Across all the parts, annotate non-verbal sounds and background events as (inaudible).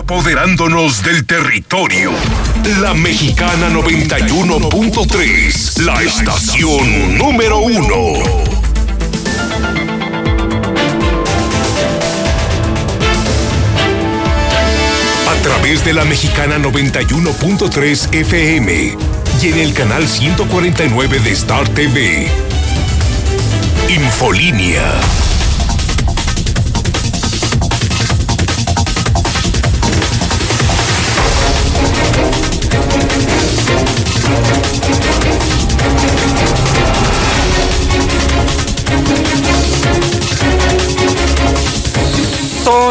Apoderándonos del territorio. La Mexicana 91.3, la estación número uno. A través de la Mexicana 91.3 FM y en el canal 149 de Star TV. Infolínea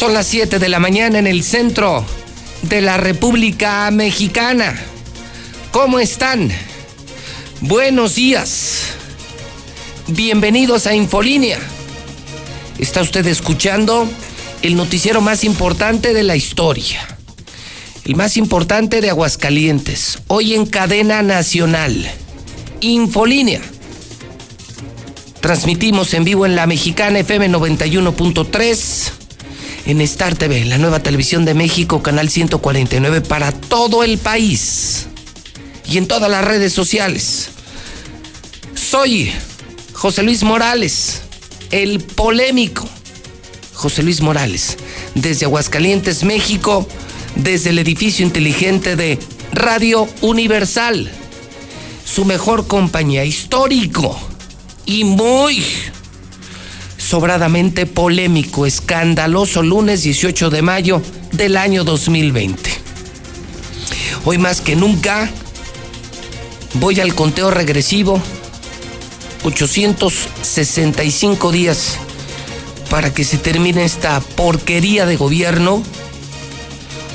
Son las 7 de la mañana en el centro de la República Mexicana. ¿Cómo están? Buenos días. Bienvenidos a Infolínea. Está usted escuchando el noticiero más importante de la historia. El más importante de Aguascalientes. Hoy en cadena nacional. Infolínea. Transmitimos en vivo en la Mexicana FM 91.3 en Star TV, la nueva televisión de México, canal 149 para todo el país y en todas las redes sociales. Soy José Luis Morales, el polémico José Luis Morales, desde Aguascalientes, México, desde el edificio inteligente de Radio Universal, su mejor compañía histórico y muy sobradamente polémico, escandaloso lunes 18 de mayo del año 2020. Hoy más que nunca voy al conteo regresivo, 865 días para que se termine esta porquería de gobierno,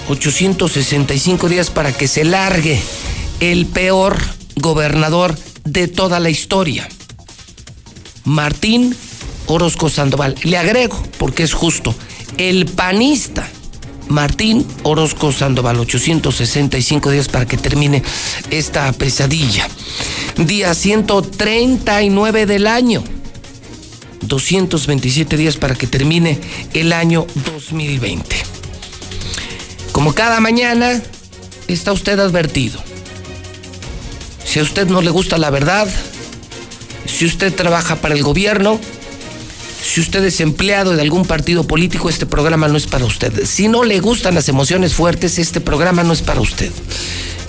865 días para que se largue el peor gobernador de toda la historia, Martín Orozco Sandoval. Le agrego, porque es justo, el panista Martín Orozco Sandoval, 865 días para que termine esta pesadilla. Día 139 del año. 227 días para que termine el año 2020. Como cada mañana, está usted advertido. Si a usted no le gusta la verdad, si usted trabaja para el gobierno, si usted es empleado de algún partido político, este programa no es para usted. Si no le gustan las emociones fuertes, este programa no es para usted.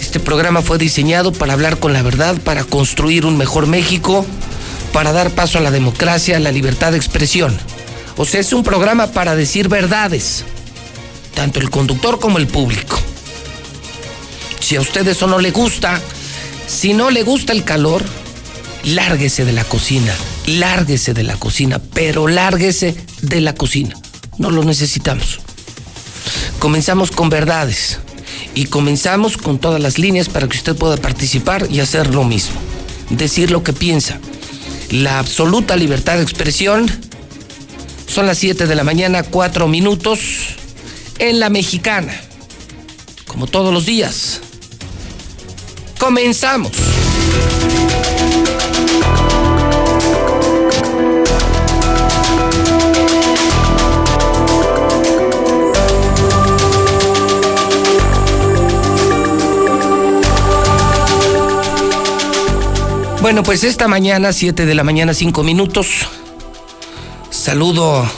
Este programa fue diseñado para hablar con la verdad, para construir un mejor México, para dar paso a la democracia, a la libertad de expresión. O sea, es un programa para decir verdades, tanto el conductor como el público. Si a usted eso no le gusta, si no le gusta el calor, lárguese de la cocina, lárguese de la cocina, pero lárguese de la cocina. No lo necesitamos. Comenzamos con verdades y comenzamos con todas las líneas para que usted pueda participar y hacer lo mismo. Decir lo que piensa. La absoluta libertad de expresión. Son las 7 de la mañana, 4 minutos en la mexicana. Como todos los días. Comenzamos. Bueno, pues esta mañana, 7 de la mañana, 5 minutos, saludo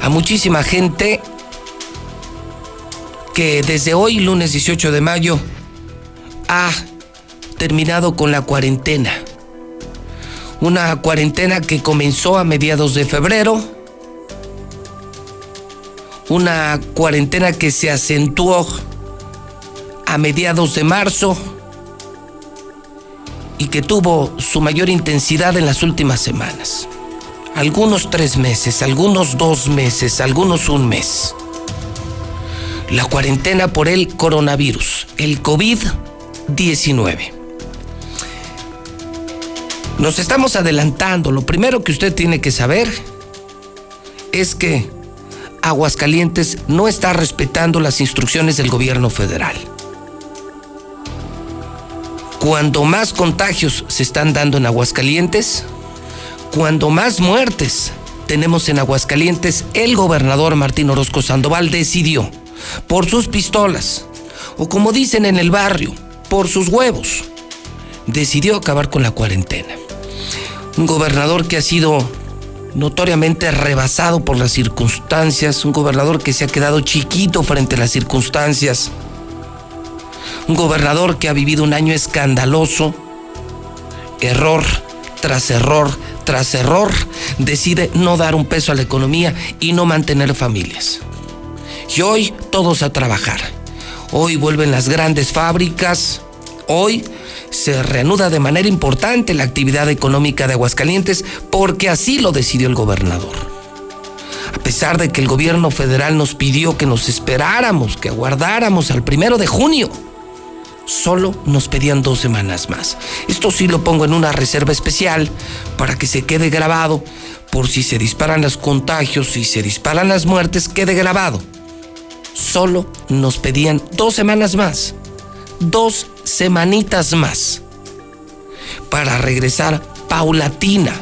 a muchísima gente que desde hoy, lunes 18 de mayo, ha terminado con la cuarentena. Una cuarentena que comenzó a mediados de febrero, una cuarentena que se acentuó a mediados de marzo y que tuvo su mayor intensidad en las últimas semanas. Algunos tres meses, algunos dos meses, algunos un mes. la cuarentena por el coronavirus, el COVID-19. Nos estamos adelantando. Lo primero que usted tiene que saber es que Aguascalientes no está respetando las instrucciones del gobierno federal. Cuando más contagios se están dando en Aguascalientes, cuando más muertes tenemos en Aguascalientes, el gobernador Martín Orozco Sandoval decidió, por sus pistolas, o como dicen en el barrio, por sus huevos, decidió acabar con la cuarentena. Un gobernador que ha sido notoriamente rebasado por las circunstancias, un gobernador que se ha quedado chiquito frente a las circunstancias, un gobernador que ha vivido un año escandaloso, error tras error tras error, decide no dar un peso a la economía y no mantener familias. Y hoy todos a trabajar. Hoy vuelven las grandes fábricas. Hoy se reanuda de manera importante la actividad económica de Aguascalientes porque así lo decidió el gobernador. A pesar de que el gobierno federal nos pidió que nos esperáramos, que aguardáramos al primero de junio, solo nos pedían dos semanas más. Esto sí lo pongo en una reserva especial para que se quede grabado por si se disparan los contagios, si se disparan las muertes, quede grabado. Solo nos pedían dos semanas más dos semanitas más para regresar paulatina,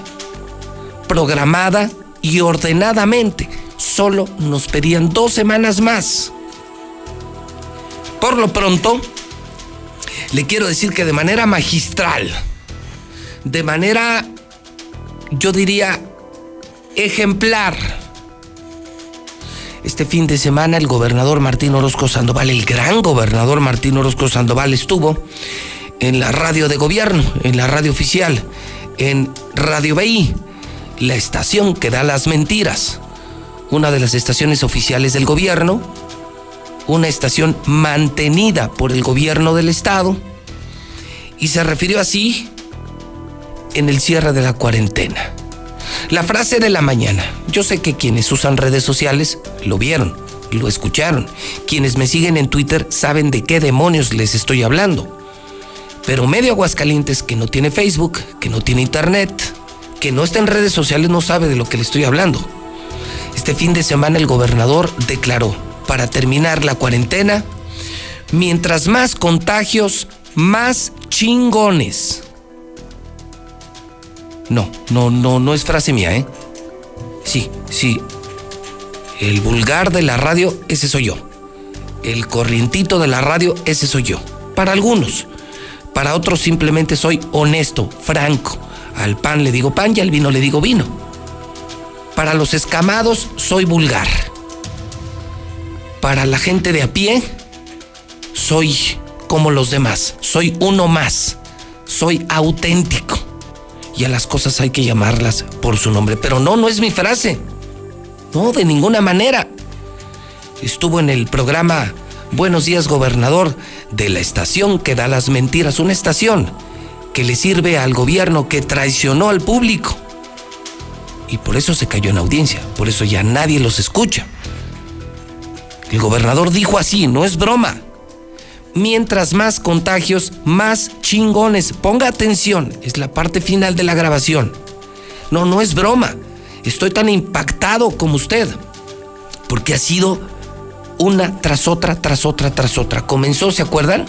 programada y ordenadamente. Solo nos pedían dos semanas más. Por lo pronto, le quiero decir que de manera magistral, de manera, yo diría, ejemplar, este fin de semana el gobernador Martín Orozco Sandoval, el gran gobernador Martín Orozco Sandoval estuvo en la radio de gobierno, en la radio oficial, en Radio BI, la estación que da las mentiras, una de las estaciones oficiales del gobierno, una estación mantenida por el gobierno del estado, y se refirió así en el cierre de la cuarentena. La frase de la mañana. Yo sé que quienes usan redes sociales lo vieron, lo escucharon. Quienes me siguen en Twitter saben de qué demonios les estoy hablando. Pero medio Aguascalientes que no tiene Facebook, que no tiene Internet, que no está en redes sociales no sabe de lo que le estoy hablando. Este fin de semana el gobernador declaró, para terminar la cuarentena, mientras más contagios, más chingones. No, no, no, no es frase mía, ¿eh? Sí, sí. El vulgar de la radio, ese soy yo. El corrientito de la radio, ese soy yo. Para algunos. Para otros simplemente soy honesto, franco. Al pan le digo pan y al vino le digo vino. Para los escamados soy vulgar. Para la gente de a pie, soy como los demás. Soy uno más. Soy auténtico y a las cosas hay que llamarlas por su nombre. Pero no, no es mi frase. No, de ninguna manera. Estuvo en el programa Buenos días, gobernador, de la estación que da las mentiras, una estación que le sirve al gobierno que traicionó al público. Y por eso se cayó en audiencia, por eso ya nadie los escucha. El gobernador dijo así, no es broma mientras más contagios, más chingones. Ponga atención, es la parte final de la grabación. No, no es broma. Estoy tan impactado como usted, porque ha sido una tras otra, tras otra, tras otra. Comenzó, ¿se acuerdan?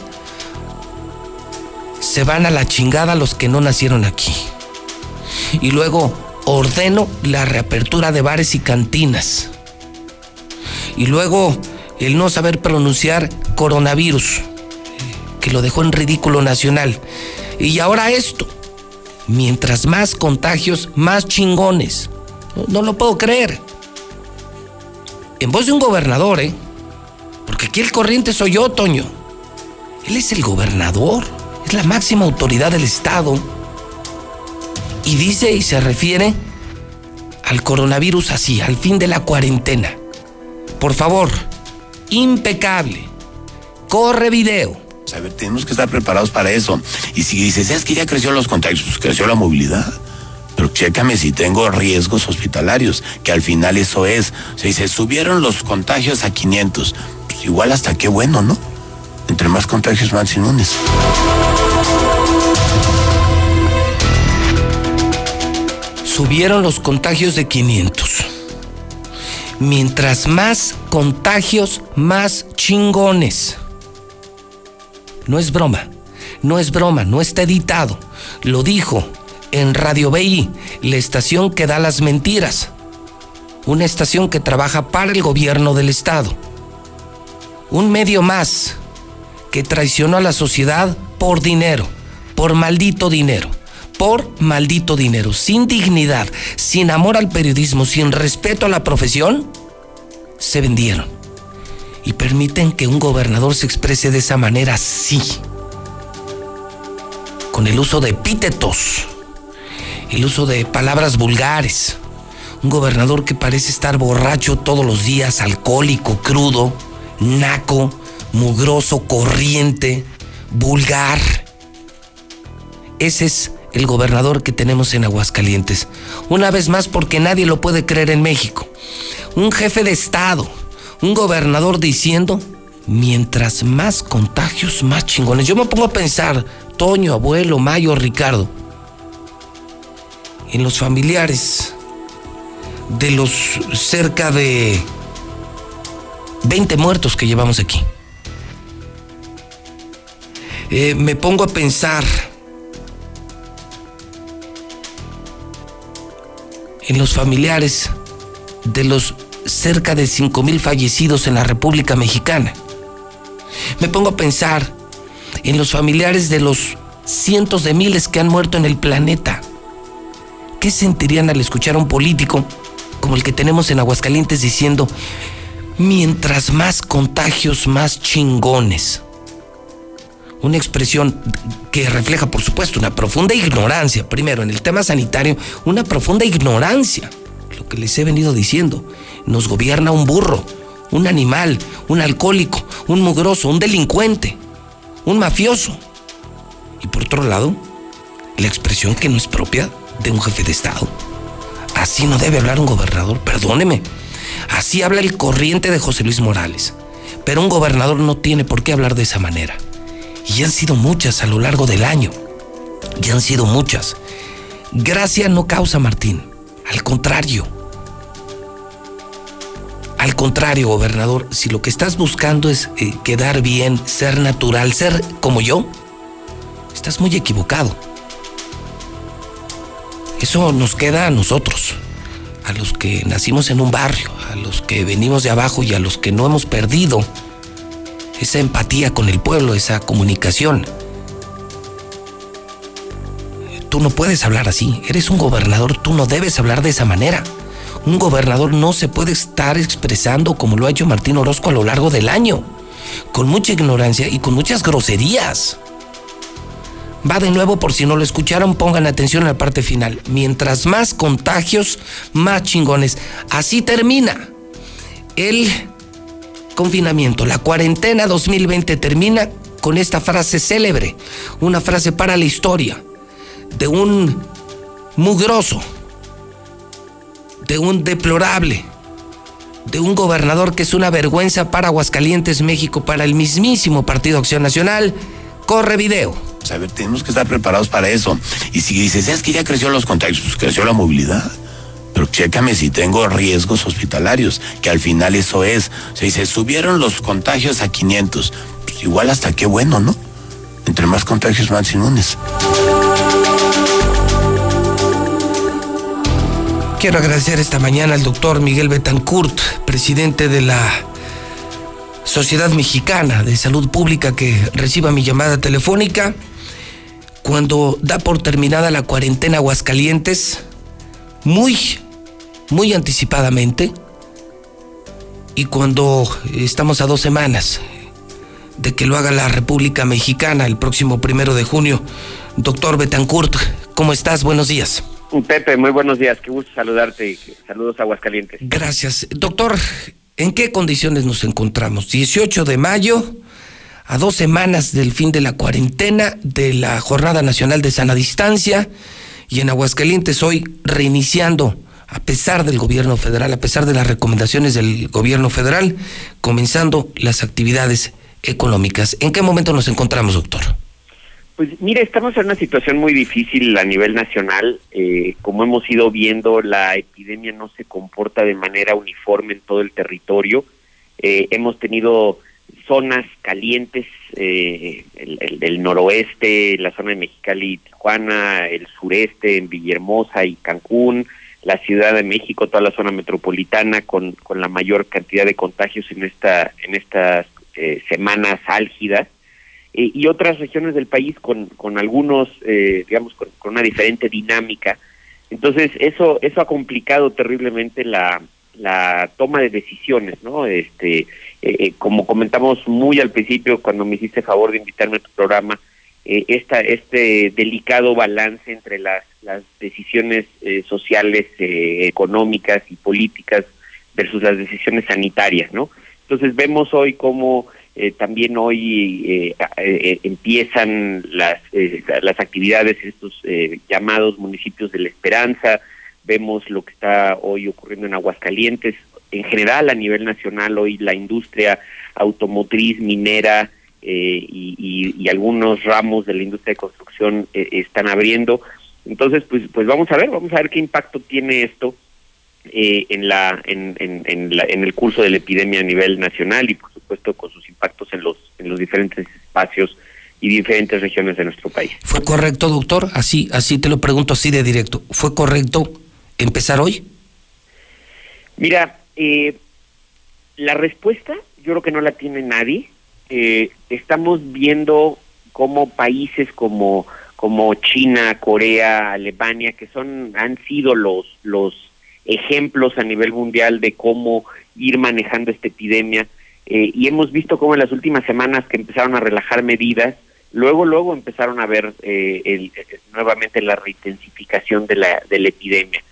Se van a la chingada los que no nacieron aquí. Y luego ordeno la reapertura de bares y cantinas. Y luego el no saber pronunciar coronavirus que lo dejó en ridículo nacional. Y ahora esto. Mientras más contagios, más chingones. No, lo puedo creer. En voz de un gobernador, ¿eh? Porque aquí el corriente soy yo, Toño. Él es el gobernador. Es la máxima autoridad del Estado. Y dice y se refiere al coronavirus así, al fin de la cuarentena. Por favor, impecable. Corre video a ver, tenemos que estar preparados para eso. Y si dices, es que ya creció los contagios, pues creció la movilidad. Pero chécame si tengo riesgos hospitalarios, que al final eso es. O sea, se subieron los contagios a 500. Pues igual hasta qué bueno, ¿no? Entre más contagios, más inmunes. Subieron los contagios de 500. Mientras más contagios, más chingones. No es broma, no es broma, no está editado. Lo dijo en Radio BI, la estación que da las mentiras. Una estación que trabaja para el gobierno del Estado. Un medio más que traicionó a la sociedad por dinero, por maldito dinero, por maldito dinero, sin dignidad, sin amor al periodismo, sin respeto a la profesión, se vendieron. Y permiten que un gobernador se exprese de esa manera, sí. Con el uso de epítetos, el uso de palabras vulgares. Un gobernador que parece estar borracho todos los días, alcohólico, crudo, naco, mugroso, corriente, vulgar. Ese es el gobernador que tenemos en Aguascalientes. Una vez más porque nadie lo puede creer en México. Un jefe de Estado, un gobernador diciendo, mientras más contagios, más chingones. Yo me pongo a pensar, Toño, abuelo, Mayo, Ricardo, en los familiares de los cerca de 20 muertos que llevamos aquí. Eh, me pongo a pensar en los familiares de los cerca de 5 mil fallecidos en la República Mexicana. Me pongo a pensar en los familiares de los cientos de miles que han muerto en el planeta. ¿Qué sentirían al escuchar a un político como el que tenemos en Aguascalientes diciendo, mientras más contagios, más chingones? Una expresión que refleja, por supuesto, una profunda ignorancia, primero en el tema sanitario, una profunda ignorancia, lo que les he venido diciendo. Nos gobierna un burro, un animal, un alcohólico, un mugroso, un delincuente, un mafioso. Y por otro lado, la expresión que no es propia de un jefe de Estado. Así no debe hablar un gobernador, perdóneme. Así habla el corriente de José Luis Morales. Pero un gobernador no tiene por qué hablar de esa manera. Y han sido muchas a lo largo del año. Y han sido muchas. Gracia no causa, Martín. Al contrario. Al contrario, gobernador, si lo que estás buscando es eh, quedar bien, ser natural, ser como yo, estás muy equivocado. Eso nos queda a nosotros, a los que nacimos en un barrio, a los que venimos de abajo y a los que no hemos perdido esa empatía con el pueblo, esa comunicación. Tú no puedes hablar así, eres un gobernador, tú no debes hablar de esa manera. Un gobernador no se puede estar expresando como lo ha hecho Martín Orozco a lo largo del año, con mucha ignorancia y con muchas groserías. Va de nuevo por si no lo escucharon, pongan atención a la parte final. Mientras más contagios, más chingones. Así termina el confinamiento. La cuarentena 2020 termina con esta frase célebre, una frase para la historia, de un mugroso, de un deplorable, de un gobernador que es una vergüenza para Aguascalientes, México, para el mismísimo Partido Acción Nacional. Corre video. A ver, tenemos que estar preparados para eso. Y si dices, es que ya creció los contagios, pues creció la movilidad. Pero chécame si tengo riesgos hospitalarios, que al final eso es. Sea, se subieron los contagios a 500. Pues igual hasta qué bueno, ¿no? Entre más contagios, más inmunes. Quiero agradecer esta mañana al doctor Miguel Betancourt, presidente de la Sociedad Mexicana de Salud Pública, que reciba mi llamada telefónica cuando da por terminada la cuarentena Aguascalientes, muy, muy anticipadamente, y cuando estamos a dos semanas de que lo haga la República Mexicana el próximo primero de junio. Doctor Betancourt, ¿cómo estás? Buenos días. Pepe, muy buenos días, qué gusto saludarte y saludos a Aguascalientes. Gracias. Doctor, ¿en qué condiciones nos encontramos? 18 de mayo, a dos semanas del fin de la cuarentena, de la Jornada Nacional de Sana Distancia, y en Aguascalientes hoy reiniciando a pesar del gobierno federal, a pesar de las recomendaciones del gobierno federal, comenzando las actividades económicas. ¿En qué momento nos encontramos, doctor? Pues mire, estamos en una situación muy difícil a nivel nacional. Eh, como hemos ido viendo, la epidemia no se comporta de manera uniforme en todo el territorio. Eh, hemos tenido zonas calientes, eh, el, del noroeste, la zona de Mexicali y Tijuana, el sureste en Villahermosa y Cancún, la Ciudad de México, toda la zona metropolitana con, con la mayor cantidad de contagios en esta en estas semanas álgidas eh, y otras regiones del país con, con algunos, eh, digamos, con, una diferente dinámica. Entonces, eso, eso ha complicado terriblemente la, la toma de decisiones, ¿no? Este, eh, como comentamos muy al principio, cuando me hiciste favor de invitarme a tu programa, esta, este delicado balance entre las, las decisiones sociales, económicas y políticas versus las decisiones sanitarias, ¿no? Entonces vemos hoy cómo eh, también hoy eh, eh, empiezan las, las actividades estos llamados municipios de la esperanza, vemos lo que está hoy ocurriendo en Aguascalientes, en general a nivel nacional hoy la industria automotriz, minera y, y, algunos ramos de la industria de construcción están abriendo. Entonces, pues, pues vamos a ver, vamos a ver qué impacto tiene esto eh, en, la, en, en, la, en el curso de la epidemia a nivel nacional y por supuesto con sus impactos en los, en los diferentes espacios y diferentes regiones de nuestro país. ¿Fue correcto, doctor? Así, así te lo pregunto así de directo. ¿Fue correcto empezar hoy? Mira, eh, la respuesta yo creo que no la tiene nadie. Eh, estamos viendo cómo países como como China, Corea, Alemania, que son han sido los los ejemplos a nivel mundial de cómo ir manejando esta epidemia eh, y hemos visto cómo en las últimas semanas que empezaron a relajar medidas, luego luego empezaron a ver eh, el, eh, nuevamente la reintensificación de la, de la epidemia.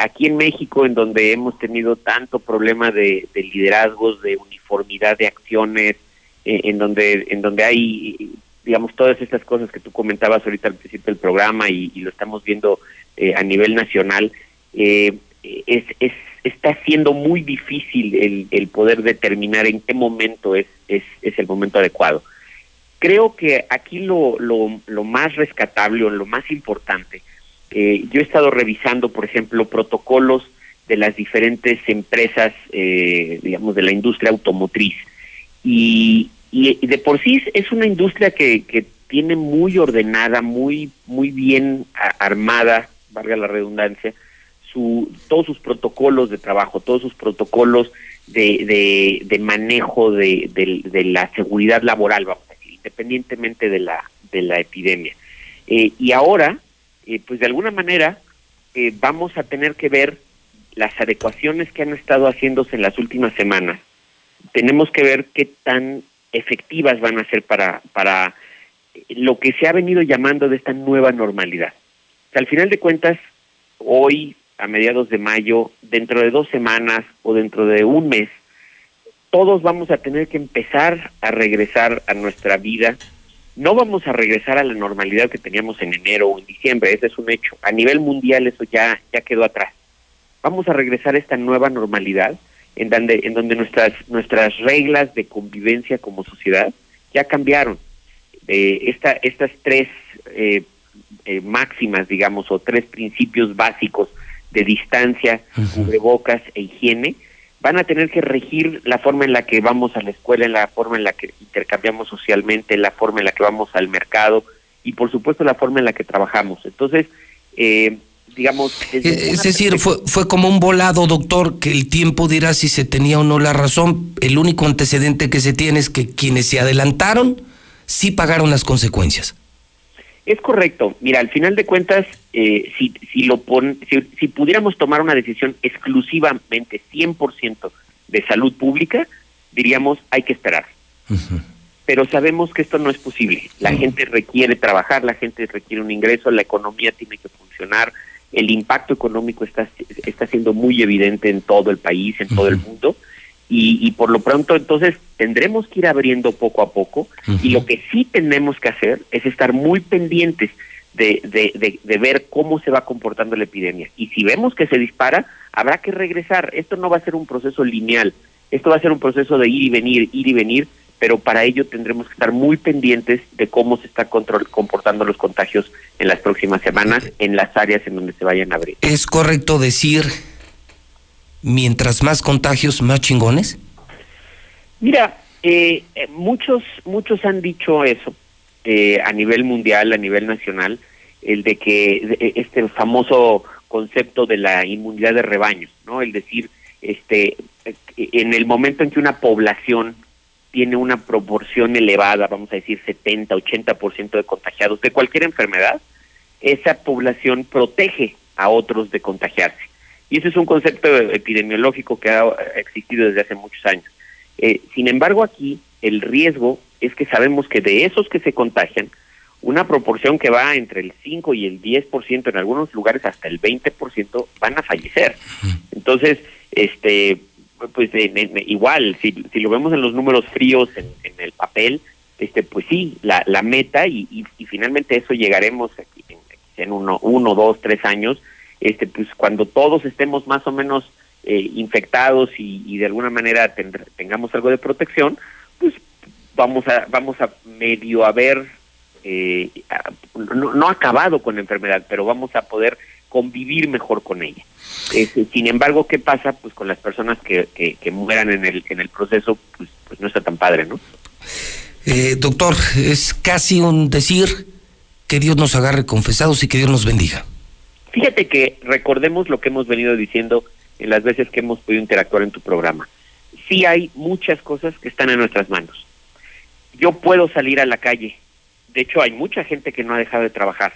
aquí en México, en donde hemos tenido tanto problema de, liderazgos, de uniformidad de acciones, en donde en donde hay digamos todas estas cosas que tú comentabas ahorita al principio del programa y, lo estamos viendo a nivel nacional, eh, es, es, está siendo muy difícil el, poder determinar en qué momento es, es, es el momento adecuado. Creo que aquí lo, lo, lo más rescatable o lo más importante, eh, yo he estado revisando, por ejemplo, protocolos de las diferentes empresas, eh, digamos, de la industria automotriz. Y, y de por sí es una industria que, que tiene muy ordenada, muy, muy bien armada, valga la redundancia, todos sus protocolos de trabajo, todos sus protocolos de, de, manejo de, de, la seguridad laboral, vamos a decir, independientemente de la, de la epidemia. Eh, y ahora, eh, pues de alguna manera, eh, vamos a tener que ver las adecuaciones que han estado haciéndose en las últimas semanas. Tenemos que ver qué tan efectivas van a ser para, para lo que se ha venido llamando de esta nueva normalidad. al final de cuentas, hoy a mediados de mayo, dentro de dos semanas o dentro de un mes, todos vamos a tener que empezar a regresar a nuestra vida. No vamos a regresar a la normalidad que teníamos en enero o en diciembre, ese es un hecho. A nivel mundial eso ya, ya quedó atrás. Vamos a regresar a esta nueva normalidad en donde, en donde nuestras, nuestras reglas de convivencia como sociedad ya cambiaron. Eh, esta, estas tres eh, eh, máximas, digamos, o tres principios básicos de distancia, cubrebocas e higiene, van a tener que regir la forma en la que vamos a la escuela, la forma en la que intercambiamos socialmente, la forma en la que vamos al mercado y por supuesto la forma en la que trabajamos. Entonces, eh, digamos... Es decir, fue, fue como un volado, doctor, que el tiempo dirá si se tenía o no la razón. El único antecedente que se tiene es que quienes se adelantaron sí pagaron las consecuencias. Es correcto. Mira, al final de cuentas, eh, si, si, lo pon, si, pudiéramos tomar una decisión exclusivamente 100% de salud pública, diríamos hay que esperar. Pero sabemos que esto no es posible. La gente requiere trabajar, la gente requiere un ingreso, la economía tiene que funcionar, el impacto económico está, está siendo muy evidente en todo el país, en todo el mundo. Y, y, por lo pronto entonces tendremos que ir abriendo poco a poco y lo que sí tenemos que hacer es estar muy pendientes de, de, de, ver cómo se va comportando la epidemia. Y si vemos que se dispara, habrá que regresar. Esto no va a ser un proceso lineal, esto va a ser un proceso de ir y venir, ir y venir, pero para ello tendremos que estar muy pendientes de cómo se están comportando los contagios en las próximas semanas en las áreas en donde se vayan a abrir. ¿Es correcto decir, mientras más contagios, más chingones? Mira, eh, eh muchos, muchos han dicho eso eh, a nivel mundial, a nivel nacional, el de que este famoso concepto de la inmunidad de rebaño, ¿no? El decir, este, en el momento en que una población tiene una proporción elevada, vamos a decir 70, 80% de contagiados de cualquier enfermedad, esa población protege a otros de contagiarse. Y ese es un concepto epidemiológico que ha existido desde hace muchos años. Eh, sin embargo, aquí el riesgo es que sabemos que de esos que se contagian, una proporción que va entre el 5 y el 10%, en algunos lugares hasta el 20%, van a fallecer. Entonces, este pues igual, si, si lo vemos en los números fríos, en, el papel, este pues sí, la, la meta y, y, finalmente eso llegaremos aquí en, en, uno, uno, dos, tres años, este pues cuando todos estemos más o menos eh, infectados y, y, de alguna manera tengamos algo de protección, pues vamos a vamos a medio haber eh, no, no acabado con la enfermedad, pero vamos a poder convivir mejor con ella. Este, sin embargo, ¿qué pasa pues con las personas que, que, mueran en el, en el proceso? Pues, pues no está tan padre, ¿no? Eh, doctor, es casi un decir que Dios nos agarre confesados y que Dios nos bendiga. Fíjate que recordemos lo que hemos venido diciendo en las veces que hemos podido interactuar en tu programa. Sí hay muchas cosas que están en nuestras manos yo puedo salir a la calle. De hecho, hay mucha gente que no ha dejado de trabajar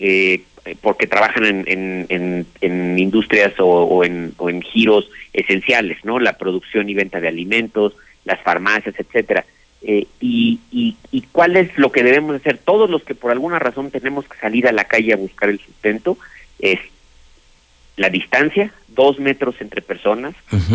eh, porque trabajan en, en, en, industrias o, en, o en giros esenciales, ¿no? La producción y venta de alimentos, las farmacias, etcétera. Eh, y, y, y, cuál es lo que debemos hacer todos los que por alguna razón tenemos que salir a la calle a buscar el sustento es la distancia dos metros entre personas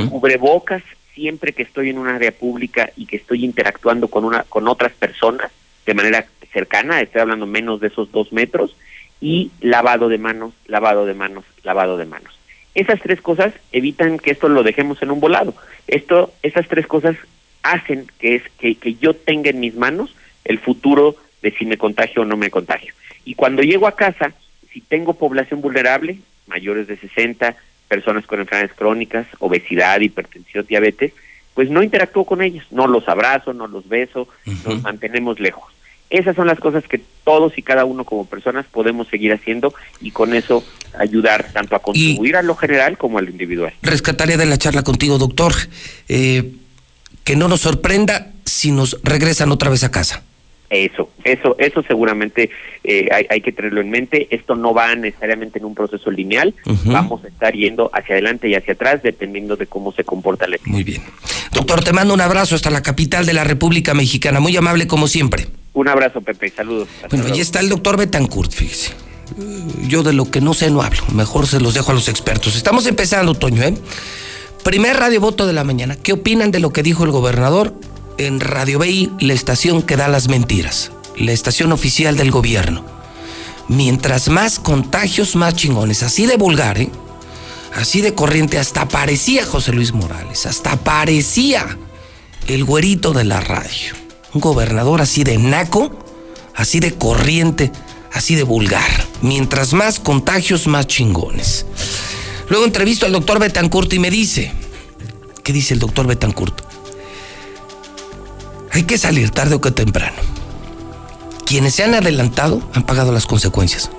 cubrebocas siempre que estoy en un área pública y que estoy interactuando con una con otras personas de manera cercana, estoy hablando menos de esos dos metros, y lavado de manos, lavado de manos, lavado de manos. Esas tres cosas evitan que esto lo dejemos en un volado. Esto, esas tres cosas hacen que es que, que yo tenga en mis manos el futuro de si me contagio o no me contagio. Y cuando llego a casa, si tengo población vulnerable, mayores de 60, personas con enfermedades crónicas, obesidad, hipertensión, diabetes, pues no interactúo con ellos, no los abrazo, no los beso, nos mantenemos lejos. Esas son las cosas que todos y cada uno como personas podemos seguir haciendo y con eso ayudar tanto a contribuir a lo general como al individual. Rescataría de la charla contigo, doctor, eh, que no nos sorprenda si nos regresan otra vez a casa. Eso, eso, eso seguramente eh, hay, que tenerlo en mente. Esto no va necesariamente en un proceso lineal. Vamos a estar yendo hacia adelante y hacia atrás dependiendo de cómo se comporta la Muy bien. Doctor, te mando un abrazo hasta la capital de la República Mexicana. Muy amable como siempre. Un abrazo, Pepe. Saludos. bueno, ahí está el doctor Betancourt, fíjese. Yo de lo que no sé no hablo. Mejor se los dejo a los expertos. Estamos empezando, Toño, ¿eh? Primer radio voto de la mañana. ¿Qué opinan de lo que dijo el gobernador? en Radio BI, la estación que da las mentiras, la estación oficial del gobierno. Mientras más contagios, más chingones. Así de vulgar, ¿eh? Así de corriente, hasta parecía José Luis Morales, hasta parecía el güerito de la radio. Un gobernador así de naco, así de corriente, así de vulgar. Mientras más contagios, más chingones. Luego entrevisto al doctor Betancourt y me dice, ¿qué dice el doctor Betancourt? Hay que salir tarde o que temprano. Quienes se han adelantado han pagado las consecuencias.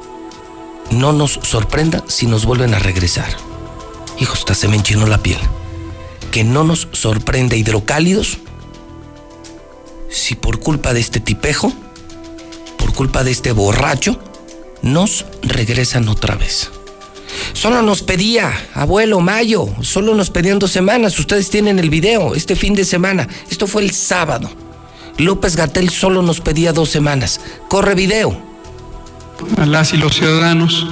No nos sorprenda si nos vuelven a regresar. Hijo, hasta se me enchinó la piel. Que no nos sorprenda hidrocálidos si por culpa de este tipejo, por culpa de este borracho, nos regresan otra vez. Solo nos pedía, abuelo, mayo, solo nos pedían dos semanas. Ustedes tienen el video, este fin de semana. Esto fue el sábado. López Gatel solo nos pedía dos semanas. Corre video. A las los ciudadanos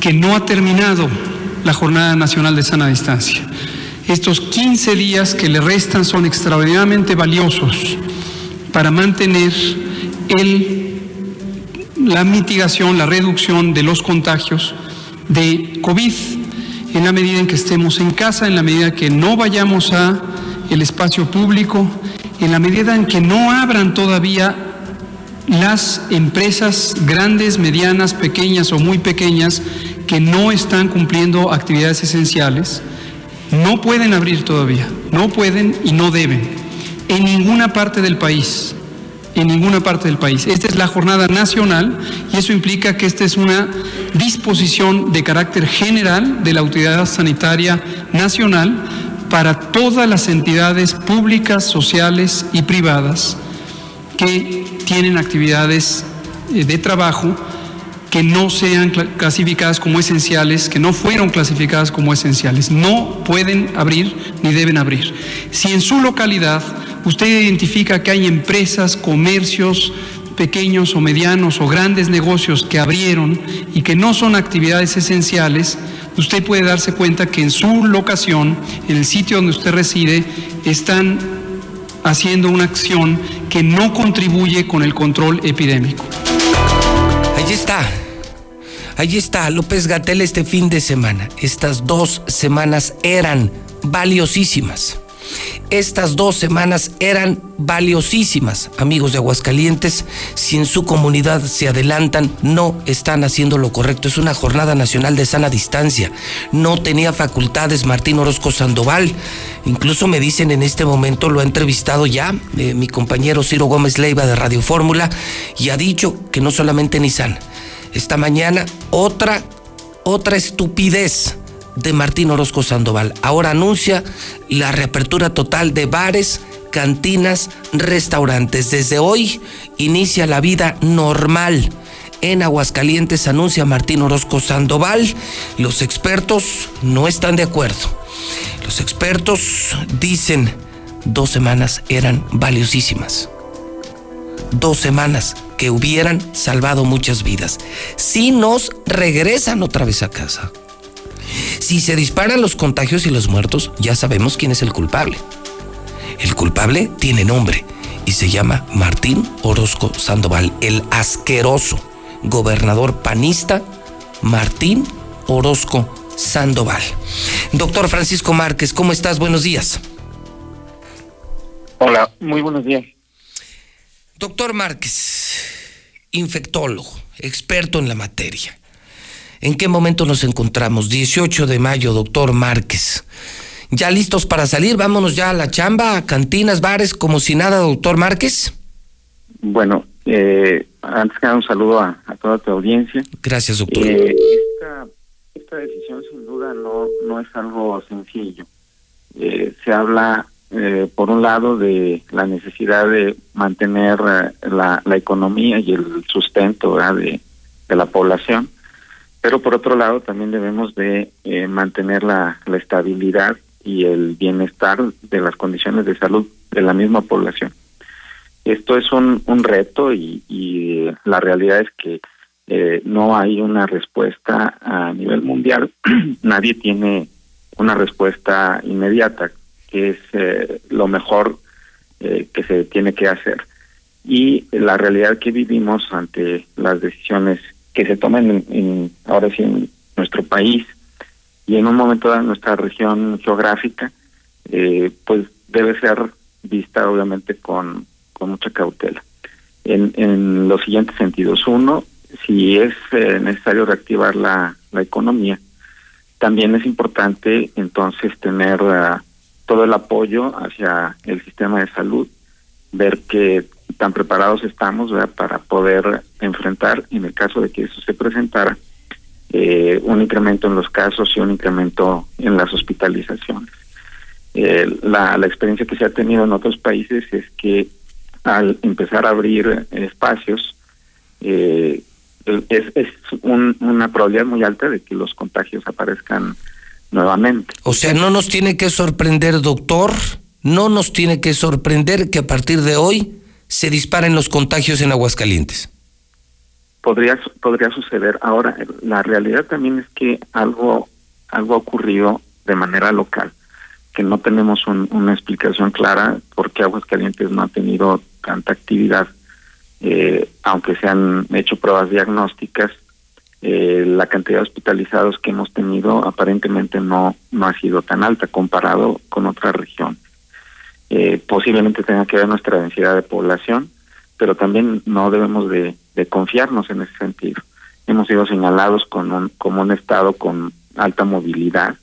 que no ha terminado la Jornada Nacional de Sana Distancia. Estos 15 días que le restan son extraordinariamente valiosos para mantener la mitigación, la reducción de los contagios de COVID en la medida en que estemos en casa, en la medida que no vayamos a el espacio público, en la medida en que no abran todavía las empresas grandes, medianas, pequeñas o muy pequeñas que no están cumpliendo actividades esenciales, no pueden abrir todavía, no pueden y no deben, en ninguna parte del país, en ninguna parte del país. Esta es la jornada nacional y eso implica que esta es una disposición de carácter general de la Autoridad Sanitaria Nacional para todas las entidades públicas, sociales y privadas que tienen actividades eh, de trabajo que no sean clasificadas como esenciales, que no fueron clasificadas como esenciales. No pueden abrir ni deben abrir. Si en su localidad usted identifica que hay empresas, comercios, pequeños o medianos o grandes negocios que abrieron y que no son actividades esenciales, usted puede darse cuenta que en su locación, en el sitio donde usted reside, están haciendo una acción que no contribuye con el control epidémico. Ahí está. Ahí está López Gatel este fin de semana. Estas dos semanas eran valiosísimas. Estas dos semanas eran valiosísimas, amigos de Aguascalientes. Si en su comunidad se adelantan, no están haciendo lo correcto. Es una jornada nacional de sana distancia. No tenía facultades Martín Orozco Sandoval. Incluso me dicen en este momento, lo ha entrevistado ya eh, mi compañero Ciro Gómez Leiva de Radio Fórmula y ha dicho que no solamente Nissan. Esta mañana otra, otra estupidez de Martín Orozco Sandoval. Ahora anuncia la reapertura total de bares, cantinas, restaurantes. Desde hoy inicia la vida normal. En Aguascalientes anuncia Martín Orozco Sandoval. Los expertos no están de acuerdo. Los expertos dicen dos semanas eran valiosísimas. Dos semanas que hubieran salvado muchas vidas. Si nos regresan otra vez a casa. Si se disparan los contagios y los muertos, ya sabemos quién es el culpable. El culpable tiene nombre y se llama Martín Orozco Sandoval, el asqueroso gobernador panista Martín Orozco Sandoval. Doctor Francisco Márquez, ¿cómo estás? Buenos días. Hola, muy buenos días. Doctor Márquez, infectólogo, experto en la materia. ¿En qué momento nos encontramos? 18 de mayo, doctor Márquez. ¿Ya listos para salir? Vámonos ya a la chamba, a cantinas, bares, como si nada, doctor Márquez. Bueno, eh, antes que nada un saludo a, toda tu audiencia. Gracias, doctor. Eh, esta, decisión sin duda no, no es algo sencillo. Eh, se habla, eh, por un lado, de la necesidad de mantener la, la economía y el sustento de, de la población pero por otro lado también debemos de eh, mantener la, estabilidad y el bienestar de las condiciones de salud de la misma población. Esto es un, reto y, y la realidad es que eh, no hay una respuesta a nivel mundial. (clears throat) Nadie tiene una respuesta inmediata, que es eh, lo mejor eh, que se tiene que hacer. Y la realidad que vivimos ante las decisiones que se tomen en, ahora sí en nuestro país y en un momento de nuestra región geográfica, eh, pues debe ser vista obviamente con, con mucha cautela. En, en los siguientes sentidos. Uno, si es eh, necesario reactivar la, la economía, también es importante entonces tener uh, todo el apoyo hacia el sistema de salud, ver que tan preparados estamos para poder enfrentar, en el caso de que eso se presentara, eh, un incremento en los casos y un incremento en las hospitalizaciones. Eh, la, experiencia que se ha tenido en otros países es que al empezar a abrir espacios, eh, es, es una probabilidad muy alta de que los contagios aparezcan nuevamente. O sea, no nos tiene que sorprender, doctor, no nos tiene que sorprender que a partir de hoy se disparen los contagios en Aguascalientes? Podría, podría suceder. Ahora, la realidad también es que algo, algo ha ocurrido de manera local, que no tenemos una explicación clara por qué Aguascalientes no ha tenido tanta actividad eh, aunque se han hecho pruebas diagnósticas, eh, la cantidad de hospitalizados que hemos tenido aparentemente no, no ha sido tan alta comparado con otras regiones. Eh, posiblemente tenga que ver nuestra densidad de población, pero también no debemos de, de confiarnos en ese sentido. Hemos sido señalados con un, como un estado con alta movilidad,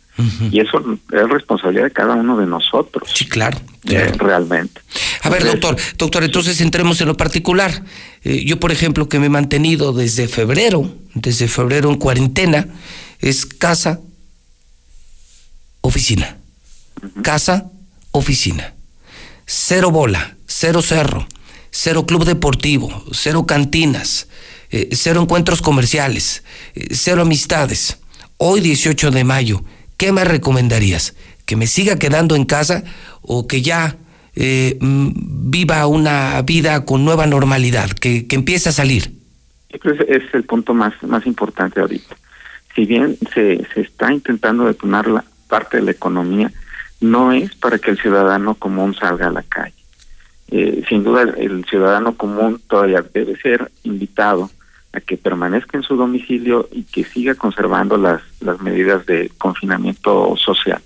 y eso es responsabilidad de cada uno de nosotros. Sí, claro. Eh, realmente. A ver, doctor, doctor, entonces entremos en lo particular. Eh, yo, por ejemplo, que me he mantenido desde febrero, desde febrero en cuarentena, es casa, oficina. Casa, oficina. Cero bola, cero cerro, cero club deportivo, cero cantinas, eh, cero encuentros comerciales, cero amistades. Hoy, 18 de mayo, ¿qué me recomendarías? ¿Que me siga quedando en casa o que ya eh, mm, viva una vida con nueva normalidad, que, empiece a salir? Ese es el punto más, más importante ahorita. Si bien se, se está intentando detonar la parte de la economía, no es para que el ciudadano común salga a la calle. Eh, sin duda, el ciudadano común todavía debe ser invitado a que permanezca en su domicilio y que siga conservando las, las medidas de confinamiento social.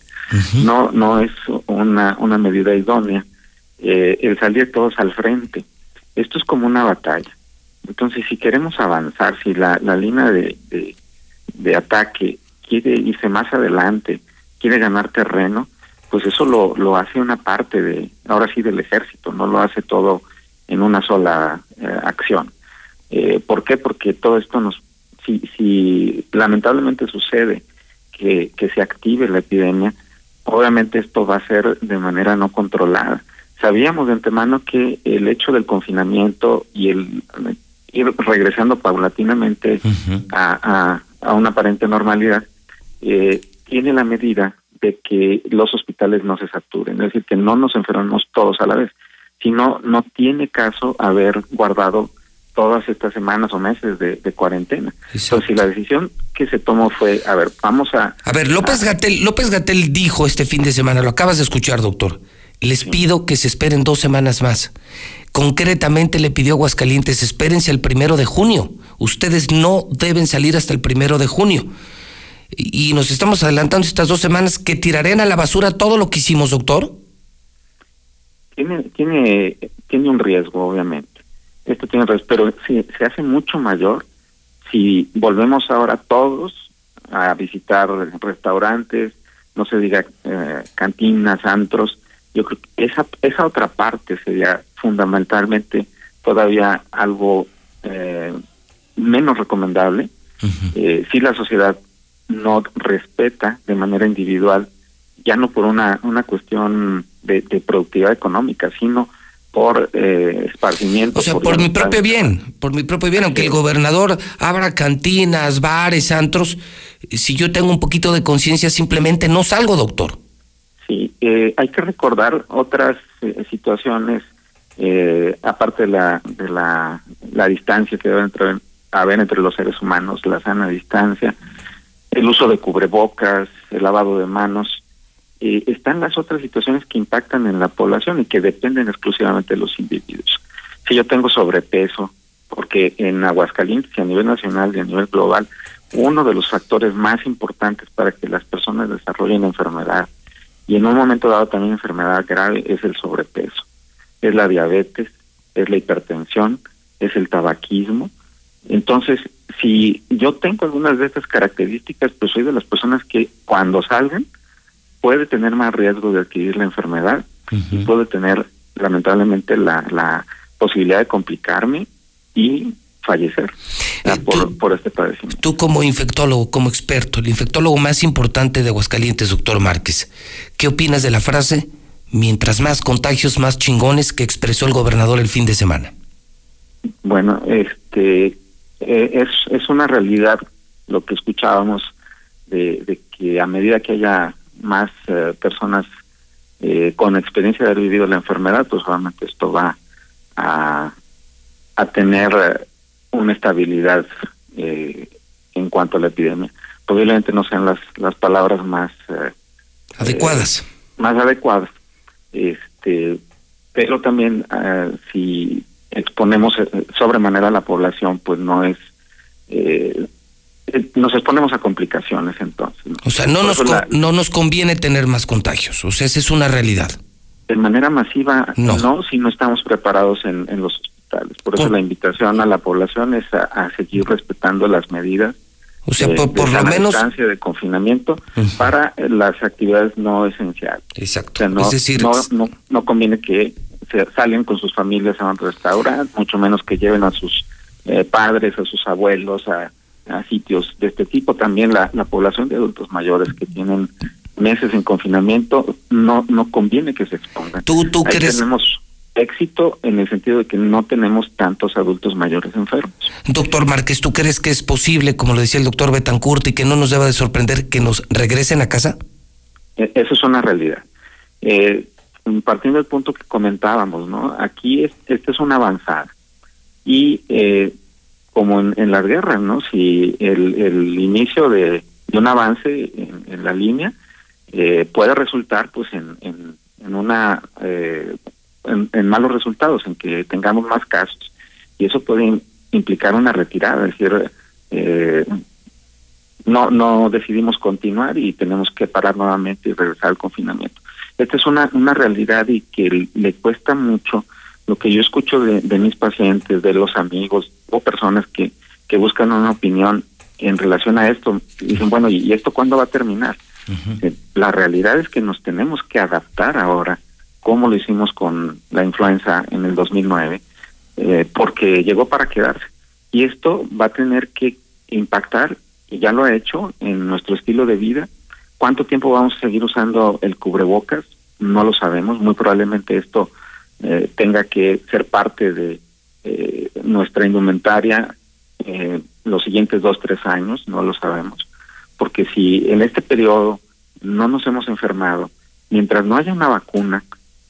No no es una, una medida idónea eh, el salir todos al frente. Esto es como una batalla. Entonces, si queremos avanzar, si la, la línea de, de, de ataque quiere irse más adelante, quiere ganar terreno, pues eso lo, lo hace una parte de, ahora sí, del ejército, no lo hace todo en una sola eh, acción. Eh, ¿Por qué? Porque todo esto nos, si, si lamentablemente sucede que, que se active la epidemia, obviamente esto va a ser de manera no controlada. Sabíamos de antemano que el hecho del confinamiento y el ir regresando paulatinamente a, a, a, una aparente normalidad eh, tiene la medida de que los hospitales no se saturen, es decir, que no nos enfermemos todos a la vez, sino no tiene caso haber guardado todas estas semanas o meses de, de cuarentena. Entonces, si la decisión que se tomó fue, a ver, vamos a... A ver, López Gatel, López Gatel dijo este fin de semana, lo acabas de escuchar, doctor, les sí. pido que se esperen dos semanas más. Concretamente le pidió a Aguascalientes, espérense el primero de junio. Ustedes no deben salir hasta el primero de junio. Y nos estamos adelantando estas dos semanas que tirarán a la basura todo lo que hicimos, doctor. Tiene, tiene, tiene un riesgo, obviamente esto tiene pero sí, se hace mucho mayor si volvemos ahora todos a visitar restaurantes, no se diga eh, cantinas, antros, yo creo que esa, esa otra parte sería fundamentalmente todavía algo eh, menos recomendable. Uh -huh. eh, si la sociedad no respeta de manera individual, ya no por una, una cuestión de, de productividad económica, sino por eh, esparcimiento. O sea, por, por mi propio bien, por mi propio bien, aunque el gobernador abra cantinas, bares, antros, si yo tengo un poquito de conciencia, simplemente no salgo, doctor. Sí, eh, hay que recordar otras eh, situaciones, eh, aparte de la, de la, la distancia que debe haber entre los seres humanos, la sana distancia, el uso de cubrebocas, el lavado de manos, eh, están las otras situaciones que impactan en la población y que dependen exclusivamente de los individuos. Si yo tengo sobrepeso, porque en Aguascalientes y a nivel nacional y a nivel global, uno de los factores más importantes para que las personas desarrollen enfermedad y en un momento dado también enfermedad grave es el sobrepeso, es la diabetes, es la hipertensión, es el tabaquismo. Entonces, si yo tengo algunas de estas características, pues soy de las personas que cuando salgan puede tener más riesgo de adquirir la enfermedad uh -huh. y puede tener lamentablemente la, la posibilidad de complicarme y fallecer eh, por, tú, por, este padecimiento. Tú como infectólogo, como experto, el infectólogo más importante de Aguascalientes, doctor Márquez, ¿qué opinas de la frase, mientras más contagios, más chingones que expresó el gobernador el fin de semana? Bueno, este eh, es, es una realidad lo que escuchábamos de, de que a medida que haya más eh, personas eh, con experiencia de haber vivido la enfermedad, pues obviamente esto va a, a tener eh, una estabilidad eh, en cuanto a la epidemia. Posiblemente no sean las, las palabras más eh, adecuadas. más adecuadas. Este, pero también si exponemos eh, sobremanera a la población, pues no es... Eh, eh, nos exponemos a complicaciones entonces. O sea, no nos, no nos conviene tener más contagios, o sea, esa es una realidad. De manera masiva, no, si no estamos preparados en, los hospitales. Por eso la invitación a la población es a, seguir respetando las medidas o sea, por, por lo menos. de confinamiento para las actividades no esenciales. Exacto. no, es decir, no, no, no, conviene que se salgan con sus familias a un restaurante, mucho menos que lleven a sus eh, padres, a sus abuelos, a, a, sitios de este tipo. También la, la población de adultos mayores que tienen meses en confinamiento, no, no conviene que se expongan. ¿Tú, tú crees? Tenemos éxito en el sentido de que no tenemos tantos adultos mayores enfermos. Doctor Márquez, ¿tú crees que es posible, como lo decía el doctor Betancourt, y que no nos deba de sorprender que nos regresen a casa? E, eso es una realidad. Eh, partiendo del punto que comentábamos, ¿no? Aquí es, este es una avanzada. Y eh, como en, las guerras, ¿no? Si el, el inicio de, un avance en, la línea eh, puede resultar, pues, en, en, en una eh, en, malos resultados, en que tengamos más casos. Y eso puede implicar una retirada, es decir, eh, no, no decidimos continuar y tenemos que parar nuevamente y regresar al confinamiento. Esta es una, una realidad y que le cuesta mucho lo que yo escucho de, mis pacientes, de los amigos o personas que, que buscan una opinión en relación a esto. Dicen, bueno, ¿y esto cuándo va a terminar? Eh, la realidad es que nos tenemos que adaptar ahora como lo hicimos con la influenza en el 2009, eh, porque llegó para quedarse. Y esto va a tener que impactar, y ya lo ha hecho, en nuestro estilo de vida. ¿Cuánto tiempo vamos a seguir usando el cubrebocas? No lo sabemos. Muy probablemente esto eh, tenga que ser parte de eh, nuestra indumentaria los siguientes dos, tres años, no lo sabemos. Porque si en este periodo no nos hemos enfermado, mientras no haya una vacuna,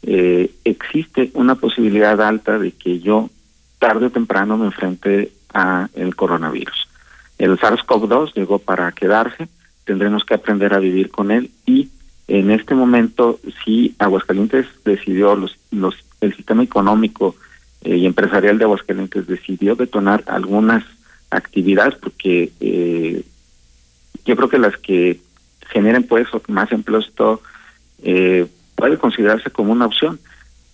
eh, existe una posibilidad alta de que yo tarde o temprano me enfrente a el coronavirus. El SARS-CoV-2 llegó para quedarse, tendremos que aprender a vivir con él y en este momento si Aguascalientes decidió los, los el sistema económico eh, y empresarial de Aguascalientes decidió detonar algunas actividades porque eh, yo creo que las que generen pues más empleos todo eh, puede considerarse como una opción,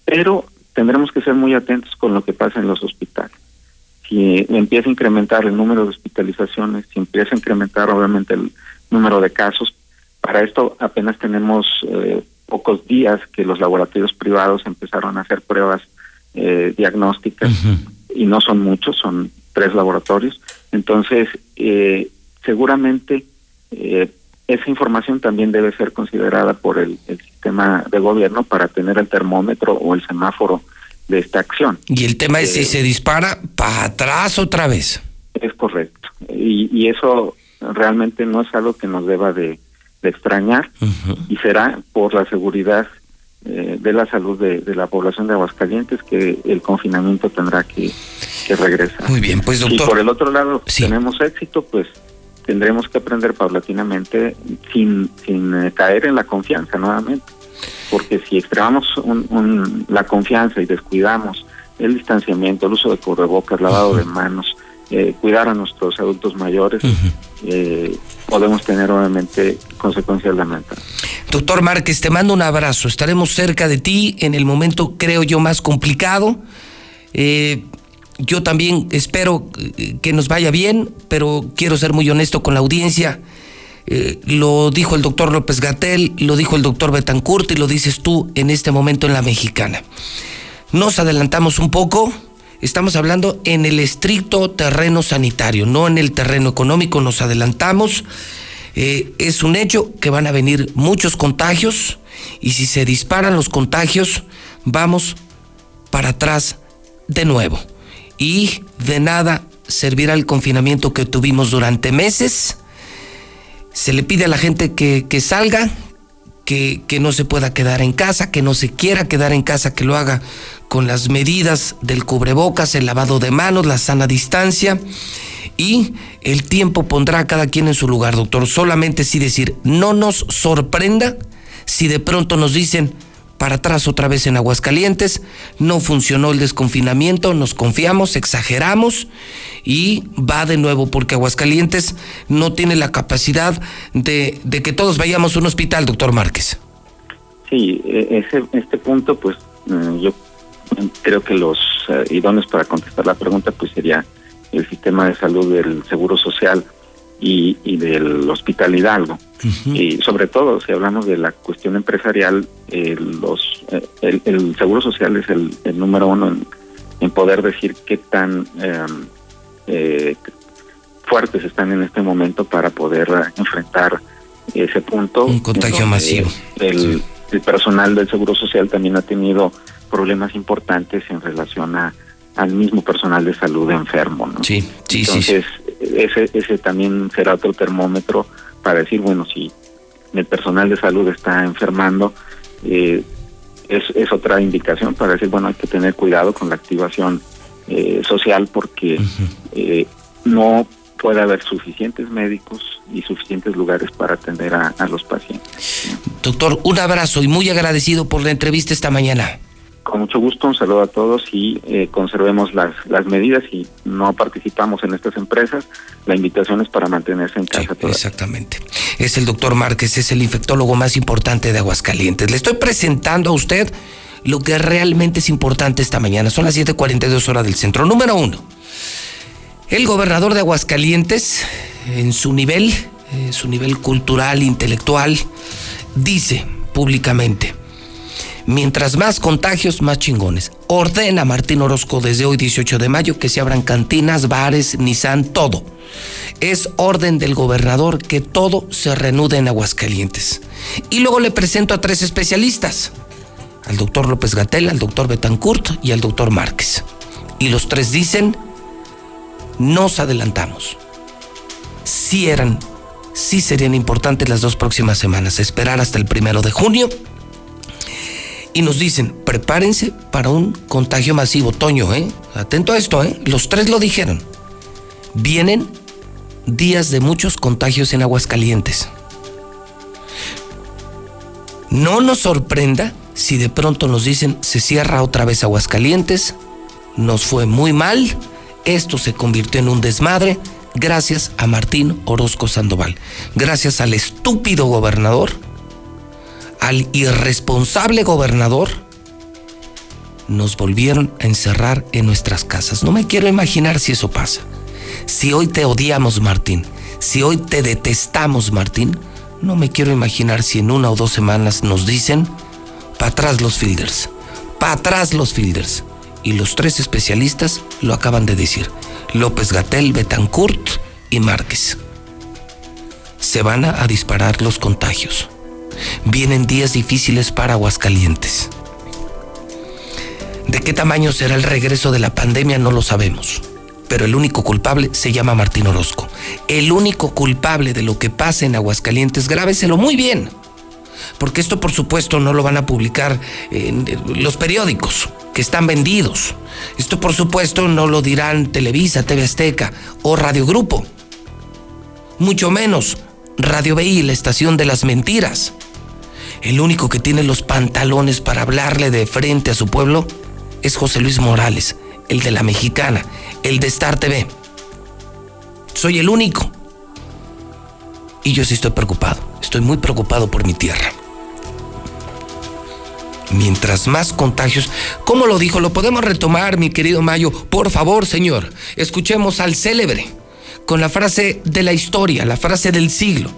pero tendremos que ser muy atentos con lo que pasa en los hospitales. Si empieza a incrementar el número de hospitalizaciones, si empieza a incrementar obviamente el número de casos, para esto apenas tenemos eh, pocos días que los laboratorios privados empezaron a hacer pruebas eh, diagnósticas y no son muchos, son tres laboratorios. Entonces, eh, seguramente eh, esa información también debe ser considerada por el, sistema de gobierno para tener el termómetro o el semáforo de esta acción. Y el tema es si eh, se dispara para atrás otra vez. Es correcto. Y, eso realmente no es algo que nos deba de, extrañar y será por la seguridad eh, de la salud de, la población de Aguascalientes que el confinamiento tendrá que, regresar. Muy bien, pues doctor. Y por el otro lado tenemos éxito, pues tendremos que aprender paulatinamente sin, sin eh, caer en la confianza nuevamente. Porque si extremamos la confianza y descuidamos el distanciamiento, el uso de cubrebocas, lavado de manos, eh, cuidar a nuestros adultos mayores, eh, podemos tener obviamente consecuencias lamentables. Doctor Márquez, te mando un abrazo. Estaremos cerca de ti en el momento, creo yo, más complicado. Eh, yo también espero que nos vaya bien, pero quiero ser muy honesto con la audiencia. Lo dijo el doctor López Gatel, lo dijo el doctor Betancourt y lo dices tú en este momento en la mexicana. Nos adelantamos un poco, estamos hablando en el estricto terreno sanitario, no en el terreno económico, nos adelantamos. Eh, es un hecho que van a venir muchos contagios y si se disparan los contagios, vamos para atrás de nuevo y de nada servirá el confinamiento que tuvimos durante meses. Se le pide a la gente que, salga, que, no se pueda quedar en casa, que no se quiera quedar en casa, que lo haga con las medidas del cubrebocas, el lavado de manos, la sana distancia. Y el tiempo pondrá a cada quien en su lugar, doctor. Solamente sí decir, no nos sorprenda si de pronto nos dicen, para atrás otra vez en Aguascalientes, no funcionó el desconfinamiento, nos confiamos, exageramos y va de nuevo porque Aguascalientes no tiene la capacidad de, que todos vayamos a un hospital, doctor Márquez. Sí, e, este punto, pues mm, yo creo que los eh, idóneos para contestar la pregunta, pues sería el sistema de salud del Seguro Social y, y del Hospital Hidalgo. Y sobre todo, si hablamos de la cuestión empresarial, eh, los eh, el, Seguro Social es el, número uno en, poder decir qué tan em, eh, fuertes están en este momento para poder enfrentar ese punto. Un contagio masivo. El, el personal del Seguro Social también ha tenido problemas importantes en relación a al mismo personal de salud enfermo, ¿no? Sí, sí, Entonces, ese, ese también será otro termómetro para decir, bueno, si el personal de salud está enfermando, eh, es, es otra indicación para decir, bueno, hay que tener cuidado con la activación eh, social porque eh, no puede haber suficientes médicos y suficientes lugares para atender a los pacientes. Doctor, un abrazo y muy agradecido por la entrevista esta mañana. Con mucho gusto, un saludo a todos y eh, conservemos las, las medidas y no participamos en estas empresas. La invitación es para mantenerse en casa. exactamente. Es el doctor Márquez, es el infectólogo más importante de Aguascalientes. Le estoy presentando a usted lo que realmente es importante esta mañana. Son las 7:42 horas del centro. Número uno, el gobernador de Aguascalientes, en su nivel, eh, su nivel cultural, intelectual, dice públicamente Mientras más contagios, más chingones. Ordena Martín Orozco desde hoy 18 de mayo que se abran cantinas, bares, Nissan, todo. Es orden del gobernador que todo se reanude en Aguascalientes. Y luego le presento a tres especialistas. Al doctor López Gatel, al doctor Betancourt y al doctor Márquez. Y los tres dicen, nos adelantamos. Si eran, sí serían importantes las dos próximas semanas. Esperar hasta el primero de junio y nos dicen, prepárense para un contagio masivo. Toño, ¿eh? Atento a esto, ¿eh? Los tres lo dijeron. Vienen días de muchos contagios en Aguascalientes. No nos sorprenda si de pronto nos dicen se cierra otra vez Aguascalientes, nos fue muy mal, esto se convirtió en un desmadre gracias a Martín Orozco Sandoval, gracias al estúpido gobernador al irresponsable gobernador, nos volvieron a encerrar en nuestras casas. No me quiero imaginar si eso pasa. Si hoy te odiamos, Martín, si hoy te detestamos, Martín, no me quiero imaginar si en una o dos semanas nos dicen, para atrás los fielders, para atrás los fielders. Y los tres especialistas lo acaban de decir, López Gatel, Betancourt y Márquez. Se van a disparar los contagios. Vienen días difíciles para Aguascalientes. ¿De qué tamaño será el regreso de la pandemia? No lo sabemos. Pero el único culpable se llama Martín Orozco. El único culpable de lo que pasa en Aguascalientes, grábeselo muy bien. Porque esto por supuesto no lo van a publicar en los periódicos que están vendidos. Esto por supuesto no lo dirán Televisa, TV Azteca o Radio Grupo. Mucho menos Radio BI, la estación de las mentiras. El único que tiene los pantalones para hablarle de frente a su pueblo es José Luis Morales, el de la mexicana, el de Star TV. Soy el único. Y yo sí estoy preocupado, estoy muy preocupado por mi tierra. Mientras más contagios, ¿cómo lo dijo? Lo podemos retomar, mi querido Mayo. Por favor, señor, escuchemos al célebre con la frase de la historia, la frase del siglo.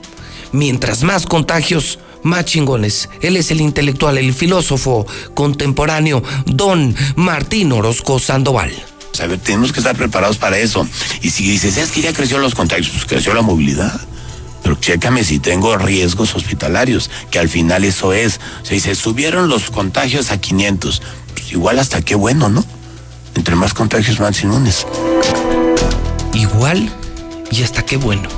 Mientras más contagios, más chingones. Él es el intelectual, el filósofo contemporáneo, don Martín Orozco Sandoval. A ver, tenemos que estar preparados para eso. Y si dices, es que ya creció los contagios, pues creció la movilidad. Pero chécame si tengo riesgos hospitalarios, que al final eso es. O sea, dice, subieron los contagios a 500. Pues igual hasta qué bueno, ¿no? Entre más contagios, más inmunes. Igual y hasta qué bueno.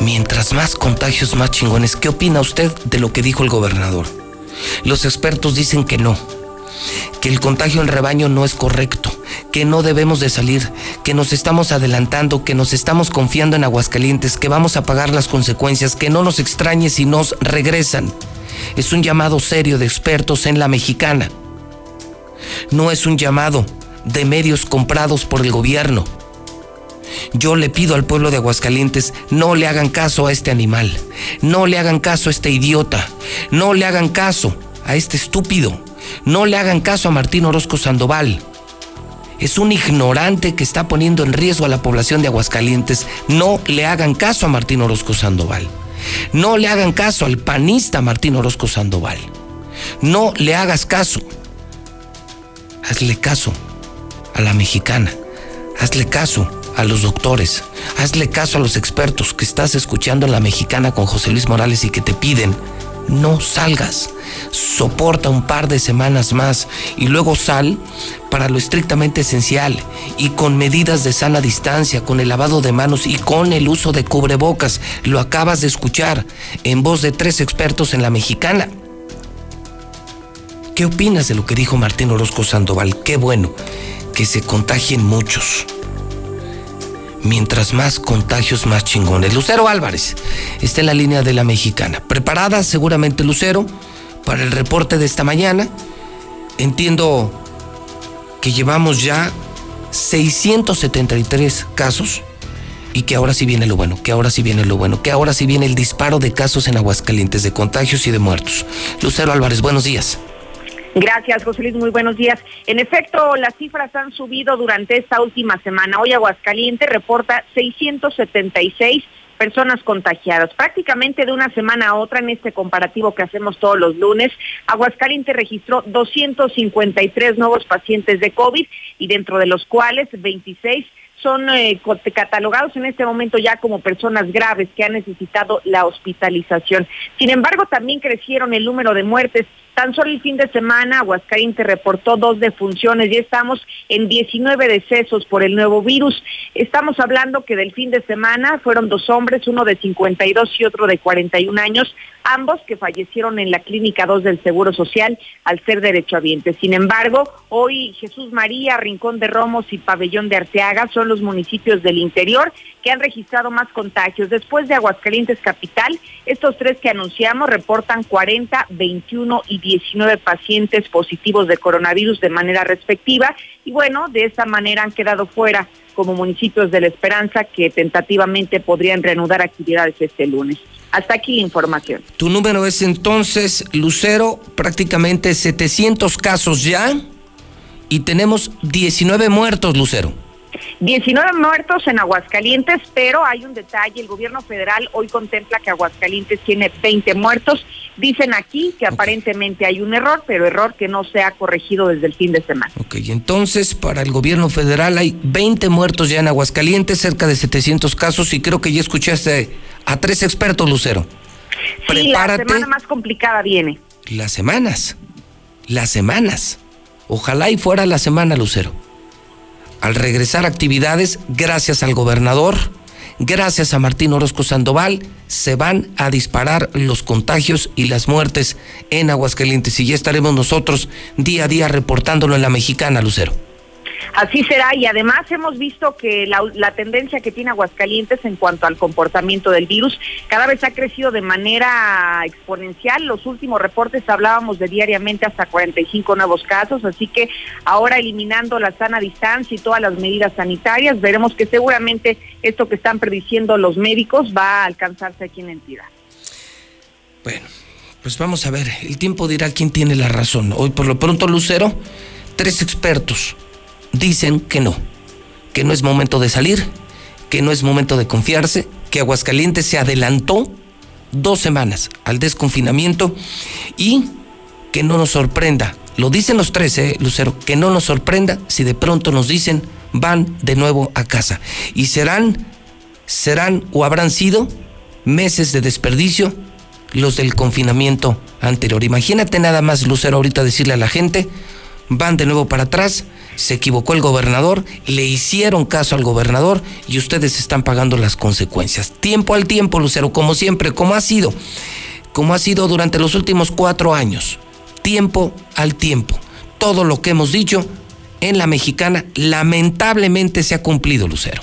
Mientras más contagios, más chingones. ¿Qué opina usted de lo que dijo el gobernador? Los expertos dicen que no, que el contagio en rebaño no es correcto, que no debemos de salir, que nos estamos adelantando, que nos estamos confiando en Aguascalientes, que vamos a pagar las consecuencias, que no nos extrañe si nos regresan, es un llamado serio de expertos en la mexicana. No es un llamado de medios comprados por el gobierno. Yo le pido al pueblo de Aguascalientes, no le hagan caso a este animal, no le hagan caso a este idiota, no le hagan caso a este estúpido, no le hagan caso a Martín Orozco Sandoval. Es un ignorante que está poniendo en riesgo a la población de Aguascalientes. No le hagan caso a Martín Orozco Sandoval. No le hagan caso al panista Martín Orozco Sandoval. No le hagas caso. Hazle caso a la mexicana. Hazle caso a los doctores. Hazle caso a los expertos que estás escuchando en la mexicana con José Luis Morales y que te piden no salgas. Soporta un par de semanas más y luego sal para lo estrictamente esencial y con medidas de sana distancia, con el lavado de manos y con el uso de cubrebocas. Lo acabas de escuchar en voz de tres expertos en la mexicana. ¿Qué opinas de lo que dijo Martín Orozco Sandoval? Qué bueno que se contagien muchos mientras más contagios, más chingones. Lucero Álvarez está en la línea de la mexicana. Preparada seguramente Lucero para el reporte de esta mañana. Entiendo que llevamos ya 673 casos y que ahora sí viene lo bueno, que ahora sí viene lo bueno, que ahora sí viene el disparo de casos en Aguascalientes, de contagios y de muertos. Lucero Álvarez, buenos días. Gracias, José Luis. Muy buenos días. En efecto, las cifras han subido durante esta última semana. Hoy Aguascalientes reporta 676 personas contagiadas. Prácticamente de una semana a otra en este comparativo que hacemos todos los lunes, Aguascalientes registró 253 nuevos pacientes de COVID y dentro de los cuales 26 son eh, catalogados en este momento ya como personas graves que han necesitado la hospitalización. Sin embargo, también crecieron el número de muertes Tan solo el fin de semana, Aguascalientes reportó dos defunciones y estamos en 19 decesos por el nuevo virus. Estamos hablando que del fin de semana fueron dos hombres, uno de 52 y otro de 41 años, ambos que fallecieron en la Clínica 2 del Seguro Social al ser derechohabientes. Sin embargo, hoy Jesús María, Rincón de Romos y Pabellón de Arteaga son los municipios del interior que han registrado más contagios. Después de Aguascalientes Capital, estos tres que anunciamos reportan 40, 21 y 19 pacientes positivos de coronavirus de manera respectiva y bueno, de esta manera han quedado fuera como municipios de la Esperanza que tentativamente podrían reanudar actividades este lunes. Hasta aquí la información. Tu número es entonces, Lucero, prácticamente 700 casos ya y tenemos 19 muertos, Lucero. 19 muertos en Aguascalientes, pero hay un detalle, el gobierno federal hoy contempla que Aguascalientes tiene 20 muertos. Dicen aquí que aparentemente hay un error, pero error que no se ha corregido desde el fin de semana. Ok, entonces para el gobierno federal hay 20 muertos ya en Aguascalientes, cerca de 700 casos y creo que ya escuchaste a tres expertos, Lucero. Sí, la semana más complicada viene. Las semanas, las semanas. Ojalá y fuera la semana, Lucero al regresar actividades, gracias al gobernador, gracias a Martín Orozco Sandoval, se van a disparar los contagios y las muertes en Aguascalientes. Y ya estaremos nosotros día a día reportándolo en la mexicana, Lucero. Así será y además hemos visto que la, tendencia que tiene Aguascalientes en cuanto al comportamiento del virus cada vez ha crecido de manera exponencial. Los últimos reportes hablábamos de diariamente hasta 45 nuevos casos, así que ahora eliminando la sana distancia y todas las medidas sanitarias, veremos que seguramente esto que están prediciendo los médicos va a alcanzarse aquí en la entidad. Bueno, pues vamos a ver, el tiempo dirá quién tiene la razón. Hoy por lo pronto, Lucero, tres expertos dicen que no, que no es momento de salir, que no es momento de confiarse, que Aguascalientes se adelantó dos semanas al desconfinamiento y que no nos sorprenda. Lo dicen los tres, ¿eh, Lucero, que no nos sorprenda si de pronto nos dicen van de nuevo a casa. Y serán, serán o habrán sido meses de desperdicio los del confinamiento anterior. Imagínate nada más, Lucero, ahorita decirle a la gente, van de nuevo para atrás, se equivocó el gobernador, le hicieron caso al gobernador y ustedes están pagando las consecuencias. Tiempo al tiempo, Lucero, como siempre, como ha sido, como ha sido durante los últimos cuatro años. Tiempo al tiempo. Todo lo que hemos dicho en la mexicana lamentablemente se ha cumplido, Lucero.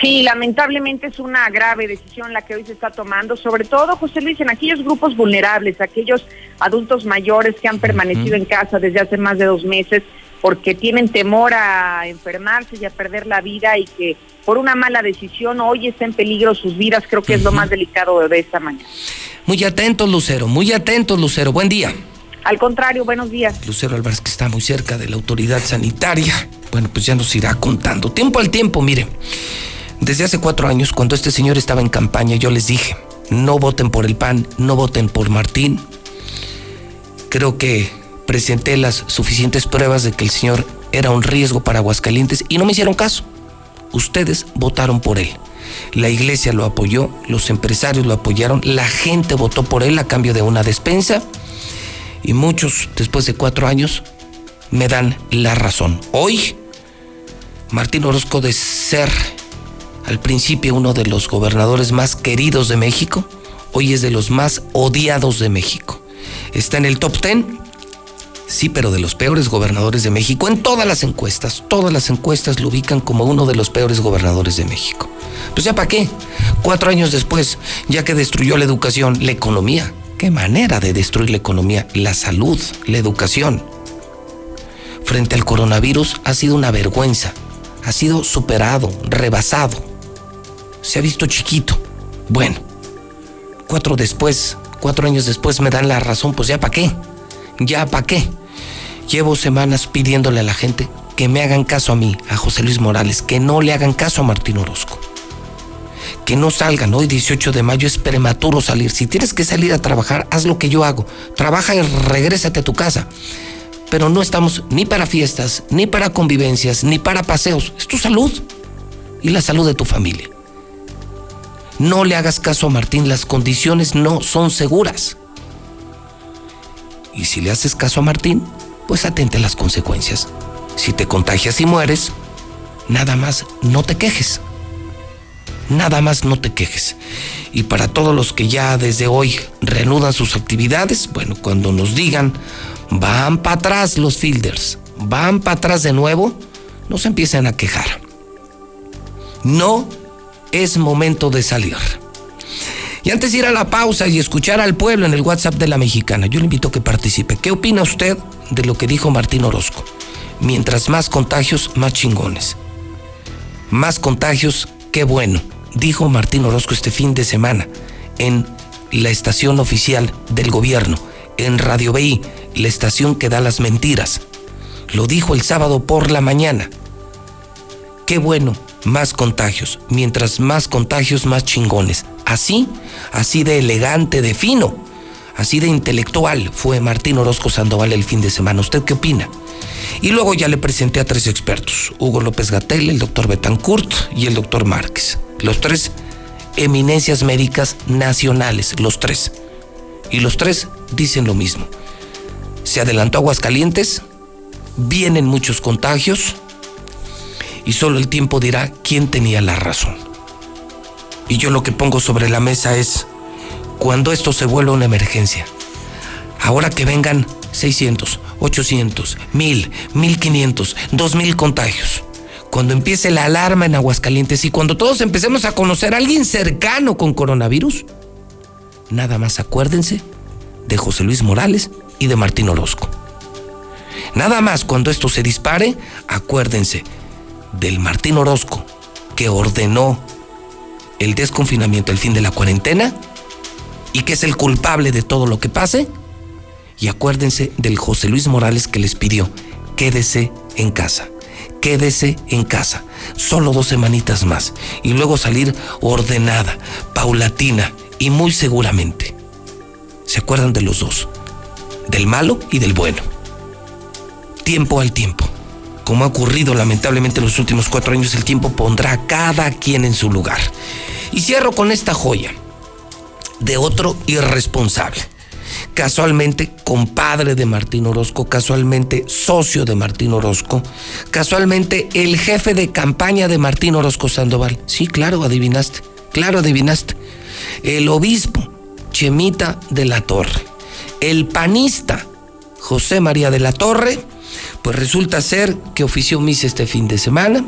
Sí, lamentablemente es una grave decisión la que hoy se está tomando, sobre todo, José Luis, en aquellos grupos vulnerables, aquellos adultos mayores que han permanecido en casa desde hace más de dos meses porque tienen temor a enfermarse y a perder la vida y que por una mala decisión hoy está en peligro sus vidas, creo que es lo más delicado de esta mañana. Muy atentos, Lucero, muy atentos, Lucero. Buen día. Al contrario, buenos días. Lucero Álvarez, que está muy cerca de la autoridad sanitaria. Bueno, pues ya nos irá contando. Tiempo al tiempo, mire. Desde hace cuatro años, cuando este señor estaba en campaña, yo les dije, no voten por el PAN, no voten por Martín. Creo que presenté las suficientes pruebas de que el señor era un riesgo para Aguascalientes y no me hicieron caso. Ustedes votaron por él. La iglesia lo apoyó, los empresarios lo apoyaron, la gente votó por él a cambio de una despensa y muchos, después de cuatro años, me dan la razón. Hoy, Martín Orozco de ser al principio uno de los gobernadores más queridos de México, hoy es de los más odiados de México. Está en el top ten, sí, pero de los peores gobernadores de México. En todas las encuestas, todas las encuestas lo ubican como uno de los peores gobernadores de México. Pues ya para qué, cuatro años después, ya que destruyó la educación, la economía. Qué manera de destruir la economía, la salud, la educación. Frente al coronavirus ha sido una vergüenza, ha sido superado, rebasado se ha visto chiquito. Bueno, cuatro después, cuatro años después me dan la razón, pues ya para qué, ya para qué. Llevo semanas pidiéndole a la gente que me hagan caso a mí, a José Luis Morales, que no le hagan caso a Martín Orozco. Que no salgan, hoy 18 de mayo es prematuro salir. Si tienes que salir a trabajar, haz lo que yo hago. Trabaja y regrésate a tu casa. Pero no estamos ni para fiestas, ni para convivencias, ni para paseos. Es tu salud y la salud de tu familia. No le hagas caso a Martín, las condiciones no son seguras. Y si le haces caso a Martín, pues atente a las consecuencias. Si te contagias y mueres, nada más no te quejes. Nada más no te quejes. Y para todos los que ya desde hoy reanudan sus actividades, bueno, cuando nos digan, van para atrás los fielders, van para atrás de nuevo, no se empiecen a quejar. No es momento de salir. Y antes de ir a la pausa y escuchar al pueblo en el WhatsApp de la mexicana, yo le invito a que participe. ¿Qué opina usted de lo que dijo Martín Orozco? Mientras más contagios, más chingones. Más contagios, qué bueno, dijo Martín Orozco este fin de semana en la estación oficial del gobierno, en Radio BI, la estación que da las mentiras. Lo dijo el sábado por la mañana. Qué bueno, más contagios. Mientras más contagios, más chingones. Así, así de elegante, de fino, así de intelectual fue Martín Orozco Sandoval el fin de semana. ¿Usted qué opina? Y luego ya le presenté a tres expertos, Hugo López Gatel, el doctor Betancourt y el doctor Márquez. Los tres eminencias médicas nacionales, los tres. Y los tres dicen lo mismo. Se adelantó Aguascalientes, vienen muchos contagios, y solo el tiempo dirá quién tenía la razón. Y yo lo que pongo sobre la mesa es, cuando esto se vuelva una emergencia, ahora que vengan 600, 800, 1000, 1500, 2000 contagios, cuando empiece la alarma en Aguascalientes y cuando todos empecemos a conocer a alguien cercano con coronavirus, nada más acuérdense de José Luis Morales y de Martín Orozco. Nada más cuando esto se dispare, acuérdense del Martín Orozco que ordenó el desconfinamiento, el fin de la cuarentena, y que es el culpable de todo lo que pase. Y acuérdense del José Luis Morales que les pidió, quédese en casa, quédese en casa, solo dos semanitas más, y luego salir ordenada, paulatina y muy seguramente. ¿Se acuerdan de los dos? Del malo y del bueno. Tiempo al tiempo como ha ocurrido lamentablemente en los últimos cuatro años, el tiempo pondrá a cada quien en su lugar. Y cierro con esta joya de otro irresponsable. Casualmente compadre de Martín Orozco, casualmente socio de Martín Orozco, casualmente el jefe de campaña de Martín Orozco Sandoval. Sí, claro, adivinaste, claro, adivinaste. El obispo Chemita de la Torre, el panista José María de la Torre, pues resulta ser que ofició misa este fin de semana,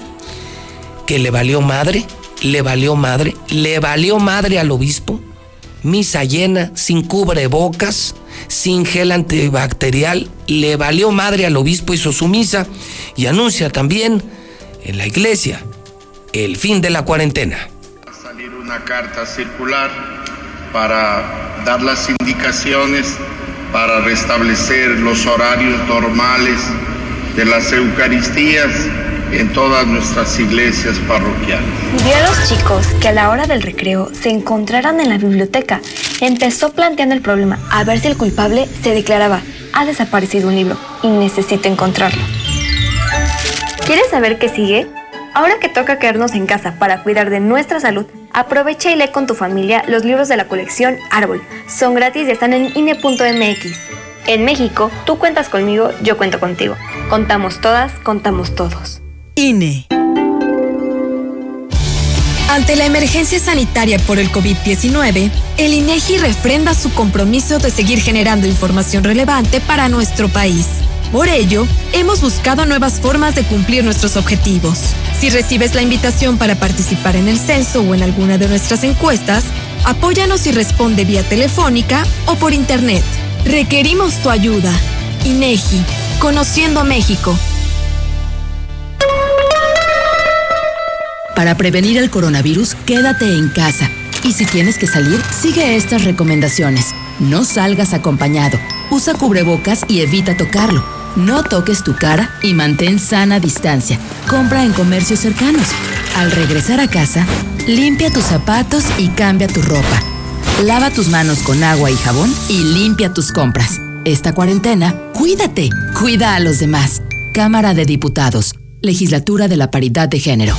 que le valió madre, le valió madre, le valió madre al obispo, misa llena, sin cubrebocas, sin gel antibacterial, le valió madre al obispo, hizo su misa y anuncia también en la iglesia el fin de la cuarentena. Va a salir una carta circular para dar las indicaciones para restablecer los horarios normales de las Eucaristías en todas nuestras iglesias parroquiales. Vio a los chicos que a la hora del recreo se encontraran en la biblioteca. Empezó planteando el problema a ver si el culpable se declaraba, ha desaparecido un libro y necesito encontrarlo. ¿Quieres saber qué sigue? Ahora que toca quedarnos en casa para cuidar de nuestra salud, aprovecha y lee con tu familia los libros de la colección Árbol. Son gratis y están en INE.mx. En México, tú cuentas conmigo, yo cuento contigo. Contamos todas, contamos todos. INE. Ante la emergencia sanitaria por el COVID-19, el INEGI refrenda su compromiso de seguir generando información relevante para nuestro país. Por ello, hemos buscado nuevas formas de cumplir nuestros objetivos. Si recibes la invitación para participar en el censo o en alguna de nuestras encuestas, apóyanos y responde vía telefónica o por internet. Requerimos tu ayuda. INEGI, Conociendo México. Para prevenir el coronavirus, quédate en casa. Y si tienes que salir, sigue estas recomendaciones. No salgas acompañado. Usa cubrebocas y evita tocarlo. No toques tu cara y mantén sana distancia. Compra en comercios cercanos. Al regresar a casa, limpia tus zapatos y cambia tu ropa. Lava tus manos con agua y jabón y limpia tus compras. Esta cuarentena, cuídate, cuida a los demás. Cámara de Diputados, Legislatura de la Paridad de Género.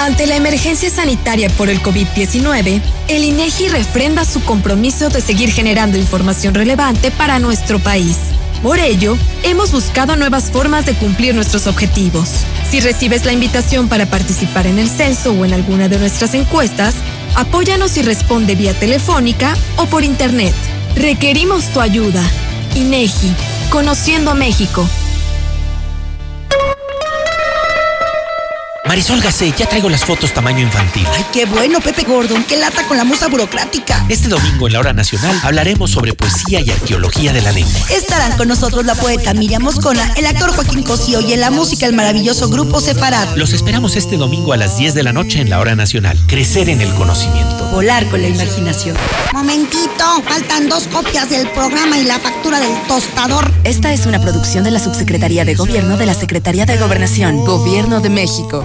Ante la emergencia sanitaria por el COVID-19, el INEGI refrenda su compromiso de seguir generando información relevante para nuestro país. Por ello, hemos buscado nuevas formas de cumplir nuestros objetivos. Si recibes la invitación para participar en el censo o en alguna de nuestras encuestas, apóyanos y responde vía telefónica o por internet. Requerimos tu ayuda. INEGI, Conociendo México. Marisol Gacé, ya traigo las fotos tamaño infantil. Ay, qué bueno, Pepe Gordon, qué lata con la musa burocrática. Este domingo en la hora nacional hablaremos sobre poesía y arqueología de la lengua. Estarán con nosotros la poeta Miriam Moscona, el actor Joaquín Cosío y en la música el maravilloso grupo Separat. Los esperamos este domingo a las 10 de la noche en la hora nacional. Crecer en el conocimiento. Volar con la imaginación. Momentito, faltan dos copias del programa y la factura del tostador. Esta es una producción de la Subsecretaría de Gobierno de la Secretaría de Gobernación, Gobierno de México.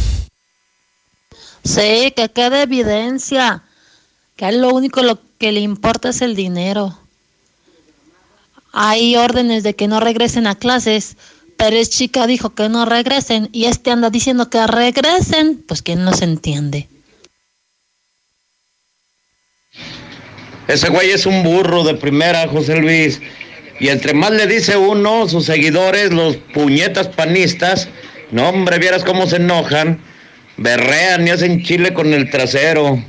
Sí, que quede evidencia, que a él lo único lo que le importa es el dinero. Hay órdenes de que no regresen a clases, pero es chica dijo que no regresen y este anda diciendo que regresen, pues quién no se entiende. Ese güey es un burro de primera, José Luis. Y entre más le dice uno, sus seguidores, los puñetas panistas, no hombre, vieras cómo se enojan berrean y hacen chile con el trasero.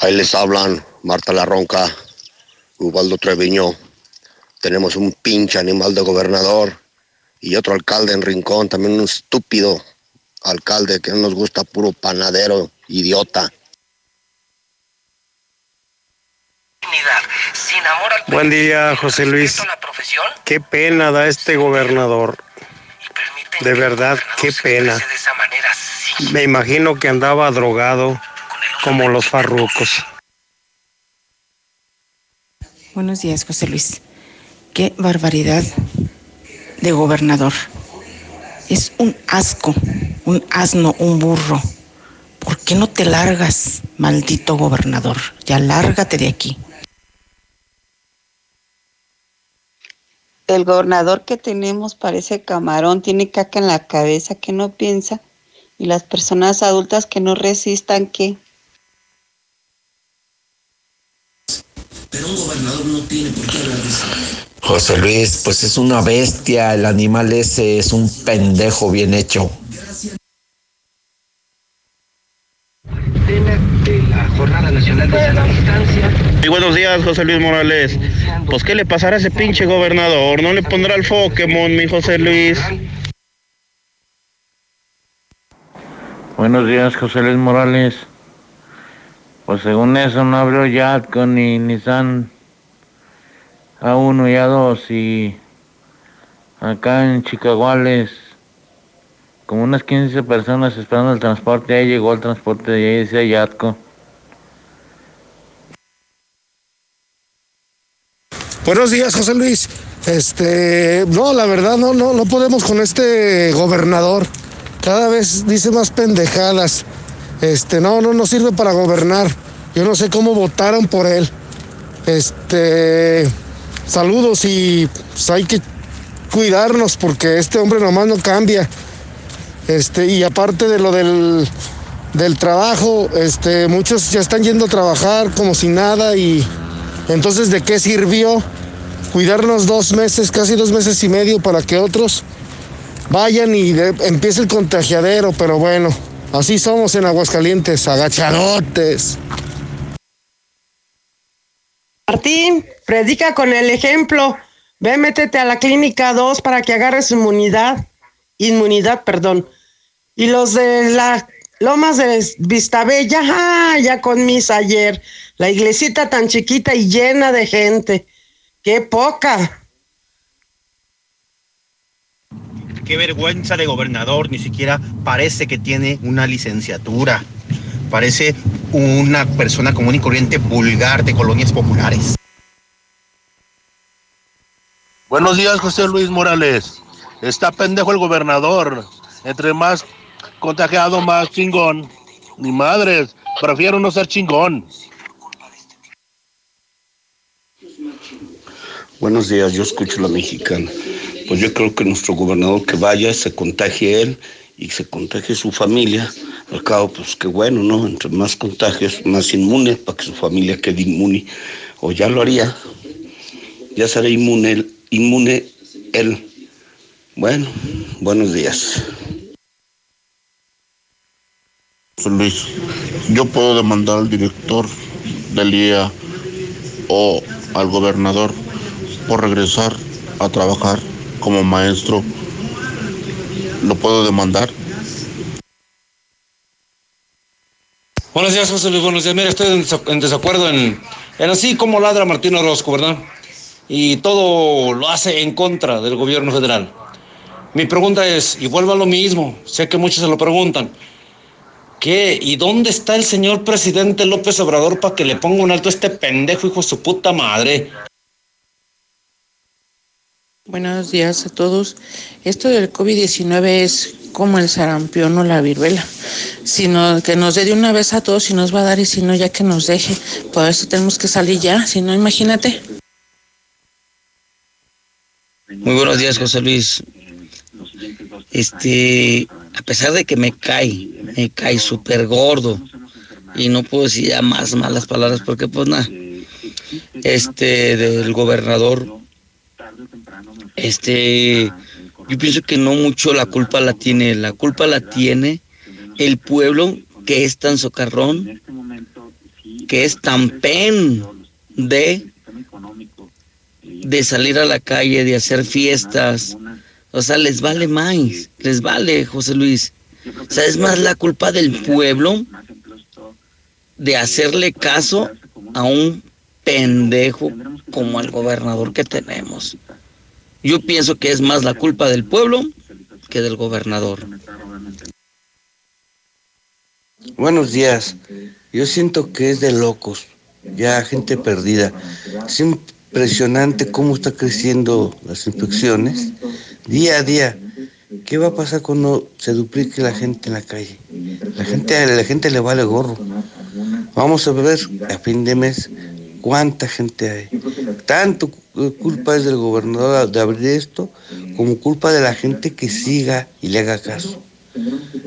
Ahí les hablan Marta La Ronca, Ubaldo Treviño. Tenemos un pinche animal de gobernador y otro alcalde en Rincón, también un estúpido alcalde que no nos gusta, puro panadero, idiota. Buen día, José Luis. Qué pena da este gobernador. De verdad, qué pena. Me imagino que andaba drogado como los farrucos. Buenos días, José Luis. Qué barbaridad de gobernador. Es un asco, un asno, un burro. ¿Por qué no te largas, maldito gobernador? Ya lárgate de aquí. El gobernador que tenemos parece camarón, tiene caca en la cabeza, que no piensa. Y las personas adultas que no resistan, ¿qué? Pero un gobernador no tiene por qué hablar de eso. José Luis, pues es una bestia, el animal ese es un pendejo bien hecho. la Jornada Nacional de Sana Distancia. Y buenos días, José Luis Morales. Pues, ¿qué le pasará a ese pinche gobernador? ¿No le pondrá el Pokémon, mi José Luis? Buenos días, José Luis Morales. Pues según eso no abrió Yatco ni Nissan A1 y A2 y acá en Chicaguales como unas 15 personas esperando el transporte, ahí llegó el transporte y ahí decía Yatco. Buenos días, José Luis. Este, no, la verdad no, no, no podemos con este gobernador. Cada vez dice más pendejadas. Este, no, no, no sirve para gobernar. Yo no sé cómo votaron por él. Este, saludos y pues, hay que cuidarnos porque este hombre nomás no cambia. Este, y aparte de lo del, del trabajo, este, muchos ya están yendo a trabajar como si nada y entonces ¿de qué sirvió cuidarnos dos meses, casi dos meses y medio para que otros vayan y empiece el contagiadero? Pero bueno, así somos en Aguascalientes, agachadotes. Martín, predica con el ejemplo. Ve, métete a la clínica 2 para que agarres inmunidad. Inmunidad, perdón. Y los de la Lomas de Vistabella, ah, ya con misa ayer. La iglesita tan chiquita y llena de gente. ¡Qué poca! Qué vergüenza de gobernador, ni siquiera parece que tiene una licenciatura. Parece una persona común y corriente vulgar de colonias populares. Buenos días, José Luis Morales. Está pendejo el gobernador. Entre más contagiado, más chingón. Ni madres, prefiero no ser chingón. Buenos días, yo escucho la mexicana. Pues yo creo que nuestro gobernador que vaya, se contagie él y se contagie su familia. Al cabo, pues qué bueno, ¿no? Entre más contagios, más inmune, para que su familia quede inmune. O ya lo haría. Ya será inmune, inmune él. Bueno, buenos días. Luis, yo puedo demandar al director del IA o al gobernador por regresar a trabajar como maestro. ¿Lo puedo demandar? Buenos días, José Luis. Buenos días. Mira, estoy en desacuerdo en, en así como ladra Martín Orozco, ¿verdad? Y todo lo hace en contra del gobierno federal. Mi pregunta es, y vuelvo a lo mismo, sé que muchos se lo preguntan, ¿qué? ¿Y dónde está el señor presidente López Obrador para que le ponga un alto a este pendejo hijo de su puta madre? Buenos días a todos. Esto del COVID-19 es como el sarampión o la viruela, sino que nos dé de una vez a todos y nos va a dar y si no ya que nos deje. Por eso tenemos que salir ya, si no imagínate. Muy buenos días, José Luis. Este, a pesar de que me cae, me cae súper gordo y no puedo decir ya más malas palabras porque pues nada, este, del gobernador, este, yo pienso que no mucho la culpa la tiene, la culpa la tiene el pueblo que es tan socarrón, que es tan pen de de salir a la calle, de hacer fiestas. O sea, les vale más, les vale, José Luis. O sea, es más la culpa del pueblo de hacerle caso a un pendejo como el gobernador que tenemos. Yo pienso que es más la culpa del pueblo que del gobernador. Buenos días. Yo siento que es de locos, ya gente perdida. Impresionante cómo está creciendo las infecciones día a día. ¿Qué va a pasar cuando se duplique la gente en la calle? La gente, la gente le vale gorro. Vamos a ver a fin de mes cuánta gente hay. Tanto culpa es del gobernador de abrir esto, como culpa de la gente que siga y le haga caso.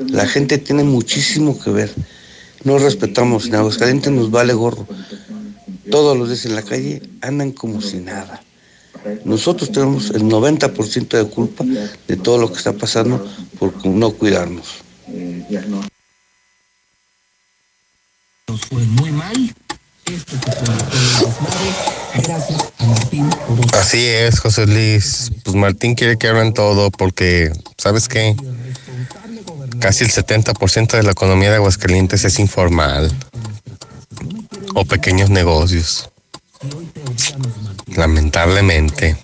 La gente tiene muchísimo que ver. No respetamos, en Aguascalientes nos vale gorro. Todos los días en la calle andan como si nada. Nosotros tenemos el 90% de culpa de todo lo que está pasando por no cuidarnos. muy mal. Así es, José Luis. Pues Martín quiere que abran todo porque, ¿sabes qué? Casi el 70% de la economía de Aguascalientes es informal o pequeños negocios. Lamentablemente.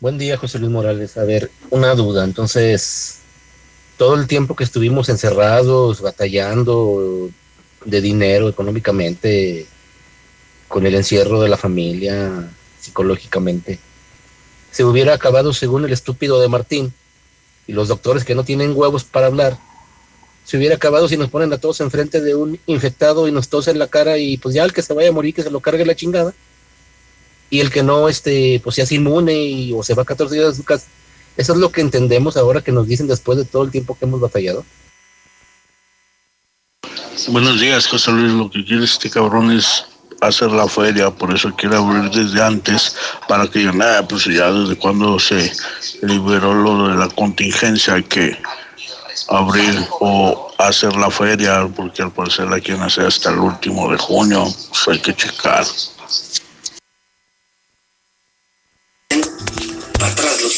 Buen día, José Luis Morales. A ver, una duda. Entonces, todo el tiempo que estuvimos encerrados, batallando de dinero económicamente, con el encierro de la familia, psicológicamente, se hubiera acabado según el estúpido de Martín y los doctores que no tienen huevos para hablar, se hubiera acabado si nos ponen a todos enfrente de un infectado y nos tosen la cara y pues ya el que se vaya a morir que se lo cargue la chingada y el que no este pues ya es inmune y, o se va 14 días de su casa eso es lo que entendemos ahora que nos dicen después de todo el tiempo que hemos batallado. Buenos días, José Luis. Lo que quiere este cabrón es hacer la feria, por eso quiere abrir desde antes, para que yo, nada, pues ya desde cuando se liberó lo de la contingencia que abrir o hacer la feria, porque al parecer la quieren hacer hasta el último de junio, pues hay que checar.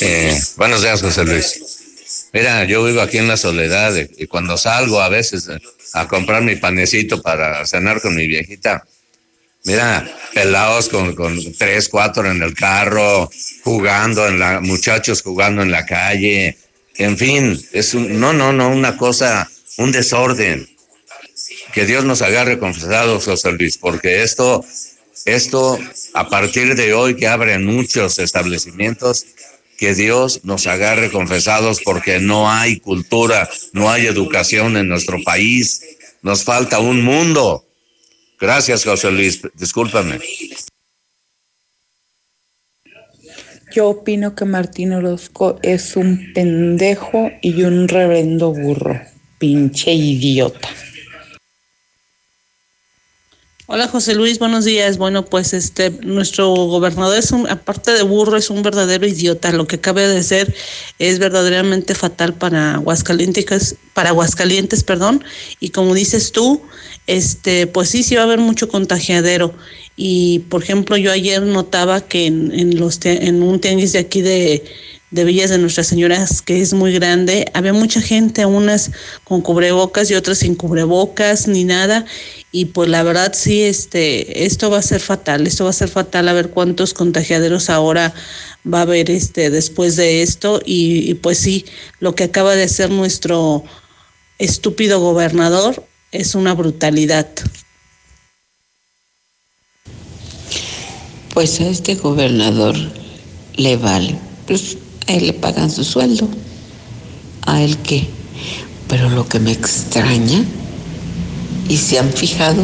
Eh, buenos días, José Luis. Mira, yo vivo aquí en la soledad y cuando salgo a veces a comprar mi panecito para cenar con mi viejita, mira, pelados con, con tres, cuatro en el carro, jugando en la, muchachos jugando en la calle, en fin, es un, no, no, no, una cosa, un desorden. Que Dios nos agarre confesados, José Luis, porque esto, esto, a partir de hoy que abren muchos establecimientos, que Dios nos agarre confesados porque no hay cultura, no hay educación en nuestro país. Nos falta un mundo. Gracias, José Luis. Discúlpame. Yo opino que Martín Orozco es un pendejo y un reverendo burro. Pinche idiota. Hola José Luis, buenos días. Bueno, pues este nuestro gobernador es un aparte de burro es un verdadero idiota. Lo que cabe de ser es verdaderamente fatal para Aguascalientes, para Aguascalientes, perdón. Y como dices tú, este pues sí sí va a haber mucho contagiadero. Y por ejemplo, yo ayer notaba que en, en los en un tianguis de aquí de de Villas de Nuestras Señoras, que es muy grande, había mucha gente, unas con cubrebocas y otras sin cubrebocas ni nada, y pues la verdad sí, este, esto va a ser fatal, esto va a ser fatal a ver cuántos contagiaderos ahora va a haber este, después de esto, y, y pues sí, lo que acaba de hacer nuestro estúpido gobernador es una brutalidad. Pues a este gobernador le vale. Pues a él le pagan su sueldo. ¿A él qué? Pero lo que me extraña, y se han fijado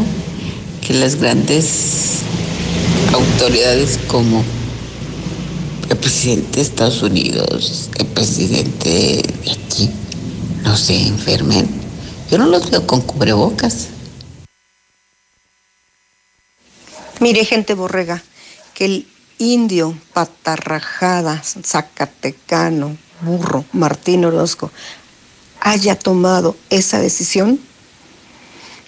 que las grandes autoridades como el presidente de Estados Unidos, el presidente de aquí, no se enfermen. Yo no los veo con cubrebocas. Mire, gente borrega, que el indio, patarrajada, zacatecano, burro, Martín Orozco, haya tomado esa decisión,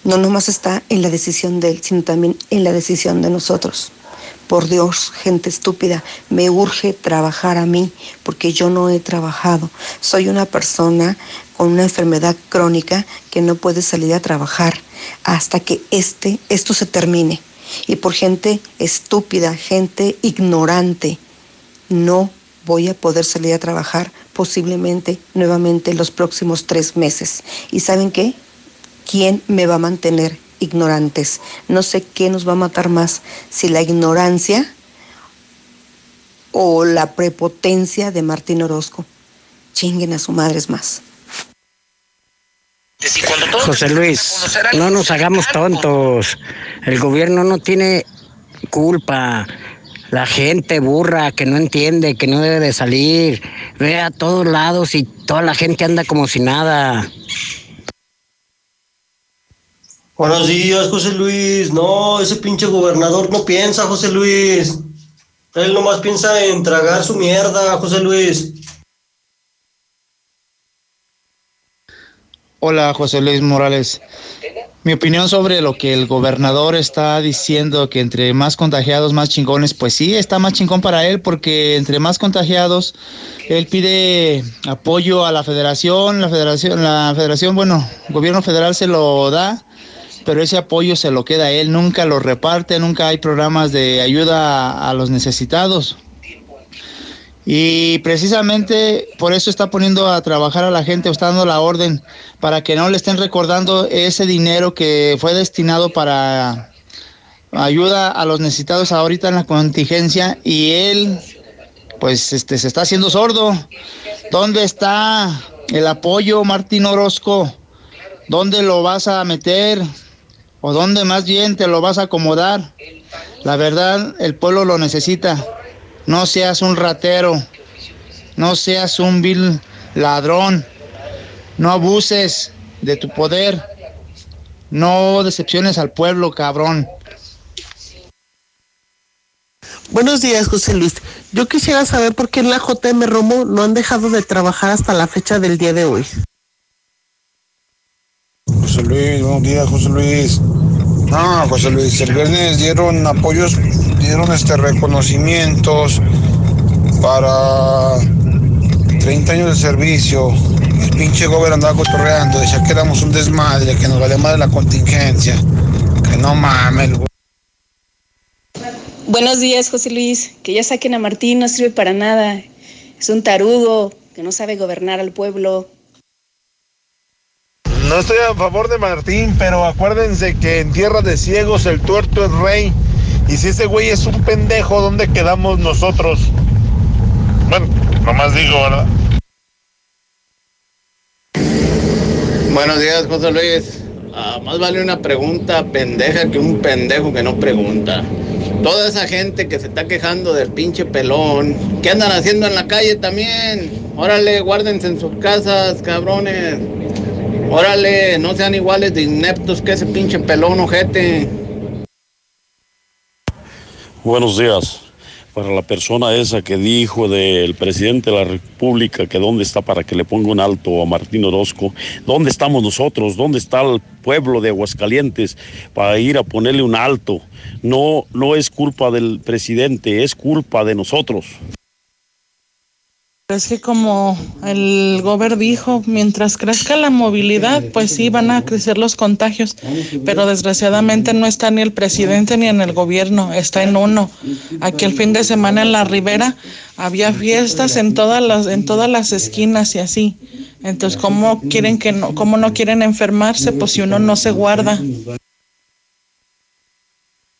no nomás está en la decisión de él, sino también en la decisión de nosotros. Por Dios, gente estúpida, me urge trabajar a mí, porque yo no he trabajado. Soy una persona con una enfermedad crónica que no puede salir a trabajar hasta que este, esto se termine y por gente estúpida, gente ignorante. No voy a poder salir a trabajar posiblemente nuevamente los próximos tres meses. ¿Y saben qué? ¿Quién me va a mantener ignorantes? No sé qué nos va a matar más, si la ignorancia o la prepotencia de Martín Orozco. Chinguen a su madre más. José Luis, no nos hagamos tontos. El gobierno no tiene culpa. La gente burra que no entiende, que no debe de salir. Ve a todos lados y toda la gente anda como si nada. Buenos días, José Luis. No, ese pinche gobernador no piensa, José Luis. Él nomás piensa en tragar su mierda, José Luis. Hola, José Luis Morales. Mi opinión sobre lo que el gobernador está diciendo, que entre más contagiados, más chingones, pues sí, está más chingón para él, porque entre más contagiados, él pide apoyo a la federación, la federación, la federación, bueno, el gobierno federal se lo da, pero ese apoyo se lo queda a él, nunca lo reparte, nunca hay programas de ayuda a, los necesitados. Y precisamente por eso está poniendo a trabajar a la gente, está dando la orden para que no le estén recordando ese dinero que fue destinado para ayuda a los necesitados ahorita en la contingencia y él pues este se está haciendo sordo. ¿Dónde está el apoyo, Martín Orozco? ¿Dónde lo vas a meter? ¿O dónde más bien te lo vas a acomodar? La verdad, el pueblo lo necesita. No seas un ratero, no seas un vil ladrón, no abuses de tu poder, no decepciones al pueblo, cabrón. Buenos días, José Luis. Yo quisiera saber por qué en la JM Romo no han dejado de trabajar hasta la fecha del día de hoy. José Luis, buenos días, José Luis. No, José Luis, el viernes dieron apoyos, dieron este reconocimientos para 30 años de servicio. El pinche gobierno andaba cotorreando, decía que éramos un desmadre, que nos valía más de la contingencia. Que no mames. Buenos días, José Luis. Que ya saquen a Martín, no sirve para nada. Es un tarugo que no sabe gobernar al pueblo. No estoy a favor de Martín, pero acuérdense que en tierra de ciegos el tuerto es rey. Y si ese güey es un pendejo, ¿dónde quedamos nosotros? Bueno, nomás digo, ¿verdad? Buenos días, José Luis. Ah, más vale una pregunta pendeja que un pendejo que no pregunta. Toda esa gente que se está quejando del pinche pelón, ¿qué andan haciendo en la calle también? Órale, guárdense en sus casas, cabrones. Órale, no sean iguales de ineptos que ese pinche pelón, ojete. Buenos días. Para la persona esa que dijo del presidente de la República que dónde está para que le ponga un alto a Martín Orozco, ¿dónde estamos nosotros? ¿Dónde está el pueblo de Aguascalientes para ir a ponerle un alto? No, no es culpa del presidente, es culpa de nosotros. Es que como el gober dijo, mientras crezca la movilidad, pues sí van a crecer los contagios, pero desgraciadamente no está ni el presidente ni en el gobierno, está en uno. Aquí el fin de semana en la Ribera había fiestas en todas las en todas las esquinas y así. Entonces, ¿cómo quieren que no cómo no quieren enfermarse pues si uno no se guarda?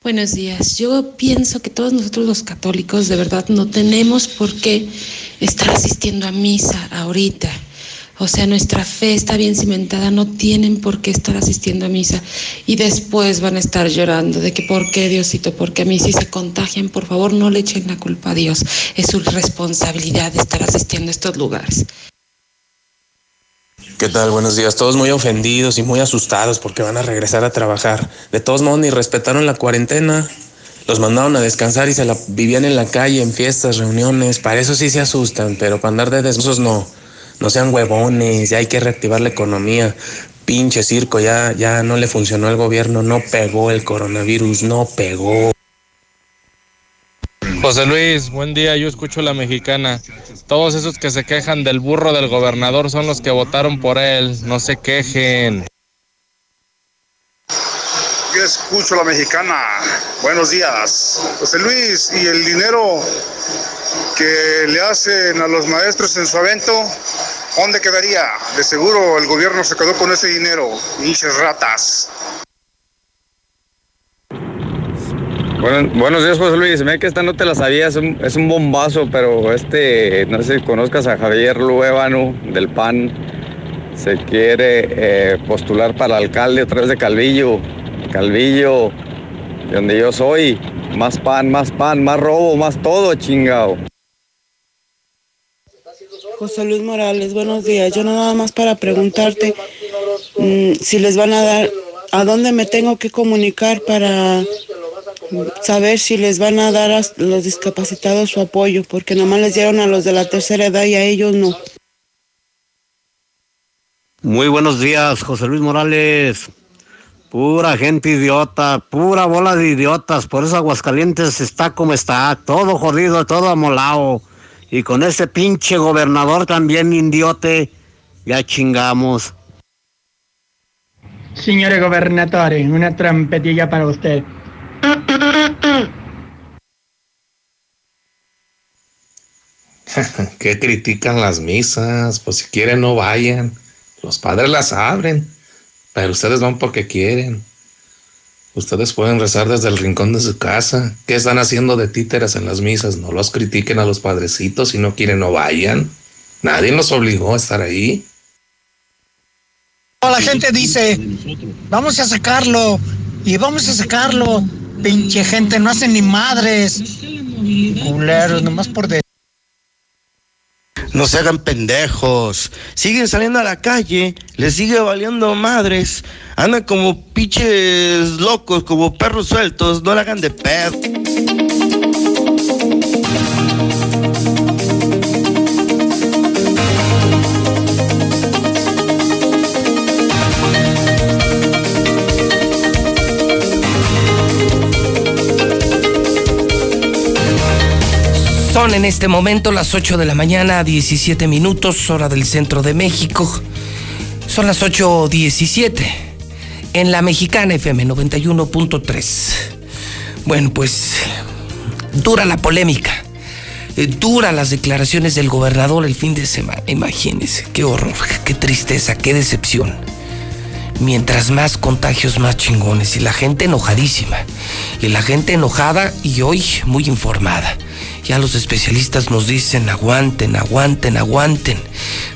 Buenos días. Yo pienso que todos nosotros los católicos de verdad no tenemos por qué estar asistiendo a misa ahorita. O sea, nuestra fe está bien cimentada, no tienen por qué estar asistiendo a misa. Y después van a estar llorando de que por qué Diosito, porque a mí si se contagian, por favor no le echen la culpa a Dios. Es su responsabilidad estar asistiendo a estos lugares. ¿Qué tal? Buenos días. Todos muy ofendidos y muy asustados porque van a regresar a trabajar. De todos modos, ni respetaron la cuarentena. Los mandaron a descansar y se la vivían en la calle, en fiestas, reuniones. Para eso sí se asustan, pero para andar de no. No sean huevones, ya hay que reactivar la economía. Pinche circo, ya, ya no le funcionó al gobierno, no pegó el coronavirus, no pegó. José Luis, buen día, yo escucho la mexicana. Todos esos que se quejan del burro del gobernador son los que votaron por él, no se quejen. Yo escucho la mexicana. Buenos días. José Luis, ¿y el dinero que le hacen a los maestros en su evento, ¿dónde quedaría? De seguro el gobierno se quedó con ese dinero, hinches ratas. Bueno, buenos días, José Luis. Me que esta no te la sabías, es un, es un bombazo, pero este, no sé si conozcas a Javier Luébano del PAN. Se quiere eh, postular para alcalde otra vez de Calvillo. Calvillo, de donde yo soy. Más pan, más pan, más robo, más todo, chingado. José Luis Morales, buenos días. Yo nada más para preguntarte mm, si les van a dar, a dónde me tengo que comunicar para saber si les van a dar a los discapacitados su apoyo, porque nomás les dieron a los de la tercera edad y a ellos no. Muy buenos días, José Luis Morales. Pura gente idiota, pura bola de idiotas. Por eso Aguascalientes está como está, todo jodido, todo amolado. Y con ese pinche gobernador también indiote, ya chingamos. Señor gobernatore, una trompetilla para usted. (laughs) ¿Qué critican las misas? Pues si quieren no vayan. Los padres las abren, pero ustedes van porque quieren. Ustedes pueden rezar desde el rincón de su casa. ¿Qué están haciendo de títeres en las misas? No los critiquen a los padrecitos. Si no quieren, no vayan. Nadie los obligó a estar ahí. La gente dice, vamos a sacarlo y vamos a sacarlo. Pinche gente, no hacen ni madres. Culeros, nomás por de... No se hagan pendejos. Siguen saliendo a la calle, les sigue valiendo madres. Andan como pinches locos, como perros sueltos. No la hagan de pedo. Son en este momento las 8 de la mañana, 17 minutos, hora del centro de México. Son las 8.17 en la mexicana FM 91.3. Bueno, pues dura la polémica, eh, dura las declaraciones del gobernador el fin de semana. Imagínense, qué horror, qué tristeza, qué decepción. Mientras más contagios, más chingones. Y la gente enojadísima. Y la gente enojada y hoy muy informada. Ya los especialistas nos dicen, aguanten, aguanten, aguanten.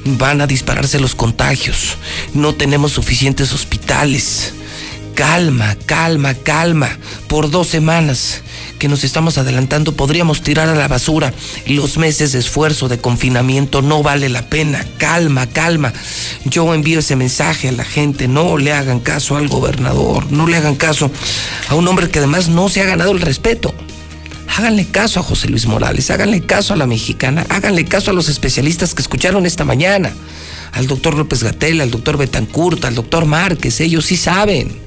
Van a dispararse los contagios. No tenemos suficientes hospitales. Calma, calma, calma. Por dos semanas que nos estamos adelantando podríamos tirar a la basura los meses de esfuerzo de confinamiento. No vale la pena. Calma, calma. Yo envío ese mensaje a la gente. No le hagan caso al gobernador. No le hagan caso a un hombre que además no se ha ganado el respeto. Háganle caso a José Luis Morales, háganle caso a la mexicana, háganle caso a los especialistas que escucharon esta mañana, al doctor López Gatel, al doctor Betancourt, al doctor Márquez, ellos sí saben.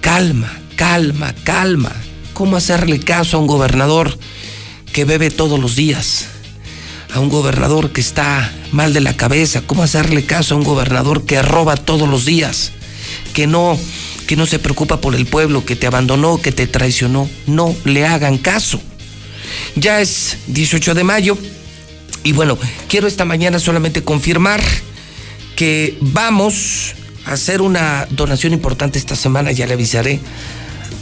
Calma, calma, calma. ¿Cómo hacerle caso a un gobernador que bebe todos los días? A un gobernador que está mal de la cabeza. ¿Cómo hacerle caso a un gobernador que roba todos los días? Que no que no se preocupa por el pueblo, que te abandonó, que te traicionó. No le hagan caso. Ya es 18 de mayo y bueno, quiero esta mañana solamente confirmar que vamos a hacer una donación importante esta semana, ya le avisaré,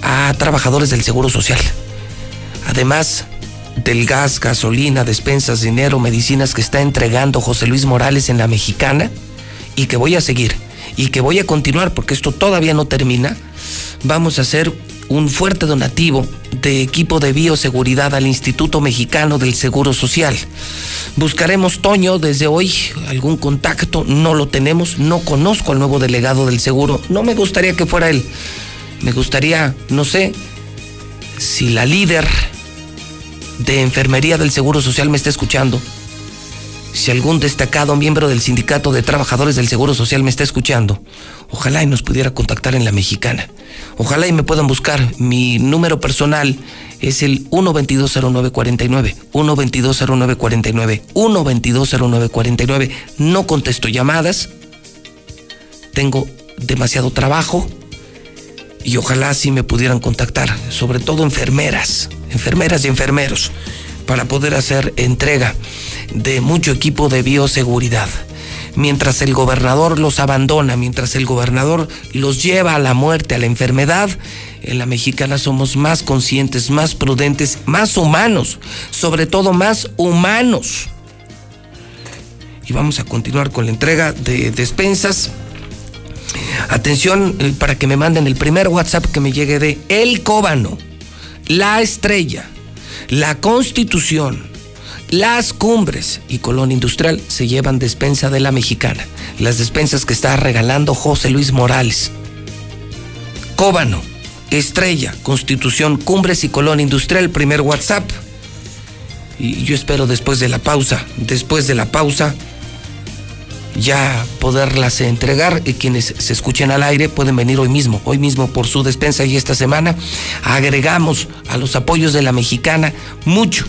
a trabajadores del Seguro Social. Además del gas, gasolina, despensas, dinero, medicinas que está entregando José Luis Morales en la mexicana y que voy a seguir y que voy a continuar porque esto todavía no termina, vamos a hacer un fuerte donativo de equipo de bioseguridad al Instituto Mexicano del Seguro Social. Buscaremos, Toño, desde hoy algún contacto, no lo tenemos, no conozco al nuevo delegado del seguro, no me gustaría que fuera él, me gustaría, no sé, si la líder de enfermería del Seguro Social me está escuchando, si algún destacado miembro del Sindicato de Trabajadores del Seguro Social me está escuchando, ojalá y nos pudiera contactar en la mexicana. Ojalá y me puedan buscar. Mi número personal es el 1220949, 1220949, 1220949. No contesto llamadas. Tengo demasiado trabajo y ojalá sí me pudieran contactar, sobre todo enfermeras, enfermeras y enfermeros para poder hacer entrega de mucho equipo de bioseguridad. Mientras el gobernador los abandona, mientras el gobernador los lleva a la muerte, a la enfermedad, en la mexicana somos más conscientes, más prudentes, más humanos, sobre todo más humanos. Y vamos a continuar con la entrega de despensas. Atención eh, para que me manden el primer WhatsApp que me llegue de El Cóbano, La Estrella, La Constitución, Las Cumbres y Colón Industrial se llevan despensa de la mexicana. Las despensas que está regalando José Luis Morales. Cóbano, Estrella, Constitución, Cumbres y Colón Industrial, primer WhatsApp. Y yo espero después de la pausa, después de la pausa, ya poderlas entregar. Y quienes se escuchen al aire pueden venir hoy mismo, hoy mismo por su despensa y esta semana agregamos a los apoyos de la mexicana mucho.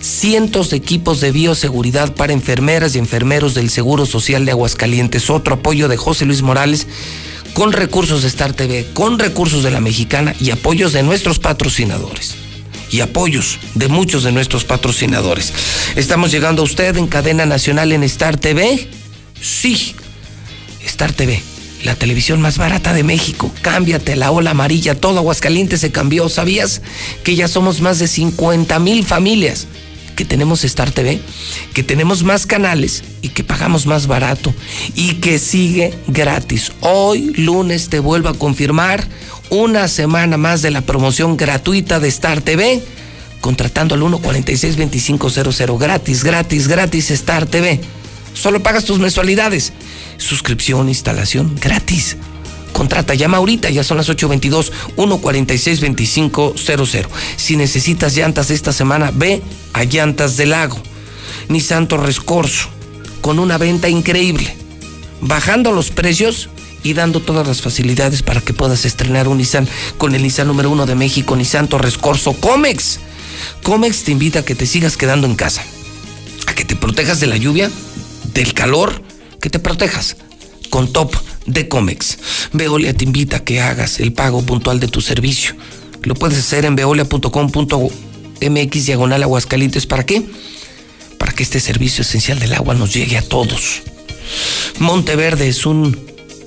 Cientos de equipos de bioseguridad para enfermeras y enfermeros del Seguro Social de Aguascalientes. Otro apoyo de José Luis Morales con recursos de Star TV, con recursos de la mexicana y apoyos de nuestros patrocinadores y apoyos de muchos de nuestros patrocinadores. Estamos llegando a usted en cadena nacional en Star TV. Sí, Star TV, la televisión más barata de México. Cámbiate la ola amarilla, todo Aguascalientes se cambió. ¿Sabías que ya somos más de 50 mil familias? que tenemos Star TV, que tenemos más canales y que pagamos más barato y que sigue gratis. Hoy lunes te vuelvo a confirmar una semana más de la promoción gratuita de Star TV, contratando al 146-2500 gratis, gratis, gratis Star TV. Solo pagas tus mensualidades. Suscripción, instalación, gratis. Contrata, llama ahorita, ya son las 822-146-2500. Si necesitas llantas esta semana, ve a Llantas del Lago. Ni Santo Rescorso, con una venta increíble. Bajando los precios y dando todas las facilidades para que puedas estrenar un Nissan con el Nissan número uno de México, Nissan Torres Corso Comex. Comex te invita a que te sigas quedando en casa, a que te protejas de la lluvia, del calor, que te protejas con top de Comex. Veolia te invita a que hagas el pago puntual de tu servicio. Lo puedes hacer en veolia.com.mx diagonal aguascalientes. ¿Para qué? Para que este servicio esencial del agua nos llegue a todos. Monteverde es un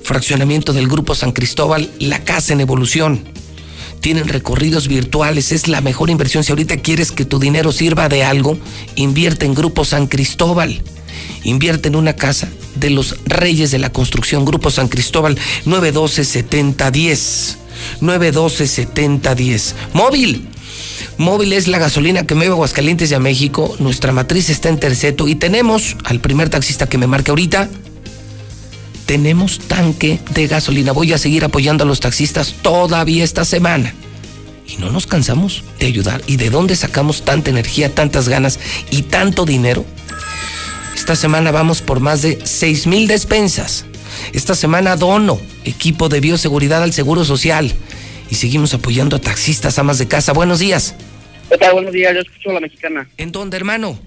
fraccionamiento del Grupo San Cristóbal, la casa en evolución. Tienen recorridos virtuales, es la mejor inversión. Si ahorita quieres que tu dinero sirva de algo, invierte en Grupo San Cristóbal. Invierte en una casa de los Reyes de la Construcción, Grupo San Cristóbal, 912-7010. 912-7010. Móvil. Móvil es la gasolina que mueve Aguascalientes y a México. Nuestra matriz está en Terceto y tenemos al primer taxista que me marque ahorita. Tenemos tanque de gasolina. Voy a seguir apoyando a los taxistas todavía esta semana. Y no nos cansamos de ayudar. ¿Y de dónde sacamos tanta energía, tantas ganas y tanto dinero? Esta semana vamos por más de 6 mil despensas. Esta semana dono equipo de bioseguridad al Seguro Social. Y seguimos apoyando a taxistas, amas de casa. Buenos días. ¿Qué tal? Buenos días, yo escucho a la mexicana. ¿En dónde, hermano?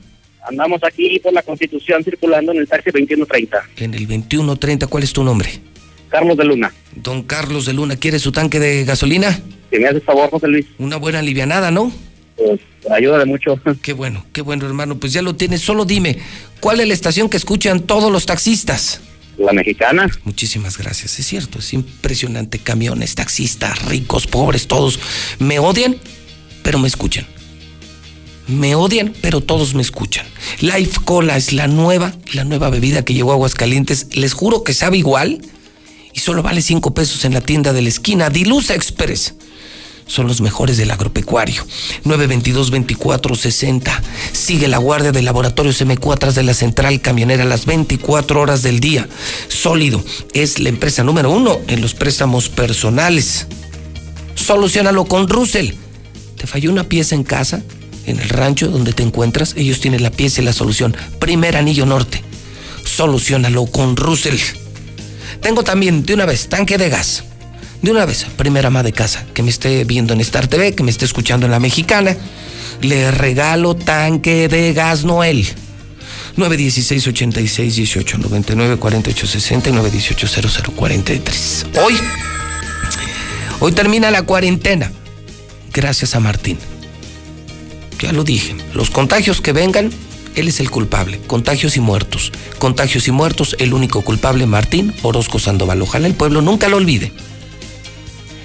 Andamos aquí por la Constitución circulando en el taxi 2130. En el 2130, ¿cuál es tu nombre? Carlos de Luna. Don Carlos de Luna, ¿quiere su tanque de gasolina? Si me hace favor, José Luis. Una buena alivianada, ¿no? Pues ayuda de mucho. (laughs) Qué bueno, qué bueno, hermano. Pues ya lo tienes. Solo dime, ¿cuál es la estación que escuchan todos los taxistas? La mexicana. Muchísimas gracias. Es cierto, es impresionante. Camiones, taxistas, ricos, pobres, todos me odian, pero me escuchan. Me odian, pero todos me escuchan. Life Cola es la nueva, la nueva bebida que llegó a Aguascalientes. Les juro que sabe igual y solo vale 5 pesos en la tienda de la esquina. Dilusa Express son los mejores del agropecuario. 922-2460. Sigue la guardia del laboratorio MQ atrás de la central camionera las 24 horas del día. Sólido es la empresa número uno en los préstamos personales. Solucionalo con Russell. ¿Te falló una pieza en casa? En el rancho donde te encuentras, ellos tienen la pieza y la solución. Primer anillo norte. Solucionalo con Russell. Tengo también de una vez tanque de gas de una vez, primera ama de casa, que me esté viendo en Star TV, que me esté escuchando en La Mexicana, le regalo tanque de gas Noel. 916 86 18 99 48 60 y 918 0043. Hoy, hoy termina la cuarentena. Gracias a Martín. Ya lo dije. Los contagios que vengan, él es el culpable. Contagios y muertos. Contagios y muertos, el único culpable, Martín Orozco Sandoval. Ojalá el pueblo nunca lo olvide.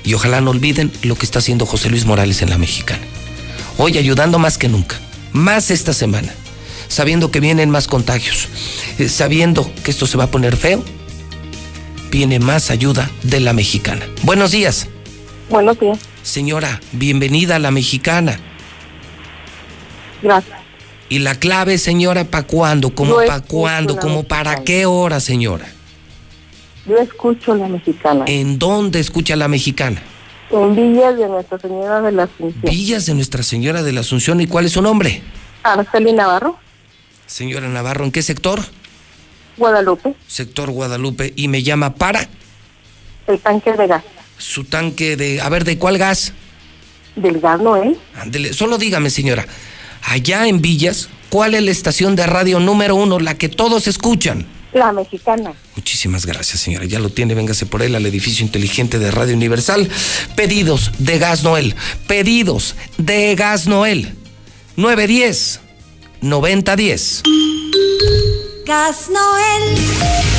Y ojalá no olviden lo que está haciendo José Luis Morales en la mexicana. Hoy ayudando más que nunca. Más esta semana. Sabiendo que vienen más contagios. eh, sabiendo que esto se va a poner feo. Viene más ayuda de la mexicana. Buenos días. Buenos días. Señora, bienvenida a la mexicana. Gracias. ¿Y la clave, señora, para cuándo? ¿Cómo para cuándo? ¿Cómo para qué hora, señora? Yo escucho la mexicana. ¿En dónde escucha la mexicana? En Villas de Nuestra Señora de la Asunción. Villas de Nuestra Señora de la Asunción. ¿Y cuál es su nombre? Araceli Navarro, Señora Navarro, ¿en qué sector? Guadalupe, Sector Guadalupe. Y me llama para el tanque de gas. su tanque de... A ver, ¿de cuál gas? Del gas Noel, Ándele, solo dígame, señora. Allá en Villas, ¿cuál es la estación de radio número uno, la que todos escuchan? La mexicana. Muchísimas gracias, señora. Ya lo tiene, véngase por él al edificio inteligente de Radio Universal. Pedidos de Gas Noel. Pedidos de Gas Noel. 910 9010. Gas Noel.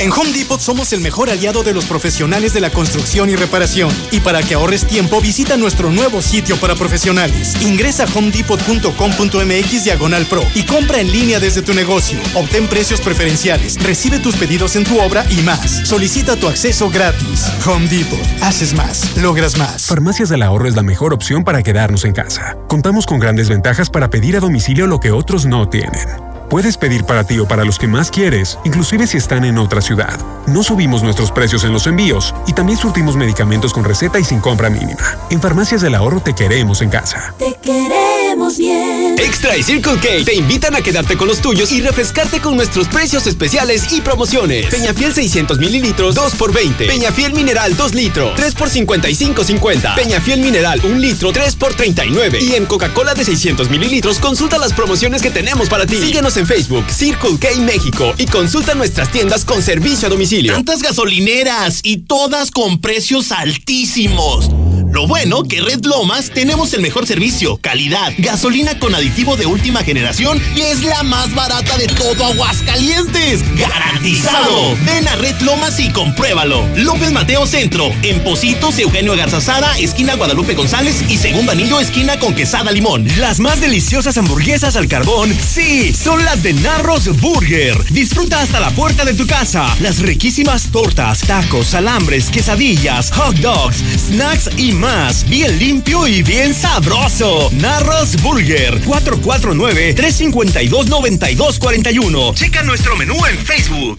En Home Depot somos el mejor aliado de los profesionales de la construcción y reparación. Y para que ahorres tiempo, visita nuestro nuevo sitio para profesionales. Ingresa a homedepot.com.mx diagonal pro y compra en línea desde tu negocio. Obtén precios preferenciales, recibe tus pedidos en tu obra y más. Solicita tu acceso gratis. Home Depot. Haces más, logras más. Farmacias del Ahorro es la mejor opción para quedarnos en casa. Contamos con grandes ventajas para pedir a domicilio lo que otros no tienen. Puedes pedir para ti o para los que más quieres, inclusive si están en otra ciudad. No subimos nuestros precios en los envíos y también surtimos medicamentos con receta y sin compra mínima. En Farmacias del Ahorro te queremos en casa. Te queremos bien. Extra y Circle K te invitan a quedarte con los tuyos y refrescarte con nuestros precios especiales y promociones. Peñafiel 600 mililitros, 2 por 20. Peñafiel Mineral 2 litros, 3 por 55.50. Peñafiel Mineral 1 litro, 3 por 39. Y en Coca-Cola de 600 mililitros, consulta las promociones que tenemos para ti. Síguenos en Facebook, Circle K México y consulta nuestras tiendas con servicio a domicilio. Tantas gasolineras y todas con precios altísimos. Lo bueno que Red Lomas tenemos el mejor servicio, calidad, gasolina con aditivo de última generación y es la más barata de todo Aguascalientes. ¡Garantizado! Ven a Red Lomas y compruébalo. López Mateo Centro, en Positos, Eugenio Garzazada, esquina Guadalupe González y segundo anillo, esquina con quesada limón. Las más deliciosas hamburguesas al carbón, sí, son las de Narros Burger. Disfruta hasta la puerta de tu casa. Las riquísimas tortas, tacos, alambres, quesadillas, hot dogs, snacks y más. Bien limpio y bien sabroso. Narros Burger, 449-352-9241. Checa nuestro menú en Facebook.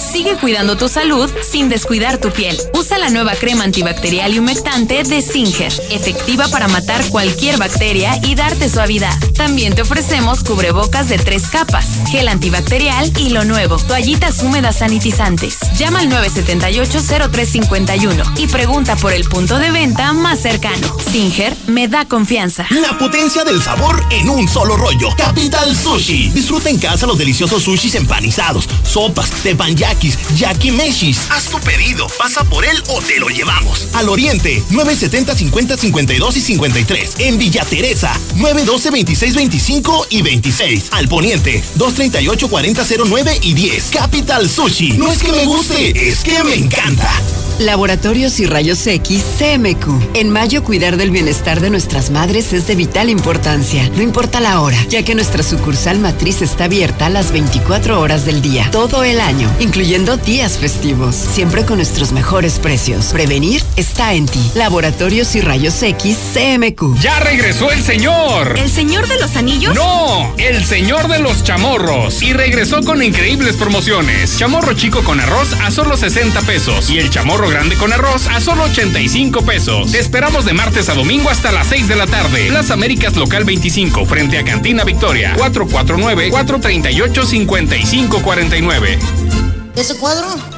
Sigue cuidando tu salud sin descuidar tu piel. Usa la nueva crema antibacterial y humectante de Singer, efectiva para matar cualquier bacteria y darte suavidad. También te ofrecemos cubrebocas de tres capas, gel antibacterial y lo nuevo, toallitas húmedas sanitizantes. Llama al 978-0351 y pregunta por el punto de venta más cercano. Singer me da confianza. La potencia del sabor en un solo rollo. Capital Sushi. Disfruta en casa los deliciosos sushis empanizados, sopas, teppanyakis, yakimeshis. Haz tu pedido, pasa por él o te lo llevamos. Al Oriente, 970 50 52 y 53. En Villa Teresa, 912 26 25 y 26. Al Poniente, 238 40 09 y 10. Capital Sushi. No es que me guste, es que me encanta. Laboratorios y Rayos X CMQ. En mayo, cuidar del bienestar de nuestras madres es de vital importancia. No importa la hora, ya que nuestra sucursal matriz está abierta las 24 horas del día, todo el año, incluyendo días festivos. Siempre con nuestros mejores precios. Prevenir está en ti. Laboratorios y Rayos X CMQ. ¡Ya regresó el señor! ¿El señor de los anillos? ¡No! El señor de los chamorros. Y regresó con increíbles promociones. Chamorro chico con arroz a solo 60 pesos. Y el chamorro grande con arroz a solo 85 pesos. Te esperamos de martes a domingo hasta las 6 de la tarde. Plaza Américas Local 25, frente a Cantina Victoria. 449-438-5549. ¿Ese cuadro?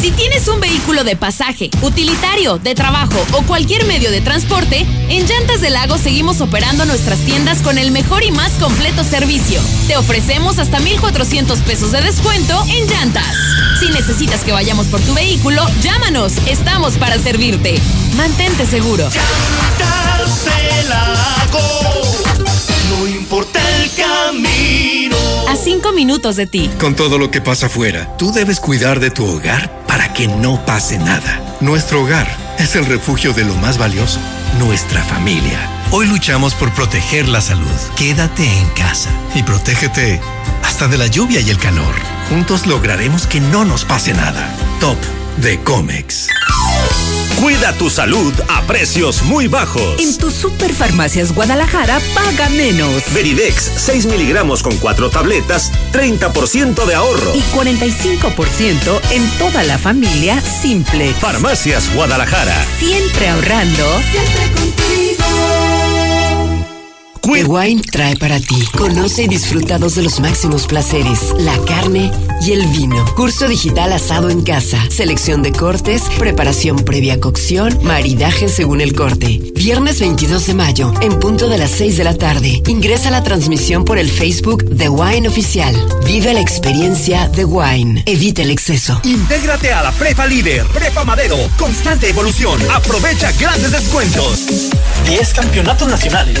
Si tienes un vehículo de pasaje, utilitario, de trabajo o cualquier medio de transporte, en Llantas del Lago seguimos operando nuestras tiendas con el mejor y más completo servicio. Te ofrecemos hasta 1,400 pesos de descuento en llantas. Si necesitas que vayamos por tu vehículo, llámanos. Estamos para servirte. Mantente seguro. Lago. No importa el camino. A cinco minutos de ti. Con todo lo que pasa afuera, tú debes cuidar de tu hogar para que no pase nada. Nuestro hogar es el refugio de lo más valioso, nuestra familia. Hoy luchamos por proteger la salud. Quédate en casa y protégete hasta de la lluvia y el calor. Juntos lograremos que no nos pase nada. Top de Comex. Cuida tu salud a precios muy bajos. En tus superfarmacias Guadalajara paga menos. Veridex 6 miligramos con 4 tabletas, 30% de ahorro. Y 45% en toda la familia simple. Farmacias Guadalajara. Siempre ahorrando. Siempre contigo. The Wine trae para ti. Conoce y disfruta dos de los máximos placeres, la carne y el vino. Curso digital asado en casa. Selección de cortes, preparación previa a cocción, maridaje según el corte. Viernes 22 de mayo, en punto de las 6 de la tarde. Ingresa a la transmisión por el Facebook The Wine Oficial. Vive la experiencia The Wine. Evita el exceso. Intégrate a la Prepa Líder, Prepa Madero. Constante evolución. Aprovecha grandes descuentos. 10 campeonatos nacionales.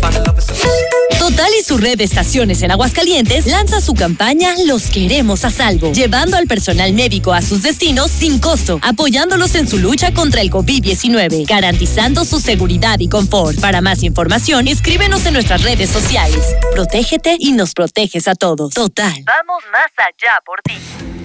Total y su red de estaciones en Aguascalientes lanza su campaña Los queremos a salvo, llevando al personal médico a sus destinos sin costo, apoyándolos en su lucha contra el COVID-19, garantizando su seguridad y confort. Para más información, escríbenos en nuestras redes sociales. Protégete y nos proteges a todos. Total. Vamos más allá por ti.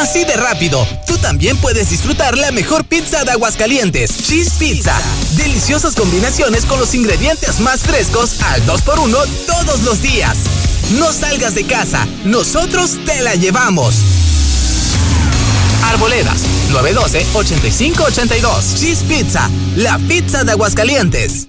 Así de rápido, tú también puedes disfrutar la mejor pizza de Aguascalientes, Cheese Pizza. Deliciosas combinaciones con los ingredientes más frescos al 2x1 todos los días. No salgas de casa, nosotros te la llevamos. Arboledas 912-8582. Cheese Pizza, la pizza de Aguascalientes.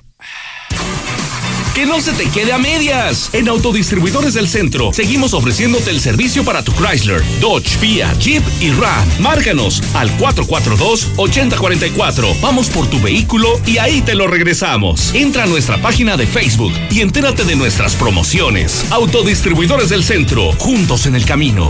Que no se te quede a medias. En Autodistribuidores del Centro seguimos ofreciéndote el servicio para tu Chrysler, Dodge, Fiat, Jeep y Ram. Márcanos al 442-8044. Vamos por tu vehículo y ahí te lo regresamos. Entra a nuestra página de Facebook y entérate de nuestras promociones. Autodistribuidores del Centro, juntos en el camino.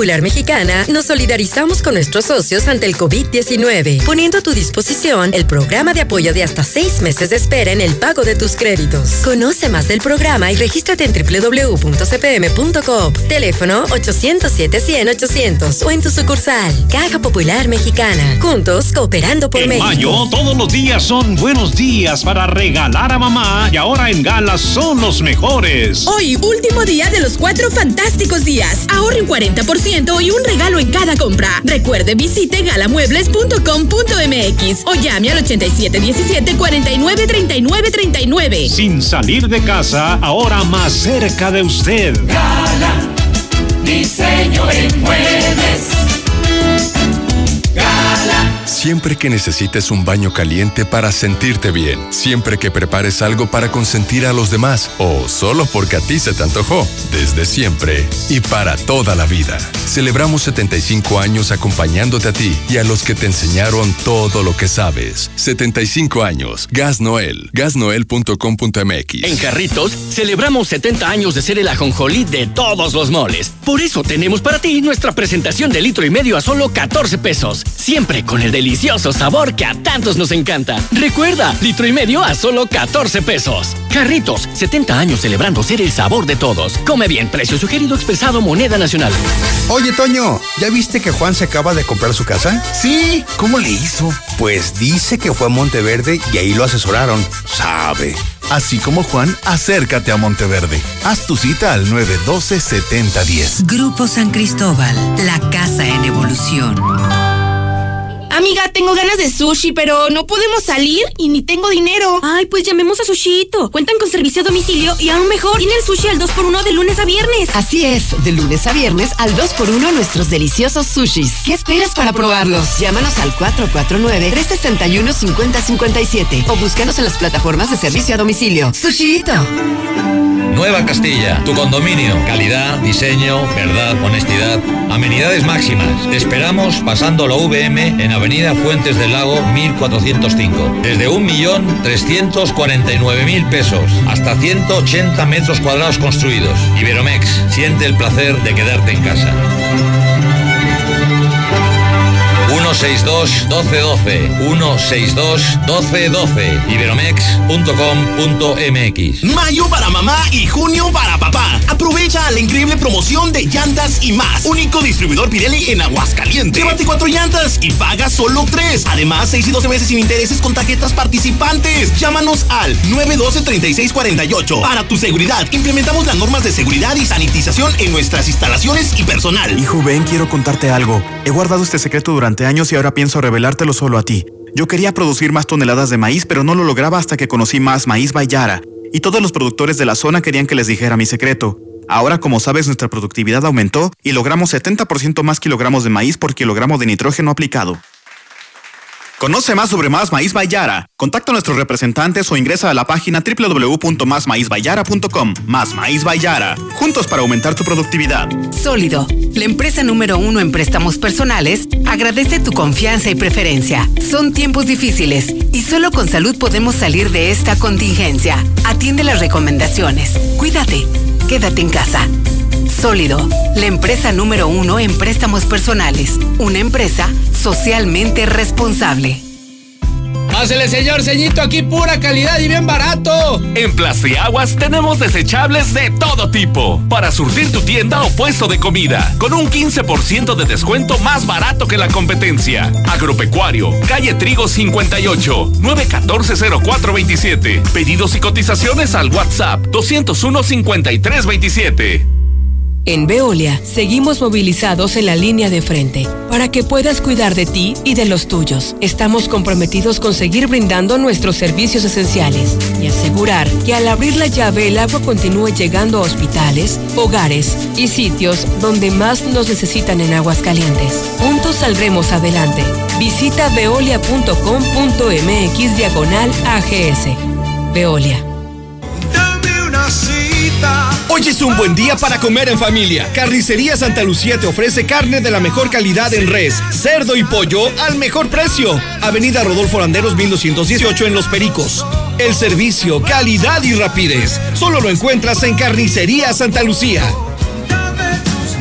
Popular Mexicana, nos solidarizamos con nuestros socios ante el COVID-19, poniendo a tu disposición el programa de apoyo de hasta seis meses de espera en el pago de tus créditos. Conoce más del programa y regístrate en www.cpm.com. Teléfono 807-100-800 o en tu sucursal. Caja Popular Mexicana. Juntos cooperando por en México. mayo, todos los días son buenos días para regalar a mamá y ahora en Gala son los mejores. Hoy, último día de los cuatro fantásticos días. Ahorren 40% y un regalo en cada compra. Recuerde, visite galamuebles.com.mx o llame al 8717 49 39 39. Sin salir de casa, ahora más cerca de usted. Gala, diseño en muebles. Siempre que necesites un baño caliente para sentirte bien, siempre que prepares algo para consentir a los demás o solo porque a ti se te antojó, desde siempre y para toda la vida. Celebramos 75 años acompañándote a ti y a los que te enseñaron todo lo que sabes. 75 años. Gas Noel. Gasnoel.com.mx. En Jarritos celebramos 70 años de ser el ajonjolí de todos los moles. Por eso tenemos para ti nuestra presentación de litro y medio a solo 14 pesos. Siempre con el delicioso sabor que a tantos nos encanta. Recuerda, litro y medio a solo 14 pesos. Jarritos, 70 años celebrando ser el sabor de todos. Come bien, precio sugerido expresado moneda nacional. Oye, Toño, ¿ya viste que Juan se acaba de comprar su casa? Sí, ¿cómo le hizo? Pues dice que fue a Monteverde y ahí lo asesoraron. Sabe. Así como Juan, acércate a Monteverde. Haz tu cita al 912-7010. Grupo San Cristóbal, la casa en evolución. Amiga, tengo ganas de sushi, pero no podemos salir y ni tengo dinero. Ay, pues llamemos a Sushito. Cuentan con servicio a domicilio y aún mejor, tienen sushi al 2x1 de lunes a viernes. Así es, de lunes a viernes al 2x1 nuestros deliciosos sushis. ¿Qué esperas para probarlos? Llámanos al 449-361-5057 o búscanos en las plataformas de servicio a domicilio. Sushito. Nueva Castilla, tu condominio. Calidad, diseño, verdad, honestidad. Amenidades máximas. Te esperamos pasando la VM en Avenida Fuentes del Lago 1405. Desde 1.349.000 pesos hasta 180 metros cuadrados construidos. Iberomex, siente el placer de quedarte en casa. 162-1212. 162-1212. Iberomex.com.mx. Mayo para mamá y junio para papá. Aprovecha la increíble promoción de llantas y más. Único distribuidor Pirelli en Aguascalientes. Llévate cuatro llantas y paga solo tres. Además, 6 y 12 meses sin intereses con tarjetas participantes. Llámanos al 912-3648. Para tu seguridad, implementamos las normas de seguridad y sanitización en nuestras instalaciones y personal. Hijo, ven, quiero contarte algo. He guardado este secreto durante años y ahora pienso revelártelo solo a ti. Yo quería producir más toneladas de maíz, pero no lo lograba hasta que conocí más Maíz Bayara. Y todos los productores de la zona querían que les dijera mi secreto. Ahora, como sabes, nuestra productividad aumentó y logramos 70% más kilogramos de maíz por kilogramo de nitrógeno aplicado. Conoce más sobre Más Maíz Bayara. Contacta a nuestros representantes o ingresa a la página www.másmaízbayara.com. Más Maíz Bayara. Juntos para aumentar tu productividad. Sólido, la empresa número uno en préstamos personales, agradece tu confianza y preferencia. Son tiempos difíciles y solo con salud podemos salir de esta contingencia. Atiende las recomendaciones. Cuídate. Quédate en casa. Sólido, la empresa número uno en préstamos personales. Una empresa socialmente responsable. Pásele, señor ceñito, aquí pura calidad y bien barato. En Plastiaguas tenemos desechables de todo tipo para surtir tu tienda o puesto de comida con un 15% de descuento más barato que la competencia. Agropecuario, calle Trigo 58, 914-0427. Pedidos y cotizaciones al WhatsApp 201 5327. En Veolia seguimos movilizados en la línea de frente para que puedas cuidar de ti y de los tuyos. Estamos comprometidos con seguir brindando nuestros servicios esenciales y asegurar que al abrir la llave el agua continúe llegando a hospitales, hogares y sitios donde más nos necesitan en aguas calientes. Juntos saldremos adelante. Visita veolia.com.mx diagonal AGS. Veolia. Hoy es un buen día para comer en familia. Carnicería Santa Lucía te ofrece carne de la mejor calidad en res, cerdo y pollo al mejor precio. Avenida Rodolfo Landeros 1218 en Los Pericos. El servicio, calidad y rapidez. Solo lo encuentras en Carnicería Santa Lucía.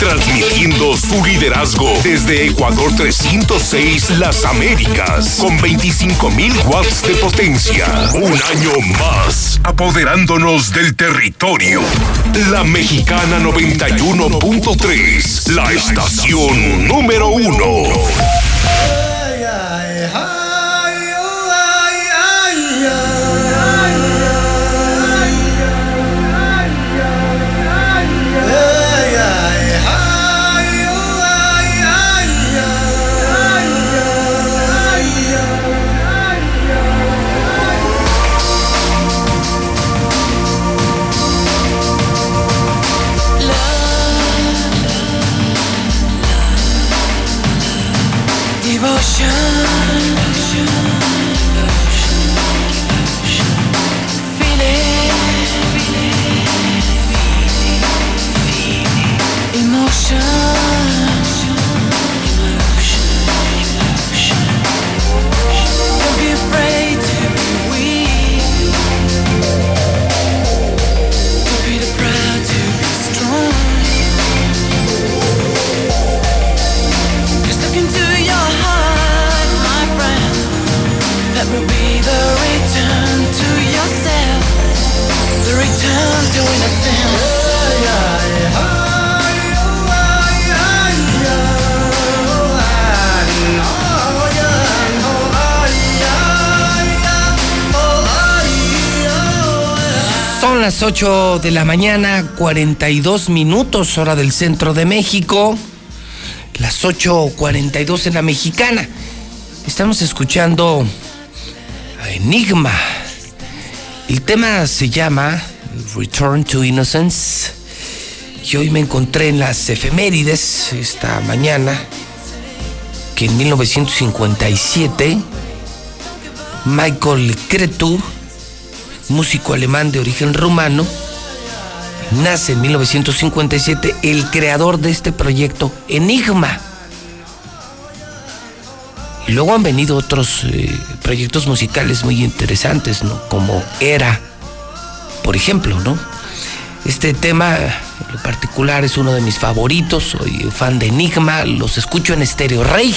Transmitiendo su liderazgo desde Ecuador 306 Las Américas con 25.000 watts de potencia. Un año más, apoderándonos del territorio. La Mexicana 91.3, la estación número uno. 想 Son las 8 de la mañana, 42 minutos, hora del centro de México. Las 8.42 en la mexicana. Estamos escuchando a Enigma. El tema se llama Return to Innocence. Y hoy me encontré en las efemérides esta mañana que en 1957 Michael Cretu, músico alemán de origen rumano, nace en 1957 el creador de este proyecto Enigma. Y luego han venido otros eh, proyectos musicales muy interesantes, ¿no? Como Era, por ejemplo, ¿no? Este tema en lo particular es uno de mis favoritos, soy fan de Enigma, los escucho en Stereo Rey.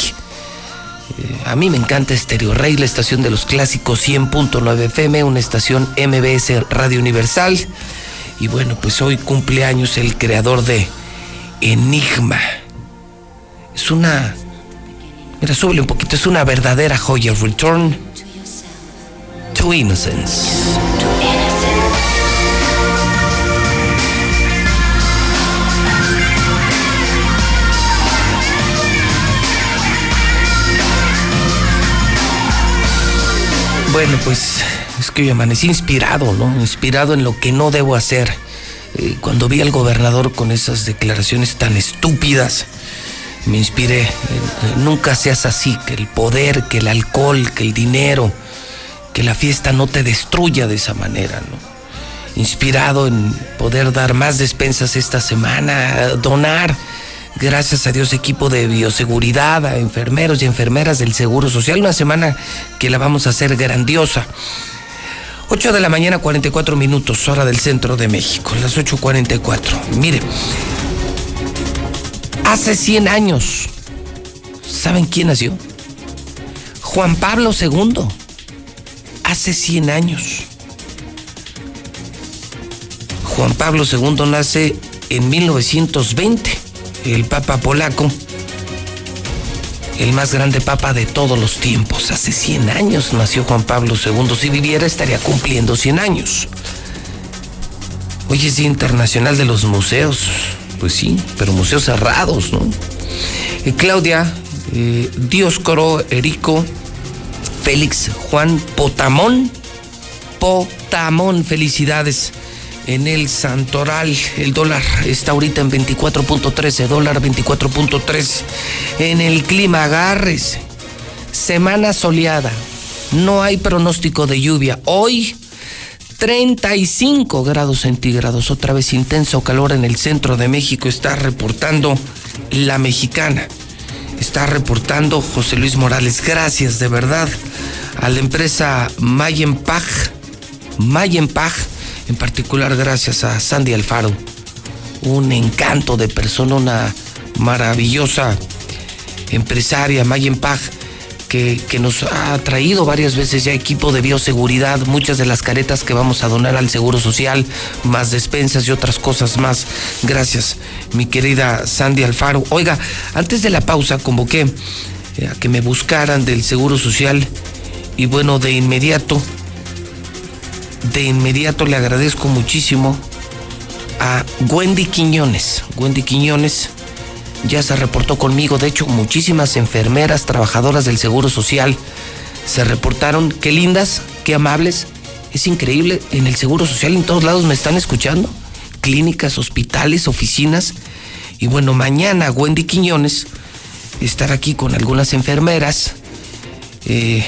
Eh, a mí me encanta Stereo Rey, la estación de los clásicos 100.9 FM, una estación MBS Radio Universal. Y bueno, pues hoy cumpleaños el creador de Enigma. Es una. Mira, súbele un poquito, es una verdadera joya. Return to Innocence. Bueno, pues es que yo amanecí inspirado, ¿no? Inspirado en lo que no debo hacer. Eh, cuando vi al gobernador con esas declaraciones tan estúpidas, me inspiré. Nunca seas así, que el poder, que el alcohol, que el dinero, que la fiesta no te destruya de esa manera, ¿no? Inspirado en poder dar más despensas esta semana, donar, gracias a Dios, equipo de bioseguridad, a enfermeros y enfermeras del Seguro Social. Una semana que la vamos a hacer grandiosa. 8 de la mañana, 44 minutos, hora del centro de México, las 8.44. Mire, hace 100 años, ¿saben quién nació? Juan Pablo II, hace 100 años. Juan Pablo II nace en 1920, el Papa polaco, el más grande Papa de todos los tiempos. Hace 100 años nació Juan Pablo II. Si viviera estaría cumpliendo 100 años. Hoy es Día Internacional de los Museos. Pues sí, pero museos cerrados, ¿no? Eh, Claudia, eh, Dioscoro, Erico, Félix, Juan Potamón. Potamón, felicidades en el Santoral. El dólar está ahorita en 24.13, dólar 24.3. En el clima, agárrese. Semana soleada. No hay pronóstico de lluvia. Hoy 35 grados centígrados. Otra vez intenso calor en el centro de México. Está reportando la mexicana. Está reportando José Luis Morales. Gracias de verdad a la empresa Mayenpag. Mayenpag en particular gracias a Sandy Alfaro, un encanto de persona, una maravillosa empresaria, Mayen Pag, que, que, nos ha traído varias veces ya equipo de bioseguridad, muchas de las caretas que vamos a donar al Seguro Social, más despensas y otras cosas más. Gracias, mi querida Sandy Alfaro. Oiga, antes de la pausa convoqué eh, a que me buscaran del Seguro Social y bueno, de inmediato de inmediato le agradezco muchísimo a Wendy Quiñones. Wendy Quiñones ya se reportó conmigo. De hecho, muchísimas enfermeras, trabajadoras del Seguro Social se reportaron. Qué lindas, qué amables. Es increíble. En el Seguro Social en todos lados me están escuchando. Clínicas, hospitales, oficinas. Y bueno, mañana Wendy Quiñones estará aquí con algunas enfermeras. Eh,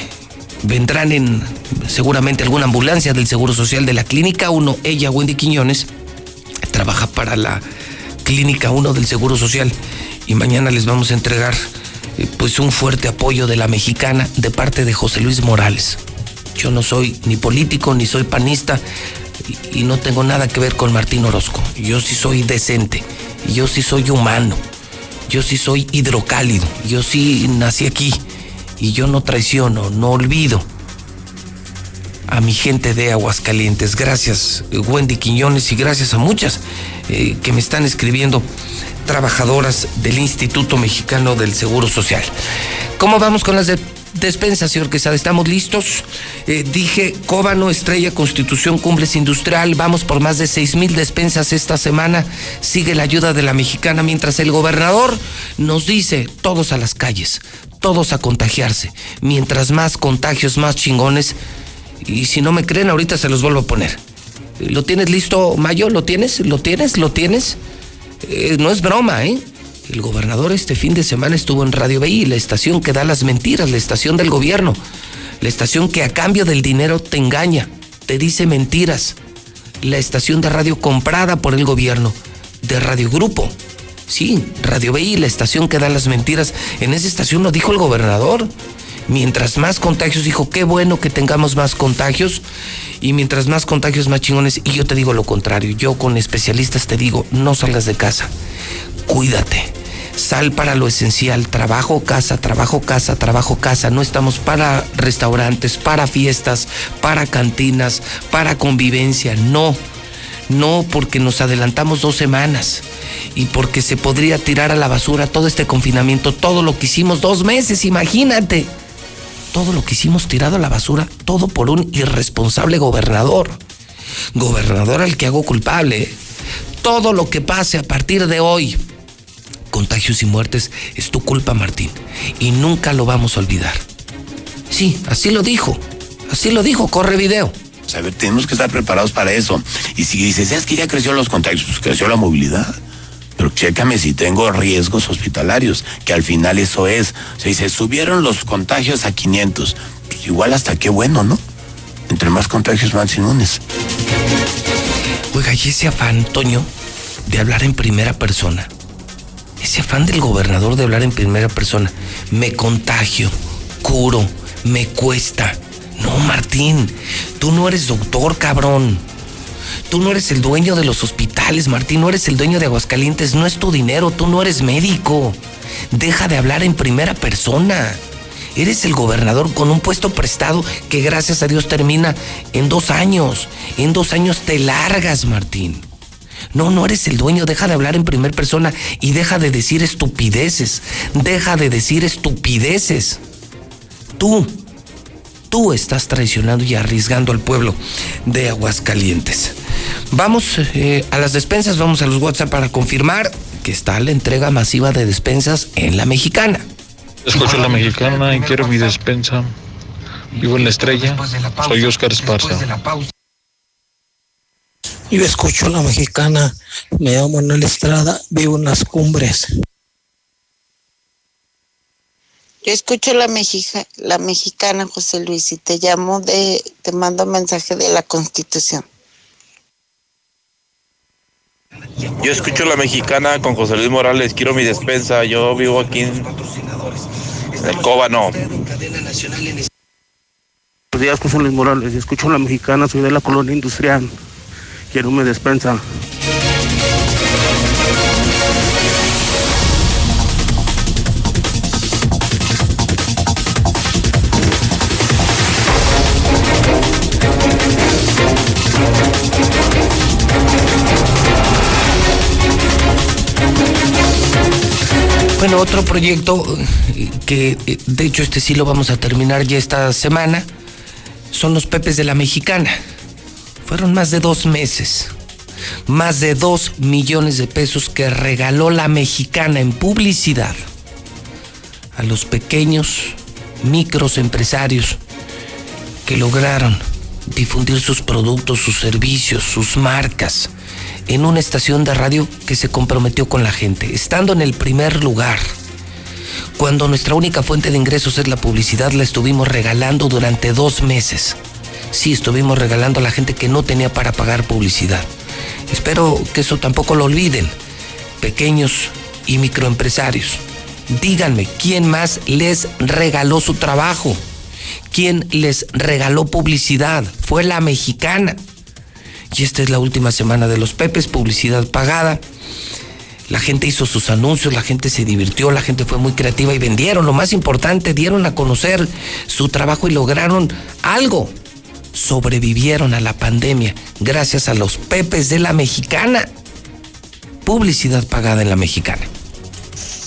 vendrán en seguramente alguna ambulancia del Seguro Social de la Clínica 1. Ella, Wendy Quiñones, trabaja para la Clínica 1 del Seguro Social y mañana les vamos a entregar eh, pues un fuerte apoyo de la mexicana de parte de José Luis Morales. Yo no soy ni político ni soy panista y, y no tengo nada que ver con Martín Orozco. Yo sí soy decente, yo sí soy humano, yo sí soy hidrocálido, yo sí nací aquí y yo no traiciono, no olvido a mi gente de Aguascalientes. Gracias Wendy Quiñones y gracias a muchas eh, que me están escribiendo trabajadoras del Instituto Mexicano del Seguro Social. ¿Cómo vamos con las de despensas, señor Quesada? ¿Estamos listos? Eh, dije, Cóbano, Estrella, Constitución, Cumbres Industrial, vamos por más de seis mil despensas esta semana. Sigue la ayuda de la mexicana mientras el gobernador nos dice, todos a las calles, todos a contagiarse. Mientras más contagios, más chingones. Y si no me creen, ahorita se los vuelvo a poner. ¿Lo tienes listo, Mayo? ¿Lo tienes? ¿Lo tienes? ¿Lo tienes? Eh, no es broma, ¿eh? El gobernador este fin de semana estuvo en Radio BI, la estación que da las mentiras, la estación del gobierno, la estación que a cambio del dinero te engaña, te dice mentiras, la estación de radio comprada por el gobierno, de Radio Grupo. Sí, Radio BI, la estación que da las mentiras. En esa estación lo dijo el gobernador. Mientras más contagios, dijo, qué bueno que tengamos más contagios. Y mientras más contagios, más chingones. Y yo te digo lo contrario. Yo con especialistas te digo, no salgas de casa. Cuídate. Sal para lo esencial. Trabajo, casa, trabajo, casa, trabajo, casa. No estamos para restaurantes, para fiestas, para cantinas, para convivencia. No. No porque nos adelantamos dos semanas y porque se podría tirar a la basura todo este confinamiento, todo lo que hicimos dos meses, imagínate. Todo lo que hicimos tirado a la basura, todo por un irresponsable gobernador. Gobernador al que hago culpable. Todo lo que pase a partir de hoy, contagios y muertes, es tu culpa, Martín. Y nunca lo vamos a olvidar. Sí, así lo dijo. Así lo dijo, corre video. O sea, a ver, tenemos que estar preparados para eso. Y si dices, es que ya creció los contagios, pues creció la movilidad. Pero chécame si tengo riesgos hospitalarios, que al final eso es. O sea, dice, subieron los contagios a 500. Pues igual hasta qué bueno, ¿no? Entre más contagios, más inmunes. Oiga, y ese afán, Toño, de hablar en primera persona. Ese afán del gobernador de hablar en primera persona. Me contagio, curo, me cuesta. No, Martín, tú no eres doctor, cabrón. Tú no eres el dueño de los hospitales, Martín, no eres el dueño de Aguascalientes, no es tu dinero, tú no eres médico. Deja de hablar en primera persona. Eres el gobernador con un puesto prestado que gracias a Dios termina en dos años. En dos años te largas, Martín. No, no eres el dueño, deja de hablar en primera persona y deja de decir estupideces. Deja de decir estupideces. Tú, tú estás traicionando y arriesgando al pueblo de Aguascalientes. Vamos eh, a las despensas, vamos a los WhatsApp para confirmar que está la entrega masiva de despensas en la mexicana. Escucho la mexicana y quiero mi despensa. Vivo en la estrella. Soy Oscar Esparza. Yo escucho la mexicana. Me llamo Manuel Estrada. Vivo en las cumbres. Yo escucho la, mexija, la mexicana, José Luis, y te llamo de, te mando mensaje de la Constitución. Yo escucho la mexicana con José Luis Morales, quiero mi despensa, yo vivo aquí en el Cóbano. Buenos días, José Luis Morales. Yo escucho la mexicana, soy de la colonia industrial. Quiero mi despensa. Bueno, otro proyecto eh, que eh, de hecho este sí lo vamos a terminar ya esta semana son los Pepes de la Mexicana. Fueron más de dos meses, más de dos millones de pesos que regaló la Mexicana en publicidad a los pequeños micros empresarios que lograron difundir sus productos, sus servicios, sus marcas en una estación de radio que se comprometió con la gente, estando en el primer lugar. Cuando nuestra única fuente de ingresos es la publicidad, la estuvimos regalando durante dos meses. Sí, estuvimos regalando a la gente que no tenía para pagar publicidad. Espero que eso tampoco lo olviden, pequeños y microempresarios. Díganme, ¿quién más les regaló su trabajo? ¿Quién les regaló publicidad? Fue la mexicana. Y esta es la última semana de los Pepes, publicidad pagada. La gente hizo sus anuncios, la gente se divirtió, la gente fue muy creativa y vendieron. Lo más importante, dieron a conocer su trabajo y lograron algo. Sobrevivieron a la pandemia gracias a los Pepes de la Mexicana. Publicidad pagada en la Mexicana.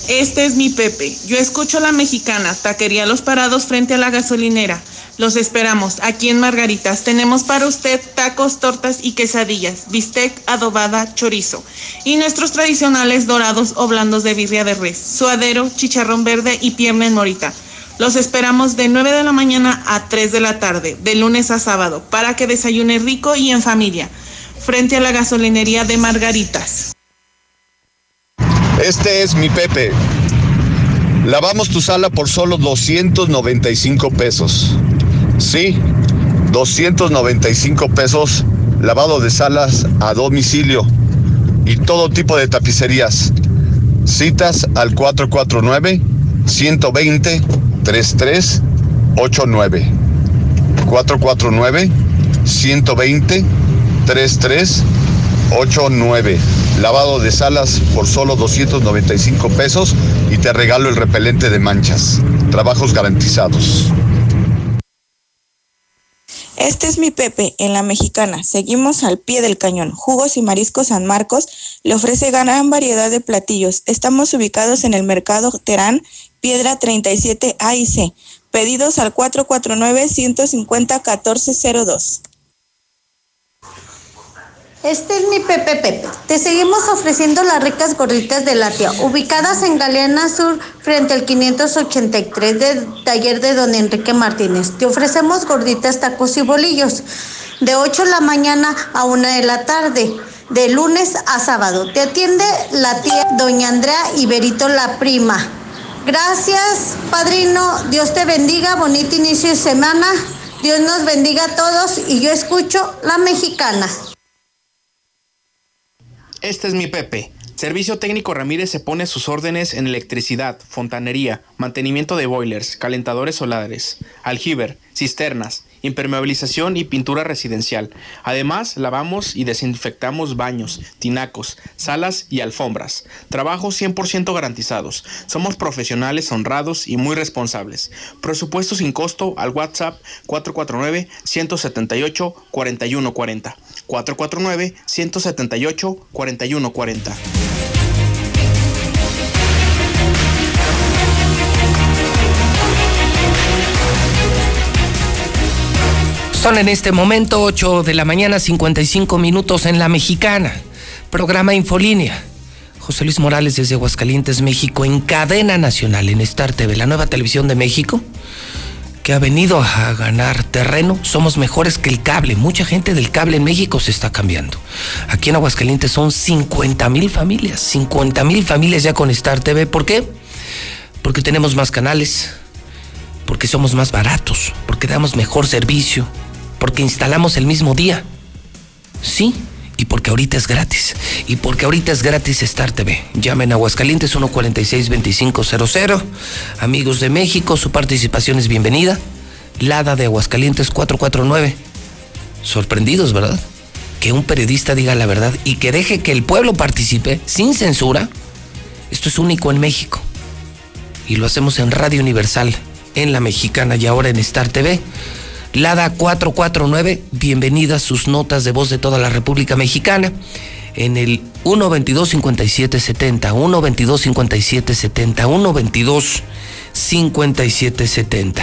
Este es mi Pepe. Yo escucho la mexicana, taquería Los Parados frente a la gasolinera. Los esperamos aquí en Margaritas. Tenemos para usted tacos, tortas y quesadillas, bistec, adobada, chorizo. Y nuestros tradicionales dorados o blandos de birria de res, suadero, chicharrón verde y pierna en morita. Los esperamos de 9 de la mañana a 3 de la tarde, de lunes a sábado, para que desayune rico y en familia, frente a la gasolinería de Margaritas. Este es mi Pepe. Lavamos tu sala por solo 295 pesos. Sí, 295 pesos lavado de salas a domicilio y todo tipo de tapicerías. Citas al 449 120 3389. 449 120 3389. Lavado de salas por solo 295 pesos y te regalo el repelente de manchas. Trabajos garantizados. Este es mi Pepe en la mexicana. Seguimos al pie del cañón. Jugos y Mariscos San Marcos le ofrece gran variedad de platillos. Estamos ubicados en el mercado Terán, Piedra 37 A y C. Pedidos al 449-150-1402. Este es mi Pepe Pepe. Te seguimos ofreciendo las ricas gorditas de la tía, ubicadas en Galeana Sur, frente al 583 del taller de don Enrique Martínez. Te ofrecemos gorditas, tacos y bolillos, de 8 de la mañana a 1 de la tarde, de lunes a sábado. Te atiende la tía doña Andrea Iberito la prima. Gracias, padrino. Dios te bendiga. Bonito inicio de semana. Dios nos bendiga a todos y yo escucho la mexicana. Este es mi Pepe. Servicio Técnico Ramírez se pone sus órdenes en electricidad, fontanería, mantenimiento de boilers, calentadores solares, aljiber, cisternas, impermeabilización y pintura residencial. Además, lavamos y desinfectamos baños, tinacos, salas y alfombras. Trabajos 100% garantizados. Somos profesionales honrados y muy responsables. Presupuesto sin costo al WhatsApp 449 178 4140. 449-178-4140. Son en este momento 8 de la mañana 55 minutos en la mexicana. Programa Infolínea. José Luis Morales desde Aguascalientes, México, en cadena nacional, en Star TV, la nueva televisión de México que ha venido a ganar terreno, somos mejores que el cable. Mucha gente del cable en México se está cambiando. Aquí en Aguascalientes son 50 mil familias, 50 mil familias ya con Star TV. ¿Por qué? Porque tenemos más canales, porque somos más baratos, porque damos mejor servicio, porque instalamos el mismo día. Sí, y porque ahorita es gratis. Y porque ahorita es gratis Star TV. Llamen a Aguascalientes 146-2500. Amigos de México, su participación es bienvenida. Lada de Aguascalientes 449. Sorprendidos, ¿verdad? Que un periodista diga la verdad y que deje que el pueblo participe sin censura. Esto es único en México. Y lo hacemos en Radio Universal, en La Mexicana y ahora en Star TV. Lada 449, bienvenida a sus notas de voz de toda la República Mexicana en el 122-5770, 122-5770, 122-5770.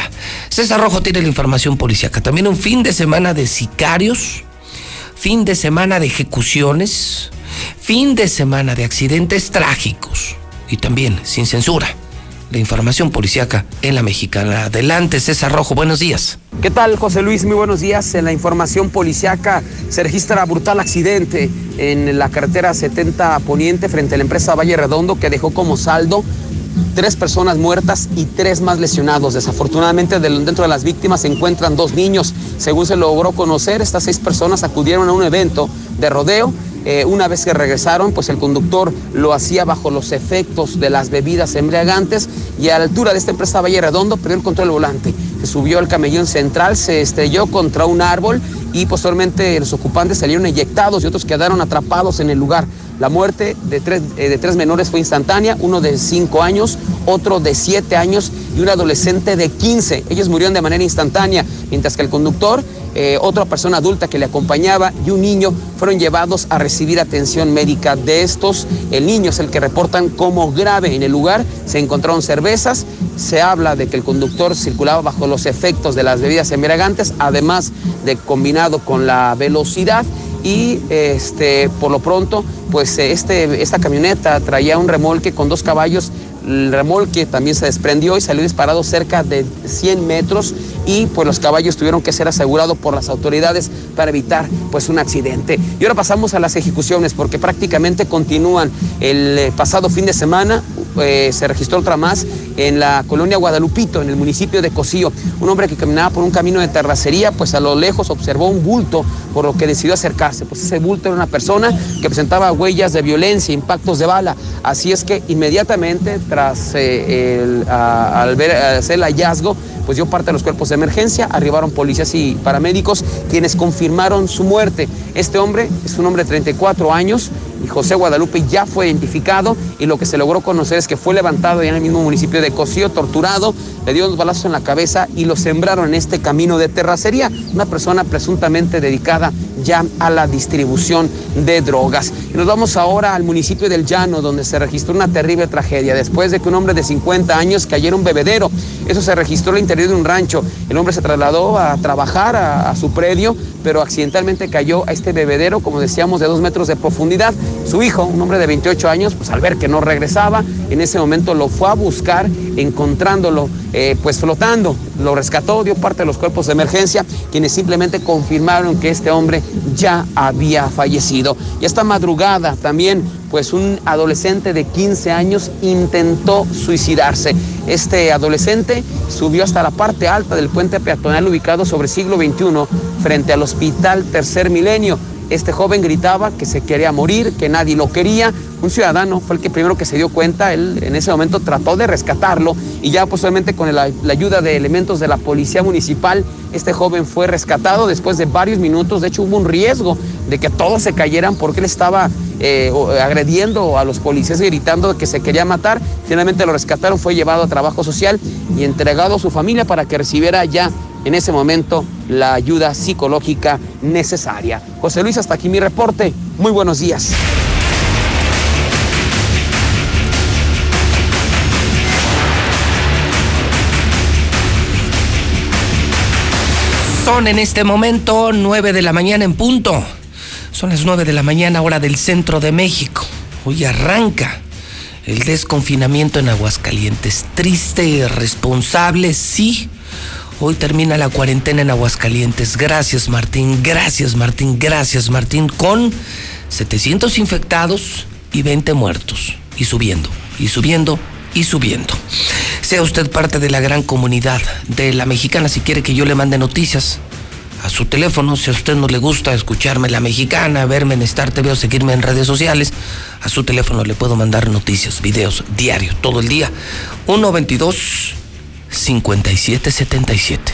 César Rojo tiene la información policíaca. También un fin de semana de sicarios, fin de semana de ejecuciones, fin de semana de accidentes trágicos y también sin censura la información policiaca en la mexicana. Adelante, César Rojo, buenos días. ¿Qué tal, José Luis? Muy buenos días. En la información policiaca se registra brutal accidente en la carretera 70 Poniente frente a la empresa Valle Redondo que dejó como saldo tres personas muertas y tres más lesionados. Desafortunadamente, dentro de las víctimas se encuentran dos niños. Según se logró conocer, estas seis personas acudieron a un evento de rodeo eh, una vez que regresaron, pues el conductor lo hacía bajo los efectos de las bebidas embriagantes y a la altura de esta empresa Valle Redondo perdió el control del volante. Se subió al camellón central, se estrelló contra un árbol y posteriormente los ocupantes salieron eyectados y otros quedaron atrapados en el lugar. La muerte de tres, eh, de tres menores fue instantánea, uno de cinco años, otro de siete años y un adolescente de 15. Ellos murieron de manera instantánea, mientras que el conductor, eh, otra persona adulta que le acompañaba y un niño fueron llevados a recibir atención médica de estos. El niño es el que reportan como grave en el lugar. Se encontraron cervezas. Se habla de que el conductor circulaba bajo los efectos de las bebidas embriagantes, además de combinado con la velocidad y este, por lo pronto, pues este, esta camioneta traía un remolque con dos caballos. El remolque también se desprendió y salió disparado cerca de 100 metros y pues los caballos tuvieron que ser asegurados por las autoridades para evitar pues un accidente. Y ahora pasamos a las ejecuciones porque prácticamente continúan. El eh, pasado fin de semana eh, se registró otra más en la colonia Guadalupito, en el municipio de Cocío. Un hombre que caminaba por un camino de terracería, pues a lo lejos observó un bulto, por lo que decidió acercarse. Pues ese bulto era una persona que presentaba huellas de violencia, impactos de bala. Así es que inmediatamente, tras eh, el, hacer el hallazgo, pues dio parte de los cuerpos de emergencia, arribaron policías y paramédicos quienes confirmaron su muerte. Este hombre es un hombre de 34 años y José Guadalupe ya fue identificado y lo que se logró conocer es que fue levantado ya en el mismo municipio de Cocío, torturado, le dio unos balazos en la cabeza y lo sembraron en este camino de terracería, una persona presuntamente dedicada ya a la distribución de drogas. Y nos vamos ahora al municipio del Llano, donde se registró una terrible tragedia después de que un hombre de 50 años cayera un bebedero. Eso se registró al interior de un rancho. El hombre se trasladó a trabajar a, a su predio, pero accidentalmente cayó a este bebedero, como decíamos, de dos metros de profundidad. Su hijo, un hombre de 28 años, pues al ver que no regresaba, en ese momento lo fue a buscar, encontrándolo eh, pues flotando. Lo rescató, dio parte de los cuerpos de emergencia, quienes simplemente confirmaron que este hombre ya había fallecido. Y esta madrugada también, pues un adolescente de 15 años intentó suicidarse. Este adolescente subió hasta la parte alta del puente peatonal ubicado sobre siglo XXI frente al Hospital Tercer Milenio. Este joven gritaba que se quería morir, que nadie lo quería. Un ciudadano fue el que primero que se dio cuenta, él en ese momento trató de rescatarlo y ya posteriormente con la, ayuda de elementos de la policía municipal, este joven fue rescatado después de varios minutos. De hecho hubo un riesgo de que todos se cayeran porque él estaba eh, agrediendo a los policías, gritando que se quería matar. Finalmente lo rescataron, fue llevado a trabajo social y entregado a su familia para que recibiera ya en ese momento la ayuda psicológica necesaria. José Luis, hasta aquí mi reporte. Muy buenos días. Son en este momento 9 de la mañana en punto. Son las 9 de la mañana hora del centro de México. Hoy arranca el desconfinamiento en Aguascalientes. Triste responsable, sí. Hoy termina la cuarentena en Aguascalientes. Gracias Martín, gracias Martín, gracias Martín. Con 700 infectados y 20 muertos. Y subiendo, y subiendo, y subiendo. Sea usted parte de la gran comunidad de la mexicana si quiere que yo le mande noticias a su teléfono. Si a usted no le gusta escucharme la mexicana, verme en Star TV o seguirme en redes sociales, a su teléfono le puedo mandar noticias, videos, diario, todo el día. 122 5777.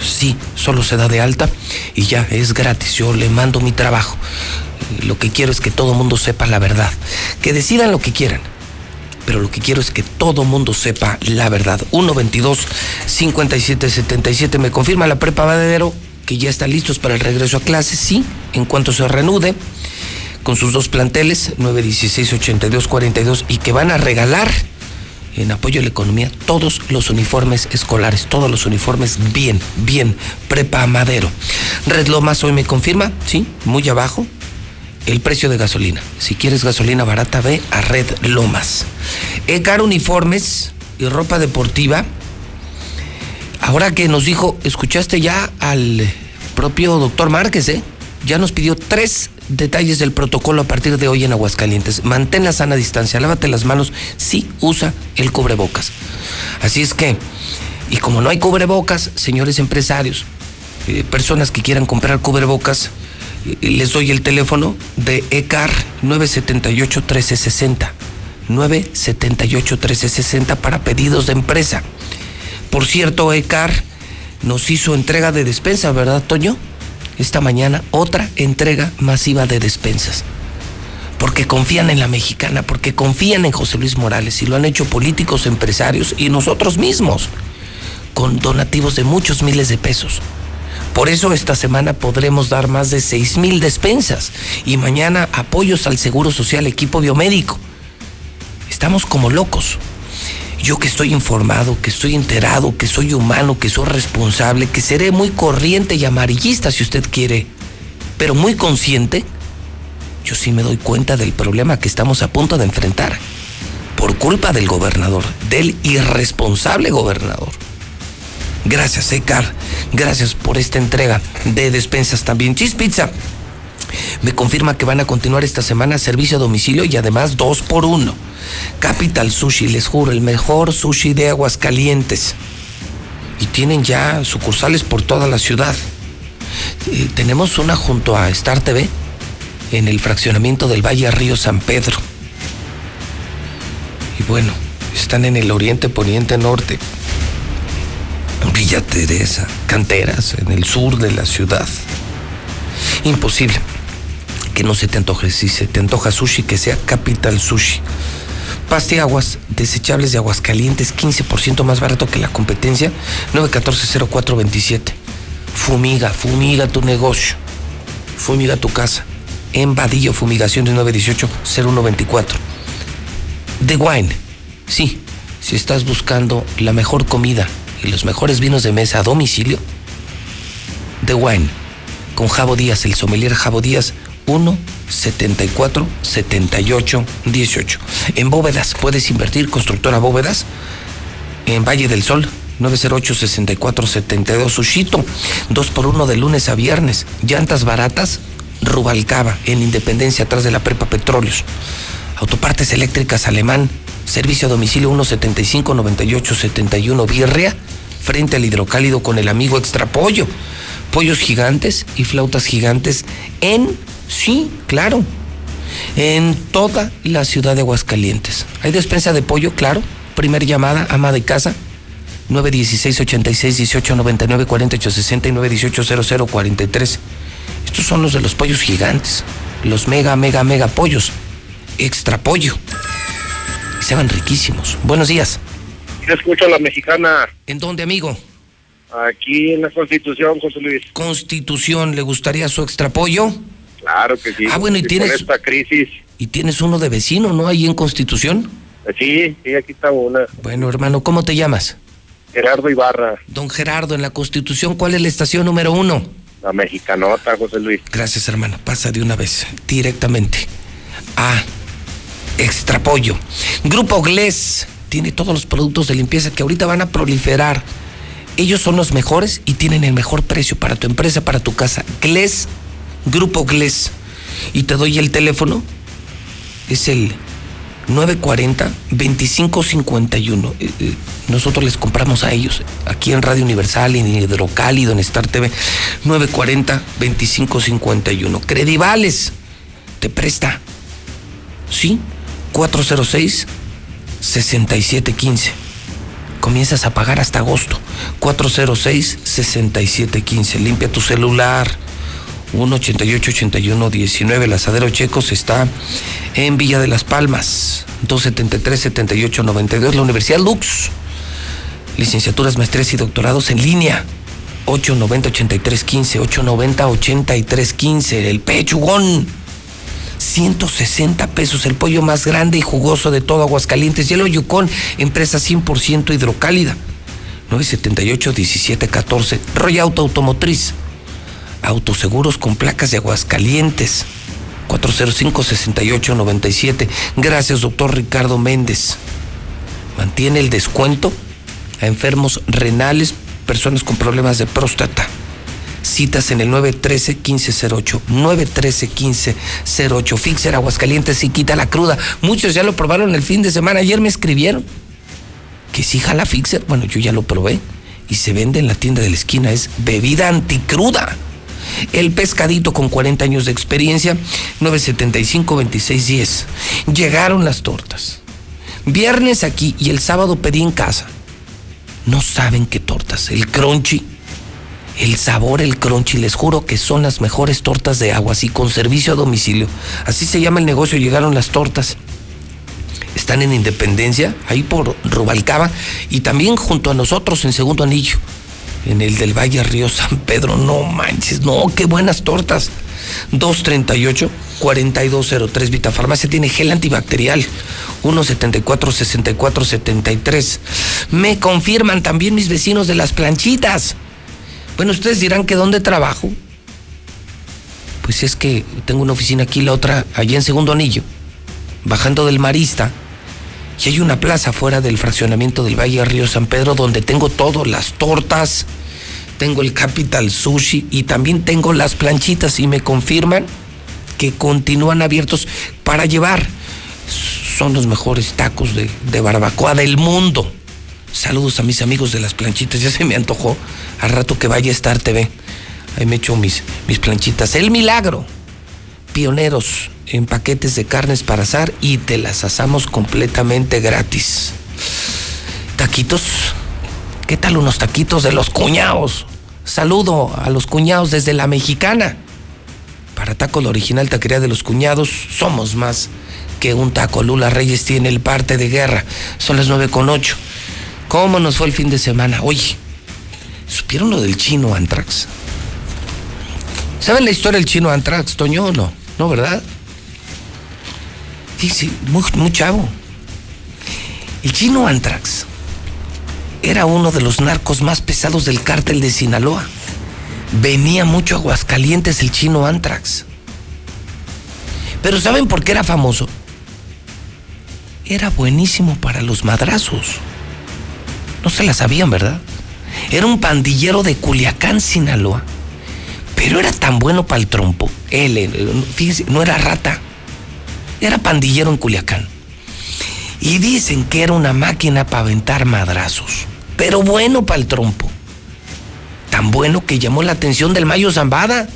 Sí, solo se da de alta y ya es gratis. Yo le mando mi trabajo. Lo que quiero es que todo mundo sepa la verdad. Que decidan lo que quieran. Pero lo que quiero es que todo mundo sepa la verdad. 122 5777 me confirma la prepa Badedero que ya están listos para el regreso a clases. Sí, en cuanto se reanude con sus dos planteles, 916 82 42 y que van a regalar en apoyo a la economía todos los uniformes escolares, todos los uniformes bien, bien, prepa Madero. Red Lomas hoy me confirma, sí, muy abajo, el precio de gasolina. Si quieres gasolina barata, ve a Red Lomas. Ecar Uniformes y ropa deportiva. Ahora que nos dijo, escuchaste ya al propio doctor Márquez, ¿eh? Ya nos pidió tres detalles del protocolo a partir de hoy en Aguascalientes. Mantén la sana distancia, lávate las manos, sí usa el cubrebocas. Así es que, y como no hay cubrebocas, señores empresarios, eh, personas que quieran comprar cubrebocas, eh, les doy el teléfono de ECAR 978-1360. 978-1360 para pedidos de empresa. Por cierto, ECAR nos hizo entrega de despensa, ¿verdad, Toño? Esta mañana otra entrega masiva de despensas. Porque confían en la mexicana, porque confían en José Luis Morales y lo han hecho políticos, empresarios y nosotros mismos, con donativos de muchos miles de pesos. Por eso esta semana podremos dar más de 6 mil despensas y mañana apoyos al Seguro Social, equipo biomédico. Estamos como locos. Yo que estoy informado, que estoy enterado, que soy humano, que soy responsable, que seré muy corriente y amarillista si usted quiere, pero muy consciente, yo sí me doy cuenta del problema que estamos a punto de enfrentar por culpa del gobernador, del irresponsable gobernador. Gracias, Ecar. Gracias por esta entrega de despensas también. Cheese Pizza me confirma que van a continuar esta semana servicio a domicilio y además dos por uno. Capital Sushi, les juro, el mejor sushi de Aguascalientes. Y tienen ya sucursales por toda la ciudad. Eh, tenemos una junto a Star TV en el fraccionamiento del Valle Río San Pedro. Y bueno, están en el oriente, poniente, norte. Villa Teresa, canteras, en el sur de la ciudad. Imposible que no se te antoje. Si se te antoja sushi, que sea Capital Sushi. Paste aguas desechables de aguas calientes, 15% más barato que la competencia, 914-0427. Fumiga, fumiga tu negocio, fumiga tu casa. en Vadillo Fumigaciones 918-0124. The Wine, sí, si estás buscando la mejor comida y los mejores vinos de mesa a domicilio, The Wine, con Javo Díaz, el sommelier Javo Díaz, 1 74 78 18. En bóvedas, puedes invertir, constructora bóvedas, en Valle del Sol, 908 64 72 Sushito, 2 por 1 de lunes a viernes, llantas baratas, Rubalcaba, en Independencia, atrás de la Prepa Petróleos. Autopartes eléctricas alemán, servicio a domicilio 175 98 71 Birria, frente al hidrocálido con el amigo Extra Pollo. Pollos gigantes y flautas gigantes en, sí, claro, en toda la ciudad de Aguascalientes. Hay despensa de pollo, claro. Primer llamada, ama de casa, 916 86 18 99 48 60 y 918 00 43. Estos son los de los pollos gigantes, los mega, mega, mega pollos, extra pollo. Y se van riquísimos. Buenos días. Escucho a la mexicana ¿En dónde, amigo? Aquí en la Constitución, José Luis. Constitución, ¿le gustaría su extra pollo? Claro que sí. Ah, bueno, y con tienes- esta crisis. Y tienes uno de vecino, ¿no? Ahí en Constitución. eh, Sí, sí, aquí está una. Bueno, hermano, ¿cómo te llamas? Gerardo Ibarra, Don Gerardo, en la Constitución, ¿cuál es la estación número uno? la mexicanota, José Luis. Gracias, hermano. Pasa de una vez, directamente a Extra Pollo. Grupo Glés tiene todos los productos de limpieza que ahorita van a proliferar. Ellos son los mejores y tienen el mejor precio para tu empresa, para tu casa. Glés, Grupo Glés. Y te doy el teléfono. Es el 940-2551. Eh, eh, Nosotros les compramos a ellos aquí en Radio Universal, en Hidrocálido, en Star TV. 940-2551. Credivales te presta. Sí, 406-6715. Comienzas a pagar hasta agosto. 406-6715. Limpia tu celular. 188-81-19. El asadero Checos está en Villa de las Palmas. 273-78-92. La Universidad Lux. Licenciaturas, maestrías y doctorados en línea. 890-8315. 890-8315. El pechugón. 160 pesos, el pollo más grande y jugoso de todo Aguascalientes. Hielo Yukon, empresa 100% hidrocálida. 978-1714. Roya Auto Automotriz. Autoseguros con placas de Aguascalientes. 405-6897. Gracias, doctor Ricardo Méndez. Mantiene el descuento a enfermos renales, personas con problemas de próstata. Citas en el 913-1508. 913-1508. Fixer Aguascalientes y quita la cruda. Muchos ya lo probaron el fin de semana. Ayer me escribieron que sí jala Fixer. Bueno, yo ya lo probé. Y se vende en la tienda de la esquina. Es bebida anticruda. El pescadito con 40 años de experiencia, 975-2610. Llegaron las tortas. Viernes aquí y el sábado pedí en casa. No saben qué tortas. El crunchy, el sabor, el crunchy, les juro que son las mejores tortas de agua, así con servicio a domicilio. Así se llama el negocio, llegaron las tortas. Están en Independencia, ahí por Rubalcaba, y también junto a nosotros en Segundo Anillo, en el del Valle Río San Pedro. No manches, no, qué buenas tortas. 238-4203. Vitafarmacia tiene gel antibacterial. 174-6473. Me confirman también mis vecinos de las planchitas. Bueno, ustedes dirán que dónde trabajo. Pues es que tengo una oficina aquí, la otra allá en Segundo Anillo, bajando del Marista. Y hay una plaza fuera del fraccionamiento del Valle Río San Pedro donde tengo todo, las tortas, tengo el Capital Sushi y también tengo las planchitas y me confirman que continúan abiertos para llevar. Son los mejores tacos de, barbacoa del mundo. Saludos a mis amigos de las planchitas, ya se me antojó. Al rato que vaya a Star TV, ahí me echo mis, mis planchitas. El milagro. Pioneros en paquetes de carnes para asar y te las asamos completamente gratis. Taquitos. ¿Qué tal unos taquitos de los cuñados? Saludo a los cuñados desde la mexicana. Para taco la original taquería de los cuñados, somos más que un taco. Lula Reyes tiene el parte de guerra. Son las nueve con ocho. ¿Cómo nos fue el fin de semana? Oye, ¿supieron lo del chino Antrax? ¿Saben la historia del chino Antrax, Toño, no? ¿No, verdad? Dice, muy, muy chavo. El chino Antrax era uno de los narcos más pesados del cártel de Sinaloa. Venía mucho a Aguascalientes el chino Antrax. Pero ¿saben por qué era famoso? Era buenísimo para los madrazos. No se la sabían, ¿verdad? Era un pandillero de Culiacán, Sinaloa. Pero era tan bueno para el trompo. Él, fíjese, no era rata. Era pandillero en Culiacán. Y dicen que era una máquina para aventar madrazos. Pero bueno para el trompo. Tan bueno que llamó la atención del Mayo Zambada.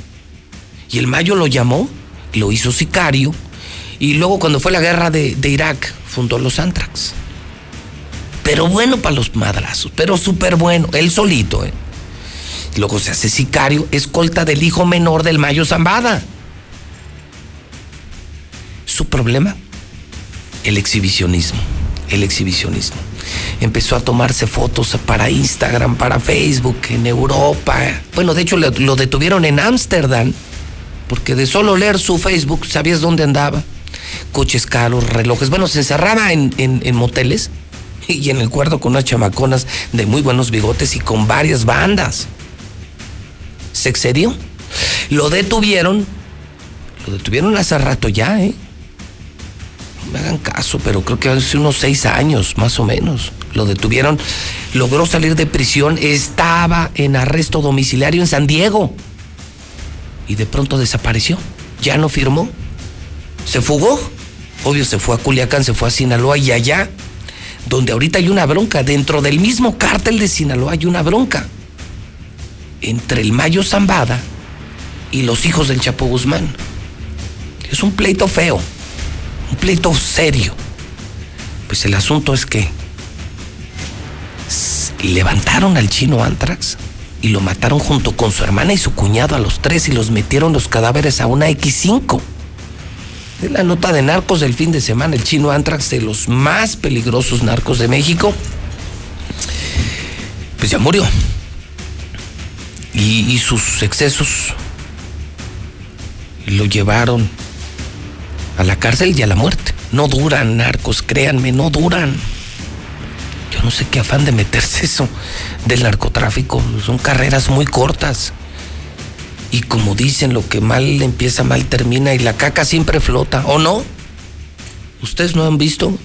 Y el Mayo lo llamó, lo hizo sicario. Y luego cuando fue la guerra de, Irak, fundó los Antrax. Pero bueno para los madrazos, pero súper bueno, él solito. ¿eh? Luego se hace sicario, escolta del hijo menor del Mayo Zambada. Su problema, el exhibicionismo, el exhibicionismo. Empezó a tomarse fotos para Instagram, para Facebook, en Europa. Bueno, de hecho lo, detuvieron en Ámsterdam, porque de solo leer su Facebook sabías dónde andaba. Coches caros, relojes. Bueno, se encerraba en, en, en moteles (laughs) y en el cuarto con unas chamaconas de muy buenos bigotes y con varias bandas. Se excedió. Lo detuvieron. Lo detuvieron hace rato ya, ¿eh? Me hagan caso, pero creo que hace unos seis años, más o menos. Lo detuvieron. Logró salir de prisión. Estaba en arresto domiciliario en San Diego. Y de pronto desapareció. Ya no firmó. Se fugó. Obvio, se fue a Culiacán, se fue a Sinaloa y allá donde ahorita hay una bronca, dentro del mismo cártel de Sinaloa hay una bronca entre el Mayo Zambada y los hijos del Chapo Guzmán. Es un pleito feo, un pleito serio. Pues el asunto es que levantaron al chino Antrax y lo mataron junto con su hermana y su cuñado a los tres y los metieron los cadáveres a una X5. Es la nota de narcos del fin de semana, el chino Antrax de los más peligrosos narcos de México. Pues ya murió. Y, y sus excesos lo llevaron a la cárcel y a la muerte. No duran, narcos, créanme, no duran. Yo no sé qué afán de meterse eso del narcotráfico. Son carreras muy cortas. Y como dicen, lo que mal empieza, mal termina y la caca siempre flota, ¿o no? ¿Ustedes no han visto?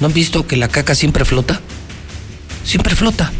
¿No han visto que la caca siempre flota? Siempre flota.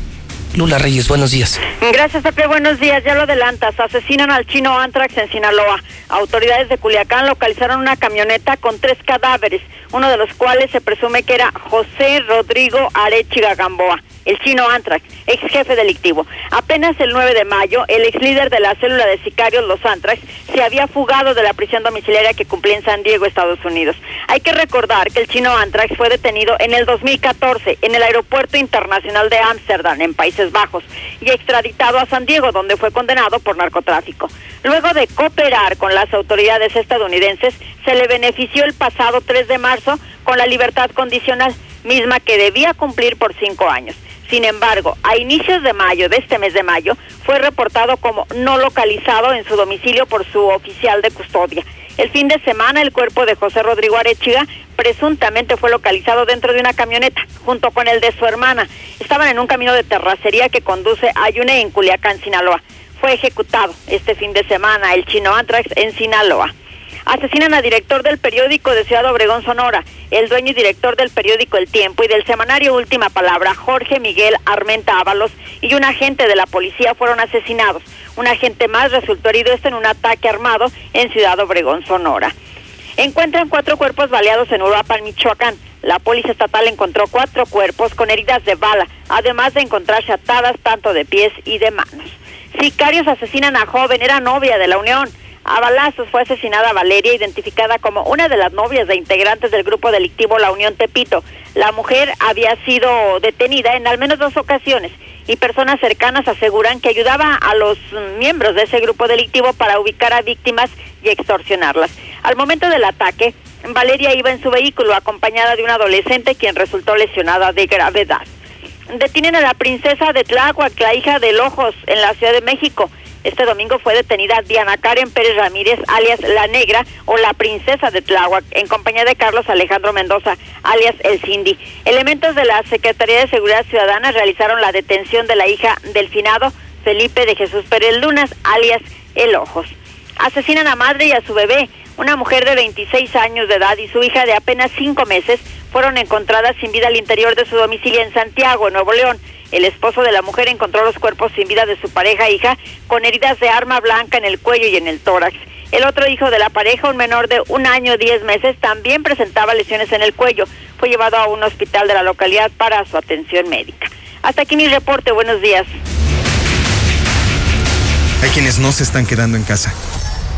Lula Reyes, buenos días. Gracias, Pepe. Buenos días. Ya lo adelantas. Asesinan al chino Antrax en Sinaloa. Autoridades de Culiacán localizaron una camioneta con tres cadáveres, uno de los cuales se presume que era José Rodrigo Arechiga Gamboa. El chino Antrax, ex jefe delictivo. Apenas el 9 de mayo, el ex líder de la célula de sicarios Los Antrax se había fugado de la prisión domiciliaria que cumplía en San Diego, Estados Unidos. Hay que recordar que el chino Antrax fue detenido en el 2014 en el aeropuerto internacional de Ámsterdam, en Países Bajos, y extraditado a San Diego, donde fue condenado por narcotráfico. Luego de cooperar con las autoridades estadounidenses, se le benefició el pasado 3 de marzo con la libertad condicional, misma que debía cumplir por cinco años. Sin embargo, a inicios de mayo, de este mes de mayo, fue reportado como no localizado en su domicilio por su oficial de custodia. El fin de semana, el cuerpo de José Rodrigo Arechiga presuntamente fue localizado dentro de una camioneta, junto con el de su hermana. Estaban en un camino de terracería que conduce a Yune en Culiacán, Sinaloa. Fue ejecutado este fin de semana el chino Antrax en Sinaloa. Asesinan a director del periódico de Ciudad Obregón, Sonora, el dueño y director del periódico El Tiempo y del semanario Última Palabra, Jorge Miguel Armenta Ábalos, y un agente de la policía fueron asesinados. Un agente más resultó herido esto en un ataque armado en Ciudad Obregón, Sonora. Encuentran cuatro cuerpos baleados en Uruapan, Michoacán. La policía estatal encontró cuatro cuerpos con heridas de bala, además de encontrarse atadas tanto de pies y de manos. Sicarios asesinan a joven, era novia de la Unión. A balazos fue asesinada Valeria, identificada como una de las novias de integrantes del grupo delictivo La Unión Tepito. La mujer había sido detenida en al menos dos ocasiones y personas cercanas aseguran que ayudaba a los miembros de ese grupo delictivo para ubicar a víctimas y extorsionarlas. Al momento del ataque, Valeria iba en su vehículo acompañada de un adolescente quien resultó lesionada de gravedad. Detienen a la princesa de Tláhuac, la hija de Lojos, en la Ciudad de México. Este domingo fue detenida Diana Karen Pérez Ramírez, alias La Negra, o la princesa de Tláhuac, en compañía de Carlos Alejandro Mendoza, alias El Cindy. Elementos de la Secretaría de Seguridad Ciudadana realizaron la detención de la hija del finado Felipe de Jesús Pérez Lunas, alias El Ojos. Asesinan a madre y a su bebé. Una mujer de 26 años de edad y su hija de apenas 5 meses fueron encontradas sin vida al interior de su domicilio en Santiago, Nuevo León. El esposo de la mujer encontró los cuerpos sin vida de su pareja e hija con heridas de arma blanca en el cuello y en el tórax. El otro hijo de la pareja, un menor de un año diez meses, también presentaba lesiones en el cuello. Fue llevado a un hospital de la localidad para su atención médica. Hasta aquí mi reporte. Buenos días. Hay quienes no se están quedando en casa.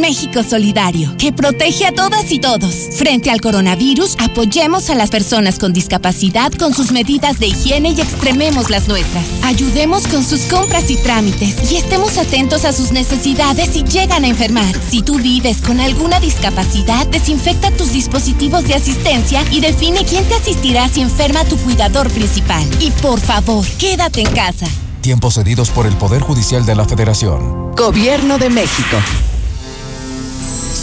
México solidario que protege a todas y todos. Frente al coronavirus, apoyemos a las personas con discapacidad con sus medidas de higiene y extrememos las nuestras. Ayudemos con sus compras y trámites y estemos atentos a sus necesidades si llegan a enfermar. Si tú vives con alguna discapacidad, desinfecta tus dispositivos de asistencia y define quién te asistirá si enferma tu cuidador principal. Y por favor, quédate en casa. Tiempos cedidos por el Poder Judicial de la Federación. Gobierno de México.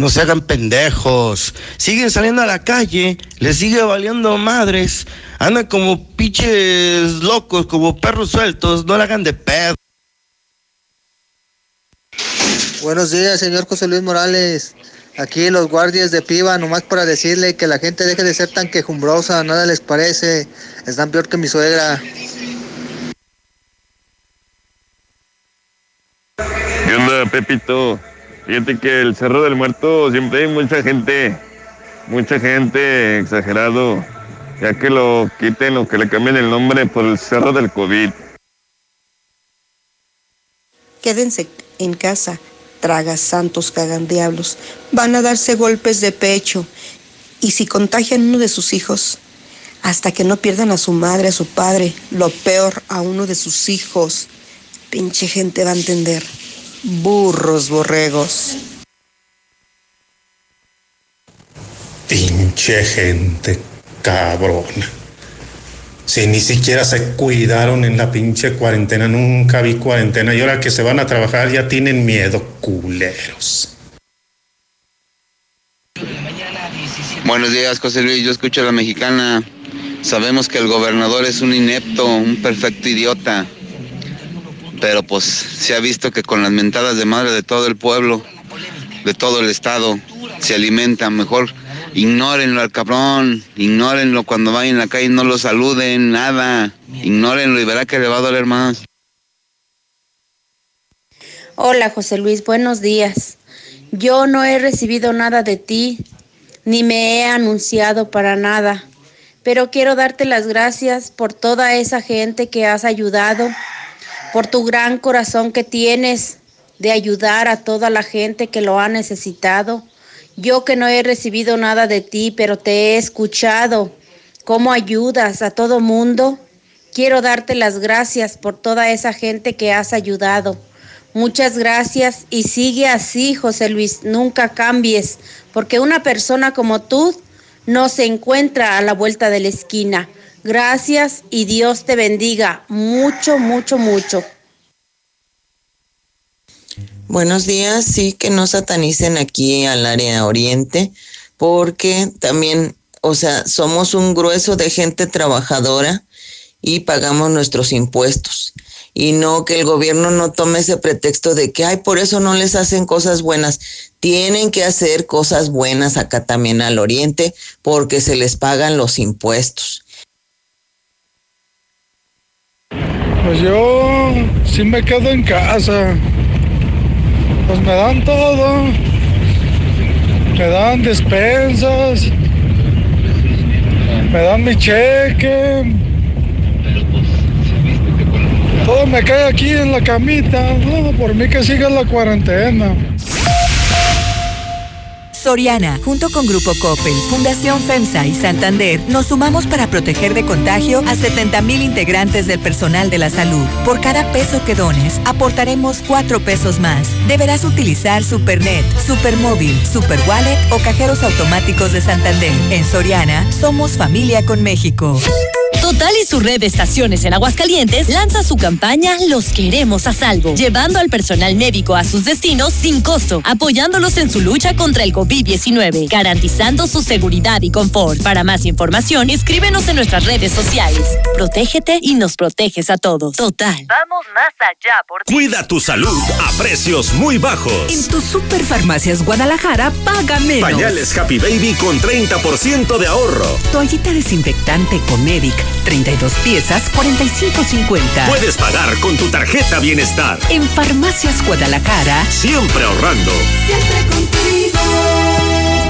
No se hagan pendejos. Siguen saliendo a la calle, les sigue valiendo madres. Andan como pinches locos, como perros sueltos. No la hagan de pedo. Buenos días, señor José Luis Morales. Aquí los guardias de Piva, nomás para decirle que la gente deje de ser tan quejumbrosa, nada les parece. Están peor que mi suegra. ¿Qué onda, Pepito? Fíjate que el Cerro del Muerto siempre hay mucha gente, mucha gente, exagerado. Ya que lo quiten o que le cambien el nombre por el Cerro del COVID. Quédense en casa, tragas santos, cagan diablos. Van a darse golpes de pecho. Y si contagian uno de sus hijos, hasta que no pierdan a su madre, a su padre, lo peor, a uno de sus hijos, pinche gente va a entender. Burros, borregos. Pinche gente cabrona. Si ni siquiera se cuidaron en la pinche cuarentena, nunca vi cuarentena. Y ahora que se van a trabajar ya tienen miedo, culeros. Buenos días, José Luis. Yo escucho a la mexicana. Sabemos que el gobernador es un inepto, un perfecto idiota. Pero pues se ha visto que con las mentadas de madre de todo el pueblo, de todo el estado, se alimenta. Mejor ignórenlo al cabrón, ignórenlo cuando vayan en la calle, no lo saluden, nada. Ignórenlo y verá que le va a doler más. Hola José Luis, buenos días. Yo no he recibido nada de ti, ni me he anunciado para nada, pero quiero darte las gracias por toda esa gente que has ayudado, por tu gran corazón que tienes de ayudar a toda la gente que lo ha necesitado. Yo que no he recibido nada de ti, pero te he escuchado cómo ayudas a todo mundo. Quiero darte las gracias por toda esa gente que has ayudado. Muchas gracias y sigue así, José Luis, nunca cambies, porque una persona como tú no se encuentra a la vuelta de la esquina. Gracias y Dios te bendiga mucho, mucho, mucho. Buenos días, sí que no satanicen aquí al área oriente, porque también, o sea, somos un grueso de gente trabajadora y pagamos nuestros impuestos y no que el gobierno no tome ese pretexto de que, ay, por eso no les hacen cosas buenas. Tienen que hacer cosas buenas acá también al oriente porque se les pagan los impuestos. Pues yo sí me quedo en casa. Pues me dan todo. Me dan despensas. Me dan mi cheque todo me cae aquí en la camita. No, por mí que siga la cuarentena. Soriana, junto con Grupo Coppel, Fundación FEMSA y Santander, nos sumamos para proteger de contagio a 70.000 integrantes del personal de la salud. Por cada peso que dones, aportaremos 4 pesos más. Deberás utilizar Supernet, Supermóvil, Superwallet o cajeros automáticos de Santander. En Soriana, somos familia con México. Total y su red de estaciones en Aguascalientes lanza su campaña Los queremos a salvo, llevando al personal médico a sus destinos sin costo, apoyándolos en su lucha contra el COVID-19, garantizando su seguridad y confort. Para más información, escríbenos en nuestras redes sociales. Protégete y nos proteges a todos. Total. Vamos más allá por ti. Cuida tu salud a precios muy bajos. En tus superfarmacias Guadalajara, paga menos. Pañales Happy Baby con 30% de ahorro. Toallita desinfectante Comedic 32 piezas, 45.50. Puedes pagar con tu tarjeta Bienestar. En Farmacias Guadalajara. Siempre ahorrando. Siempre contigo.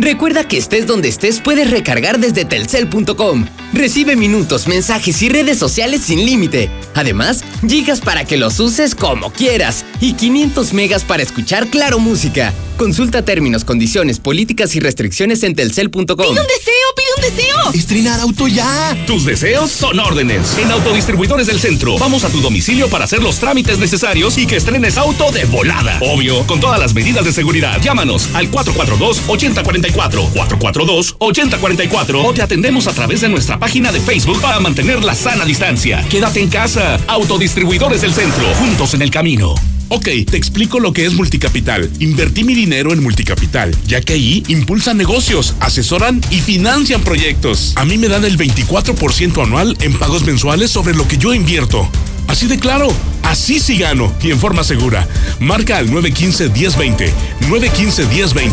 Recuerda que estés donde estés puedes recargar desde telcel.com. Recibe minutos, mensajes y redes sociales sin límite. Además, gigas para que los uses como quieras y 500 megas para escuchar Claro Música. Consulta términos, condiciones, políticas y restricciones en telcel.com. ¡Pide un deseo, pide un deseo! ¡Estrenar auto ya! Tus deseos son órdenes. En Autodistribuidores del Centro, vamos a tu domicilio para hacer los trámites necesarios y que estrenes auto de volada. Obvio, con todas las medidas de seguridad. Llámanos al 442-8044, 442-8044 o te atendemos a través de nuestra página de Facebook para mantener la sana distancia. Quédate en casa. Autodistribuidores del Centro, juntos en el camino. Ok, te explico lo que es Multicapital. Invertí mi dinero en Multicapital, ya que ahí impulsan negocios, asesoran y financian proyectos. A mí me dan el 24% anual en pagos mensuales sobre lo que yo invierto. Así de claro, así sí gano y en forma segura. Marca al 915-1020. 915-1020.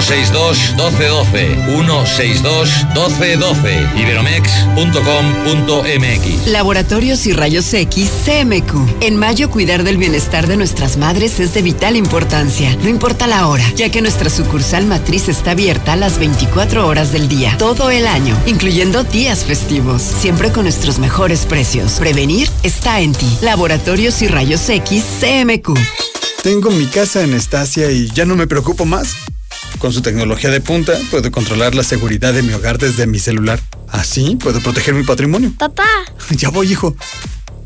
162 1212 162 1212 iberomex.com.mx Laboratorios y Rayos X CMQ. En mayo cuidar del bienestar de nuestras madres es de vital importancia, no importa la hora, ya que nuestra sucursal matriz está abierta a las 24 horas del día, todo el año, incluyendo días festivos, siempre con nuestros mejores precios. Prevenir está en ti. Laboratorios y Rayos X CMQ. Tengo mi casa en Estacia y ya no me preocupo más. Con su tecnología de punta, puedo controlar la seguridad de mi hogar desde mi celular. Así puedo proteger mi patrimonio. Papá. (laughs) Ya voy, hijo.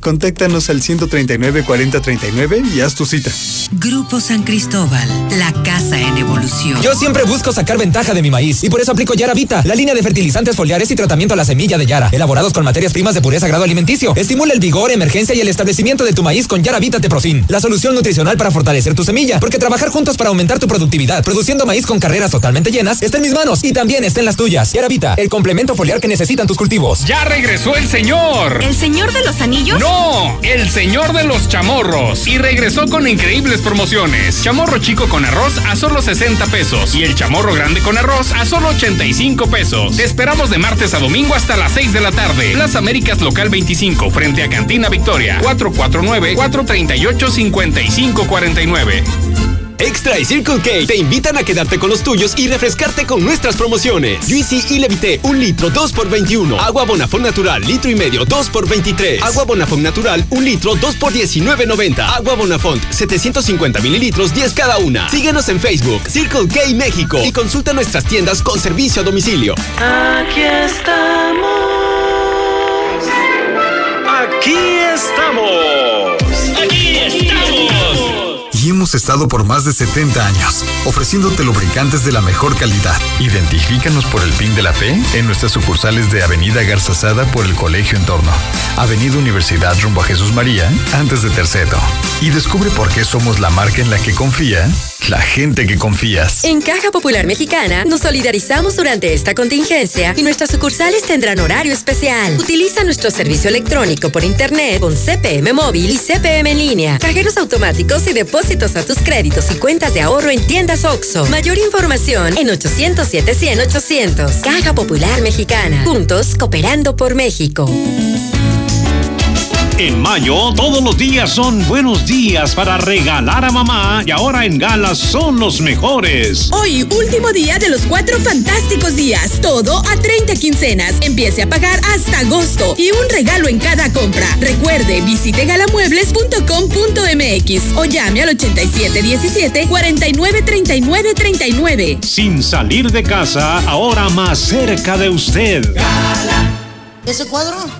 Contáctanos al 139 4039 y haz tu cita. Grupo San Cristóbal, la casa en evolución. Yo siempre busco sacar ventaja de mi maíz y por eso aplico Yara Vita, la línea de fertilizantes foliares y tratamiento a la semilla de Yara, elaborados con materias primas de pureza grado alimenticio. Estimula el vigor, emergencia y el establecimiento de tu maíz con Yara Vita Teprofin, la solución nutricional para fortalecer tu semilla, porque trabajar juntos para aumentar tu productividad, produciendo maíz con carreras totalmente llenas, está en mis manos y también está en las tuyas. Yara Vita, el complemento foliar que necesitan tus cultivos. Ya regresó el señor. ¿El señor de los anillos? No el señor de los chamorros. Y regresó con increíbles promociones. Chamorro chico con arroz a solo 60 pesos. Y el chamorro grande con arroz a solo 85 pesos. Te esperamos de martes a domingo hasta las 6 de la tarde. Las Américas Local 25, frente a Cantina Victoria. 449-438-5549. Extra y Circle K te invitan a quedarte con los tuyos y refrescarte con nuestras promociones. Juicy y Levité, un litro, 2 por 21. Agua Bonafón Natural, litro y medio, 2 por 23. Agua Bonafont Natural, un litro, 2 por 19.90. Agua Bonafont, 750 mililitros, 10 cada una. Síguenos en Facebook, Circle K México y consulta nuestras tiendas con servicio a domicilio. Aquí estamos. Aquí estamos. Hemos estado por más de 70 años, ofreciéndote lubricantes de la mejor calidad. Identifícanos por el PIN de la fe en nuestras sucursales de Avenida Garza Sada por el Colegio Entorno, Avenida Universidad rumbo a Jesús María, antes de Terceto. Y descubre por qué somos la marca en la que confía la gente que confías. En Caja Popular Mexicana nos solidarizamos durante esta contingencia y nuestras sucursales tendrán horario especial. Utiliza nuestro servicio electrónico por internet con CPM móvil y CPM en línea, cajeros automáticos y depósitos a tus créditos y cuentas de ahorro en tiendas OXO. Mayor información en 807 100 800. Caja Popular Mexicana. Juntos cooperando por México. En mayo, todos los días son buenos días para regalar a mamá y ahora en Gala son los mejores. Hoy, último día de los cuatro fantásticos días. Todo a 30 quincenas. Empiece a pagar hasta agosto y un regalo en cada compra. Recuerde, visite galamuebles.com.mx o llame al 8717 493939 39. Sin salir de casa, ahora más cerca de usted. ¿Ese cuadro?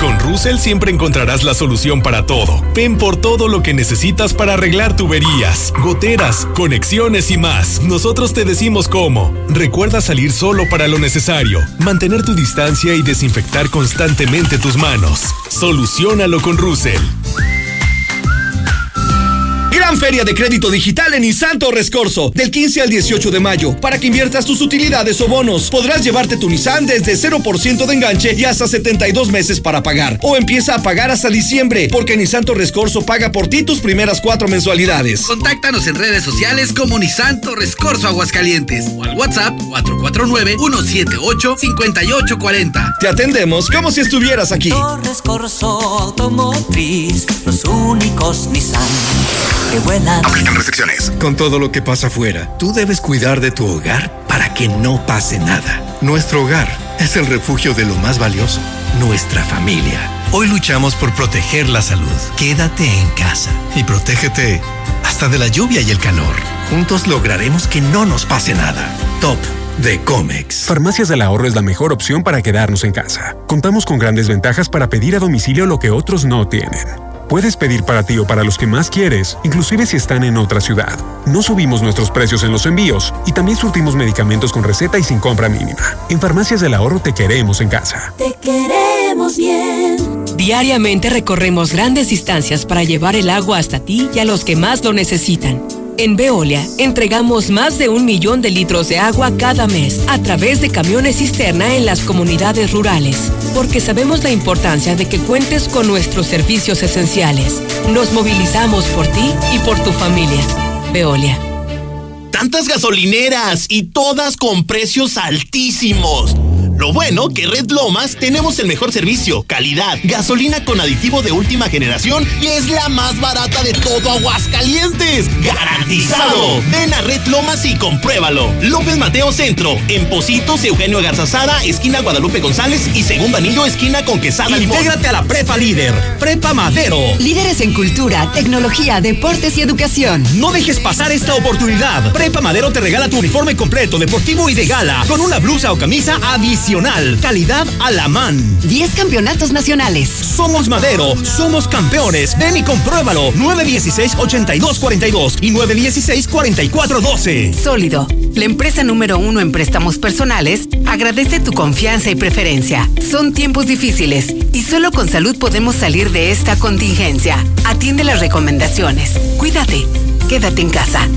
Con Russell siempre encontrarás la solución para todo. Ven por todo lo que necesitas para arreglar tuberías, goteras, conexiones y más. Nosotros te decimos cómo. Recuerda salir solo para lo necesario, mantener tu distancia y desinfectar constantemente tus manos. Solucionalo con Russell. Gran Feria de Crédito Digital en Nissan Torres Corso, del 15 al 18 de mayo, para que inviertas tus utilidades o bonos. Podrás llevarte tu Nissan desde 0% de enganche y hasta 72 meses para pagar. O empieza a pagar hasta diciembre, porque Nissan Torres Corso paga por ti tus primeras cuatro mensualidades. Contáctanos en redes sociales como Nissan Torres Corso Aguascalientes o al WhatsApp 449-178-5840. Te atendemos como si estuvieras aquí. Torres Corso Automotriz, los únicos Nissan que vuelan. Aplican restricciones. Con todo lo que pasa afuera, tú debes cuidar de tu hogar para que no pase nada. Nuestro hogar es el refugio de lo más valioso, nuestra familia. Hoy luchamos por proteger la salud. Quédate en casa y protégete hasta de la lluvia y el calor. Juntos lograremos que no nos pase nada. Top de Comex. Farmacias del Ahorro es la mejor opción para quedarnos en casa. Contamos con grandes ventajas para pedir a domicilio lo que otros no tienen. Puedes pedir para ti o para los que más quieres, inclusive si están en otra ciudad. No subimos nuestros precios en los envíos y también surtimos medicamentos con receta y sin compra mínima. En Farmacias del Ahorro te queremos en casa. Te queremos bien. Diariamente recorremos grandes distancias para llevar el agua hasta ti y a los que más lo necesitan. En Veolia entregamos más de un millón de litros de agua cada mes a través de camiones cisterna en las comunidades rurales, porque sabemos la importancia de que cuentes con nuestros servicios esenciales. Nos movilizamos por ti y por tu familia. Veolia. Tantas gasolineras y todas con precios altísimos. Lo bueno que Red Lomas tenemos el mejor servicio, calidad, gasolina con aditivo de última generación y es la más barata de todo Aguascalientes. ¡Garantizado! Ven a Red Lomas y compruébalo. López Mateo Centro, en Positos, Eugenio Garzazada, esquina Guadalupe González y segundo anillo, esquina con Quesada. Intégrate a la Prepa Líder, Prepa Madero. Líderes en cultura, tecnología, deportes y educación. No dejes pasar esta oportunidad. Prepa Madero te regala tu uniforme completo, deportivo y de gala, con una blusa o camisa adicional. Calidad a la man. 10 campeonatos nacionales. Somos Madero, somos campeones. Ven y compruébalo. 916-8242 y 916-4412. Sólido. La empresa número uno en préstamos personales agradece tu confianza y preferencia. Son tiempos difíciles y solo con salud podemos salir de esta contingencia. Atiende las recomendaciones. Cuídate. Quédate en casa.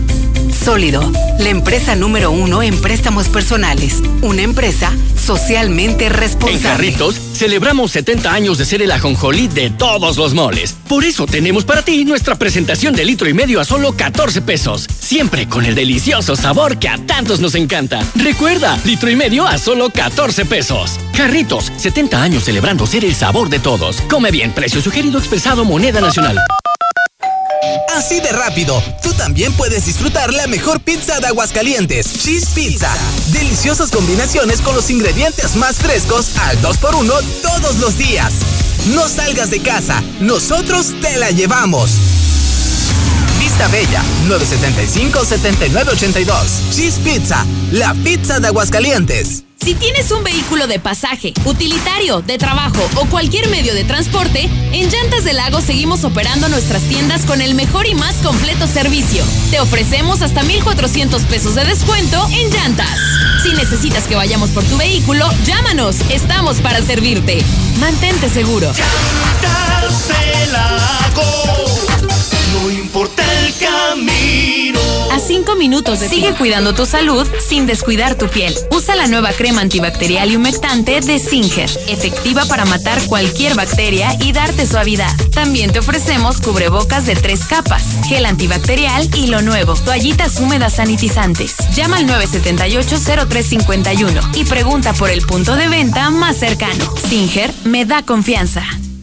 Sólido, la empresa número uno en préstamos personales. Una empresa socialmente responsable. En Jarritos celebramos 70 años de ser el ajonjolí de todos los moles. Por eso tenemos para ti nuestra presentación de litro y medio a solo 14 pesos. Siempre con el delicioso sabor que a tantos nos encanta. Recuerda, litro y medio a solo 14 pesos. Jarritos, 70 años celebrando ser el sabor de todos. Come bien, precio sugerido expresado moneda nacional. Así de rápido, tú también puedes disfrutar la mejor pizza de Aguascalientes, Cheese Pizza. Deliciosas combinaciones con los ingredientes más frescos al 2x1 todos los días. No salgas de casa, nosotros te la llevamos. Vista Bella, 975-7982. Cheese Pizza, la pizza de Aguascalientes. Si tienes un vehículo de pasaje, utilitario, de trabajo o cualquier medio de transporte, en Llantas del Lago seguimos operando nuestras tiendas con el mejor y más completo servicio. Te ofrecemos hasta 1,400 pesos de descuento en llantas. Si necesitas que vayamos por tu vehículo, llámanos. Estamos para servirte. Mantente seguro. No importa el camino. A cinco minutos de Sigue cuidando tu salud sin descuidar tu piel. Usa la nueva crema antibacterial y humectante de Singer, efectiva para matar cualquier bacteria y darte suavidad. También te ofrecemos cubrebocas de tres capas, gel antibacterial y lo nuevo, toallitas húmedas sanitizantes. Llama al 978-0351 y pregunta por el punto de venta más cercano. Singer me da confianza.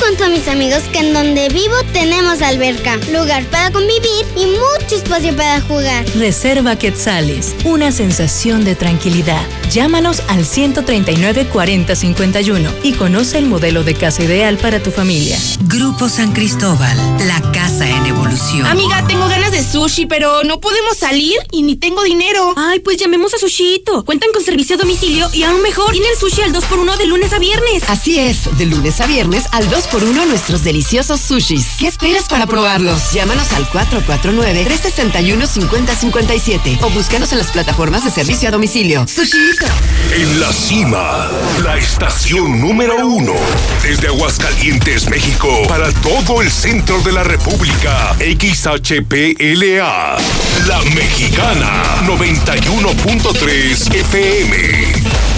Cuento a mis amigos que en donde vivo tenemos alberca, lugar para convivir y mucho espacio para jugar. Reserva Quetzales, una sensación de tranquilidad Llámanos al 139 40 51 y conoce el modelo de casa ideal para tu familia. Grupo San Cristóbal, la casa en evolución. Amiga, tengo ganas de sushi, pero no podemos salir y ni tengo dinero. Ay, pues llamemos a Sushito. Cuentan con servicio a domicilio y aún mejor, tienen sushi al 2x1 de lunes a viernes. Así es, de lunes a viernes al 2x1 nuestros deliciosos sushis. ¿Qué esperas para probarlos? Llámanos al 449-361-5057 o búscanos en las plataformas de servicio a domicilio. Sushito. En la cima, la estación número uno. Desde Aguascalientes, México, para todo el centro de la República. XHPLA. La Mexicana. 91.3 FM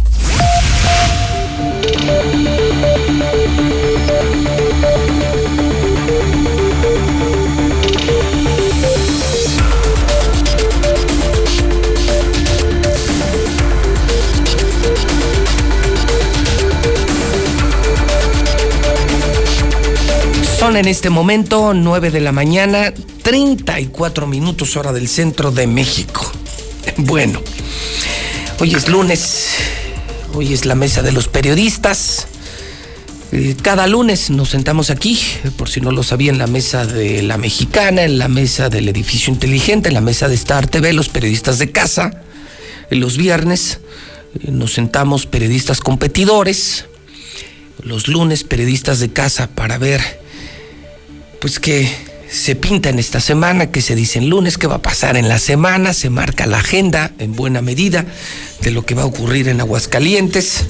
Son en este momento 9 de la mañana, 34 minutos hora del centro de México. (laughs) Bueno, hoy es lunes, hoy es la mesa de los periodistas. Eh, cada lunes nos sentamos aquí, por si no lo sabía, en la mesa de la mexicana, en la mesa del edificio inteligente, en la mesa de Star TV, los periodistas de casa. Los viernes eh, nos sentamos periodistas competidores, los lunes periodistas de casa para ver pues que se pinta en esta semana, que se dice en lunes, qué va a pasar en la semana, se marca la agenda en buena medida de lo que va a ocurrir en Aguascalientes.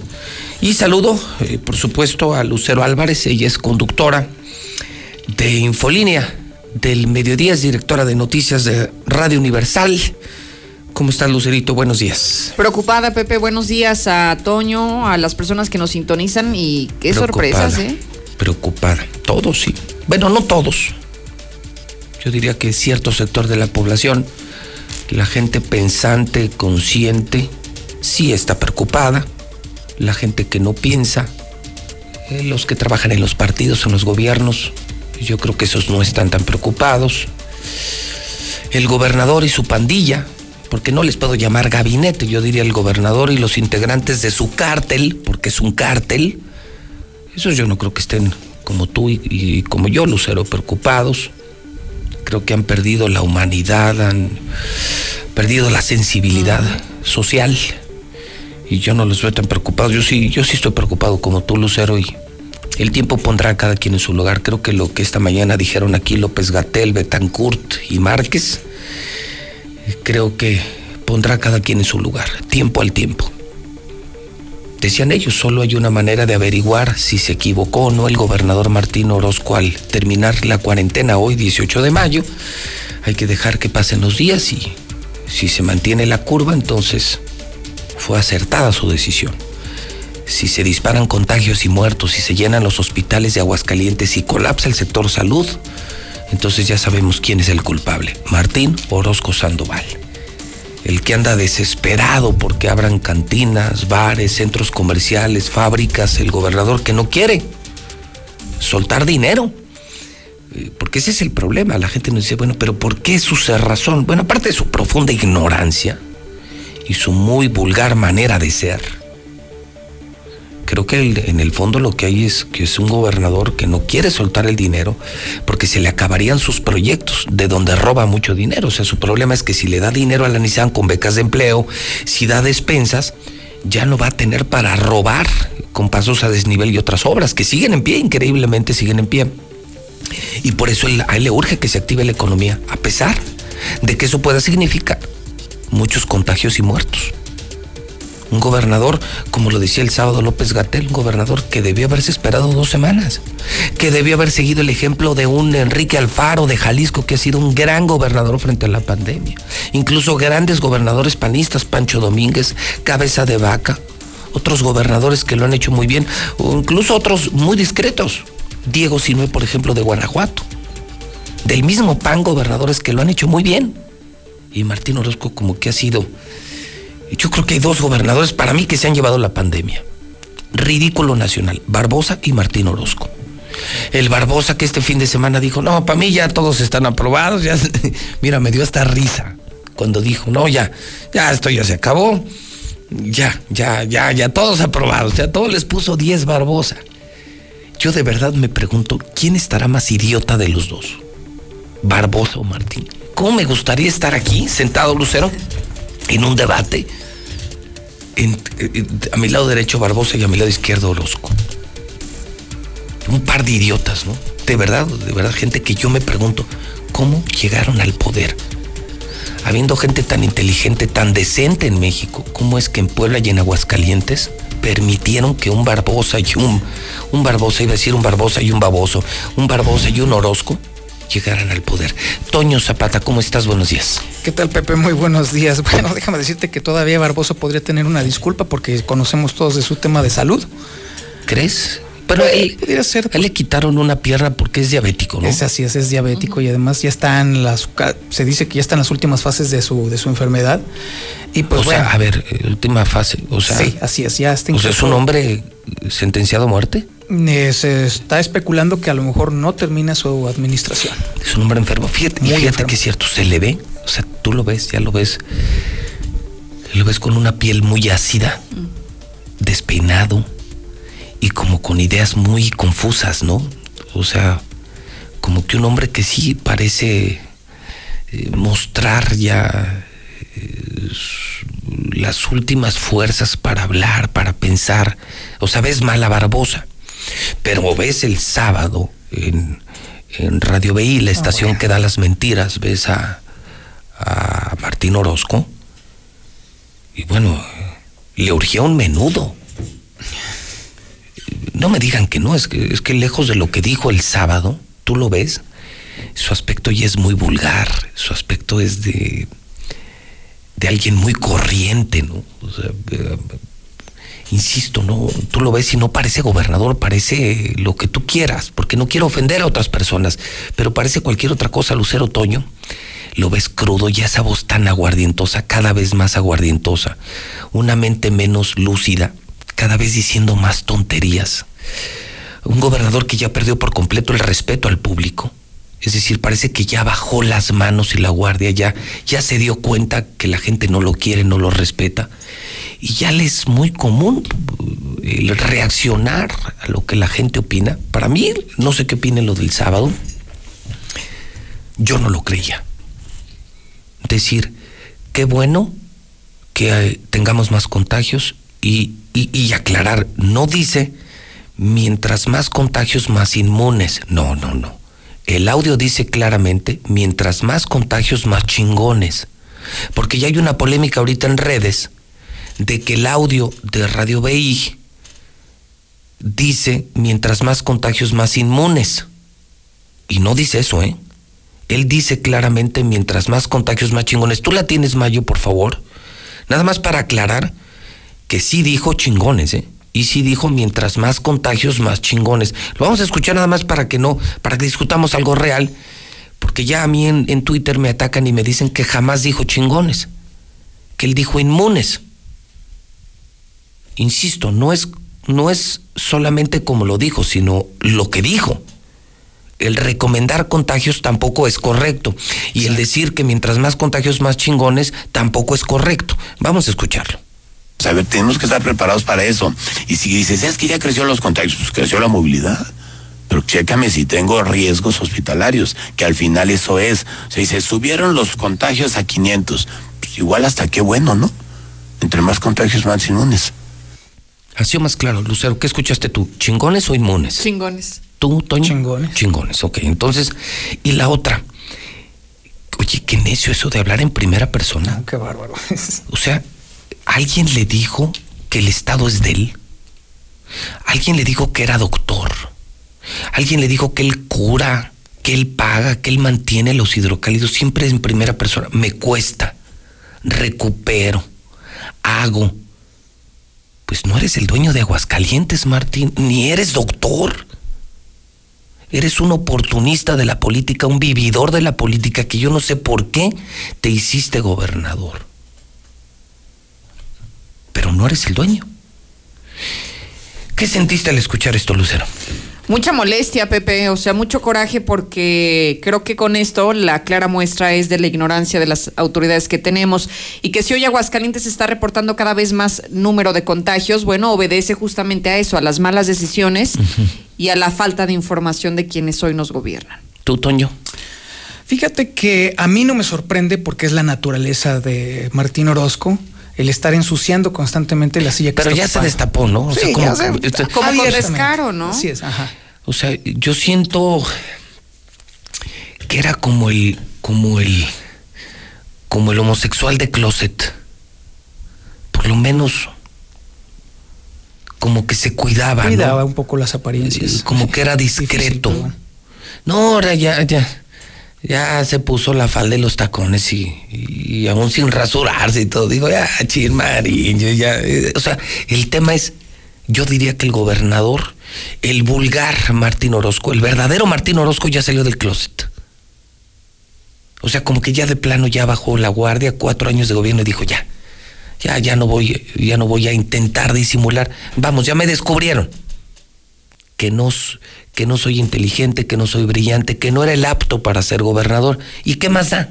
Y saludo, eh, por supuesto, a Lucero Álvarez, ella es conductora de Infolínea del Mediodía, es directora de noticias de Radio Universal. ¿Cómo estás, Lucerito? Buenos días. Preocupada, Pepe. Buenos días a Toño, a las personas que nos sintonizan y qué sorpresas, ¿eh? Preocupada. Todos, sí. Bueno, no todos. Yo diría que cierto sector de la población, la gente pensante, consciente, sí está preocupada. La gente que no piensa, eh, los que trabajan en los partidos, en los gobiernos, yo creo que esos no están tan preocupados. El gobernador y su pandilla, porque no les puedo llamar gabinete, yo diría el gobernador y los integrantes de su cártel, porque es un cártel, esos yo no creo que estén como tú y, como yo, Lucero, preocupados. Creo que han perdido la humanidad, han perdido la sensibilidad social. Y yo no los veo tan preocupados. Yo sí, yo sí estoy preocupado como tú, Lucero, y el tiempo pondrá a cada quien en su lugar. Creo que lo que esta mañana dijeron aquí López Gatel, Betancourt y Márquez, creo que pondrá a cada quien en su lugar, tiempo al tiempo. Decían ellos, solo hay una manera de averiguar si se equivocó o no el gobernador Martín Orozco al terminar la cuarentena hoy, 18 de mayo. Hay que dejar que pasen los días y si se mantiene la curva, entonces fue acertada su decisión. Si se disparan contagios y muertos, si se llenan los hospitales de Aguascalientes y colapsa el sector salud, entonces ya sabemos quién es el culpable, Martín Orozco Sandoval el que anda desesperado porque abran cantinas, bares, centros comerciales, fábricas, el gobernador que no quiere soltar dinero. Eh, porque ese es el problema. La gente nos dice, bueno, pero ¿por qué su cerrazón? Bueno, aparte de su profunda ignorancia y su muy vulgar manera de ser creo que en el fondo lo que hay es que es un gobernador que no quiere soltar el dinero porque se le acabarían sus proyectos de donde roba mucho dinero. O sea, su problema es que si le da dinero a la Nissan con becas de empleo, si da despensas, ya no va a tener para robar con pasos a desnivel y otras obras que siguen en pie, increíblemente siguen en pie. Y por eso a él le urge que se active la economía, a pesar de que eso pueda significar muchos contagios y muertos. Un gobernador, como lo decía el sábado López Gatel, un gobernador que debió haberse esperado dos semanas, que debió haber seguido el ejemplo de un Enrique Alfaro de Jalisco, que ha sido un gran gobernador frente a la pandemia. Incluso grandes gobernadores panistas, Pancho Domínguez, Cabeza de Vaca, otros gobernadores que lo han hecho muy bien, o incluso otros muy discretos. Diego Sinue, por ejemplo, de Guanajuato. Del mismo PAN, gobernadores que lo han hecho muy bien Y Martín Orozco como que ha sido... Yo creo que hay dos gobernadores para mí que se han llevado la pandemia. Ridículo nacional, Barbosa y Martín Orozco. El Barbosa que este fin de semana dijo, no, para mí ya todos están aprobados. Ya... (laughs) Mira, me dio hasta risa cuando dijo, no, ya, ya esto ya se acabó. Ya, ya, ya, ya, todos aprobados. Ya todos les puso 10 Barbosa. Yo de verdad me pregunto, ¿quién estará más idiota de los dos? Barbosa o Martín. ¿Cómo me gustaría estar aquí, sentado, Lucero, en un debate? a mi lado derecho Barbosa y a mi lado izquierdo Orozco. Un par de idiotas, ¿no? De verdad, de verdad, gente que yo me pregunto, ¿cómo llegaron al poder? Habiendo gente tan inteligente, tan decente en México, ¿cómo es que en Puebla y en Aguascalientes permitieron que un Barbosa y un, un Barbosa, iba a decir un Barbosa y un baboso, un Barbosa y un Orozco llegaran al poder. Toño Zapata, ¿cómo estás? Buenos días. ¿Qué tal, Pepe? Muy buenos días. (laughs) Bueno, déjame decirte que todavía Barbosa podría tener una disculpa porque conocemos todos de su tema de salud. ¿Crees? Pero él, ser. él le quitaron una pierna porque es diabético, ¿no? Es así, es, es diabético y además ya está en las, se dice que ya está en las últimas fases de su, de su enfermedad. Y pues o sea, a ver, eh, última fase, o sea. Sí, así es, ya está. O sea, es un hombre sentenciado a muerte. Eh, se está especulando que a lo mejor no termina su administración. Es un hombre enfermo. Fíjate, fíjate que es cierto, se le ve, o sea, tú lo ves, ya lo ves, lo ves con una piel muy ácida, despeinado y como con ideas muy confusas, ¿no? O sea, como que un hombre que sí parece eh, mostrar ya eh, las últimas fuerzas para hablar, para pensar. O sea, ves mala Barbosa, pero ves el sábado en, Radio BI, la estación que da las mentiras, ves a, a Martín Orozco y bueno, le urgía un menudo no me digan que no, es que, es que lejos de lo que dijo el sábado, tú lo ves, su aspecto ya es muy vulgar, su aspecto es de, de alguien muy corriente, ¿no? O sea, eh, insisto, no, tú lo ves y no parece gobernador, parece lo que tú quieras, porque no quiero ofender a otras personas, pero parece cualquier otra cosa, Lucero Toño. Lo ves crudo y esa voz tan aguardientosa, cada vez más aguardientosa, una mente menos lúcida, cada vez diciendo más tonterías. Un gobernador que ya perdió por completo el respeto al público. Es decir, parece que ya bajó las manos y la guardia, ya, ya se dio cuenta que la gente no lo quiere, no lo respeta. Y ya le es muy común eh, el reaccionar a lo que la gente opina. Para mí, no sé qué opinen lo del sábado. Yo no lo creía. Decir, qué bueno que eh, tengamos más contagios y, y, aclarar, no dice mientras más contagios, más inmunes. No, no, no. El audio dice claramente, mientras más contagios, más chingones. Porque ya hay una polémica ahorita en redes de que el audio de Radio BI dice, mientras más contagios, más inmunes. Y no dice eso, ¿eh? Él dice claramente, mientras más contagios, más chingones. ¿Tú la tienes, Mayo, por favor? Nada más para aclarar que sí dijo chingones, ¿eh? Y sí dijo mientras más contagios, más chingones. Lo vamos a escuchar nada más para que no, para que discutamos algo real, porque ya a mí en, en Twitter me atacan y me dicen que jamás dijo chingones, que él dijo inmunes. Insisto, no es, no es solamente como lo dijo, sino lo que dijo el recomendar contagios tampoco es correcto. Y el decir que mientras más contagios, más chingones, tampoco es correcto. Vamos a escucharlo. A ver, tenemos que estar preparados para eso. Y si dices, es que ya creció los contagios, pues creció la movilidad. Pero chécame si tengo riesgos hospitalarios, que al final eso es. O sea, dice, subieron los contagios a 500. Pues igual hasta qué bueno, ¿no? Entre más contagios, más inmunes. Ha sido más claro, Lucero, ¿qué escuchaste tú? ¿Chingones o inmunes? Chingones. ¿Tú, Toño? Chingones. Chingones, ok. Entonces, y la otra. Oye, qué necio eso de hablar en primera persona. Ah, qué bárbaro. o sea, ¿Alguien le dijo que el Estado es de él? ¿Alguien le dijo que era doctor? ¿Alguien le dijo que él cura, que él paga, que él mantiene los hidrocálidos? Siempre en primera persona. Me cuesta, recupero, hago. Pues no eres el dueño de Aguascalientes, Martín, ni eres doctor. Eres un oportunista de la política, un vividor de la política que yo no sé por qué te hiciste gobernador. Pero no eres el dueño. ¿Qué sentiste al escuchar esto, Lucero? Mucha molestia, Pepe, o sea, mucho coraje porque creo que con esto la clara muestra es de la ignorancia de las autoridades que tenemos y que si hoy Aguascalientes está reportando cada vez más número de contagios, bueno, obedece justamente a eso, a las malas decisiones y a la falta de información de quienes hoy nos gobiernan. ¿Tú, Toño? Fíjate que a mí no me sorprende porque es la naturaleza de Martín Orozco el estar ensuciando constantemente la silla que Pero ya se destapó, ¿no? O sea, como, como con descaro, ¿no? Así es, ajá. O sea, yo siento que era como el, como el, como el homosexual de closet. Por lo menos como que se cuidaba, Cuidaba un poco las apariencias. Como que era (laughs) discreto. no, ahora ya, ya, ya se puso la falda y los tacones y, aún sin rasurarse y todo. Digo, ya, chirmarín, ya. Eh, o sea, el tema es, yo diría que el gobernador el vulgar Martín Orozco, el verdadero Martín Orozco ya salió del closet. O sea, como que ya de plano ya bajó la guardia, cuatro años de gobierno y dijo, ya, ya, ya no voy, ya no voy a intentar disimular. Vamos, ya me descubrieron que no, que no soy inteligente, que no soy brillante, que no era el apto para ser gobernador. ¿Y qué más da?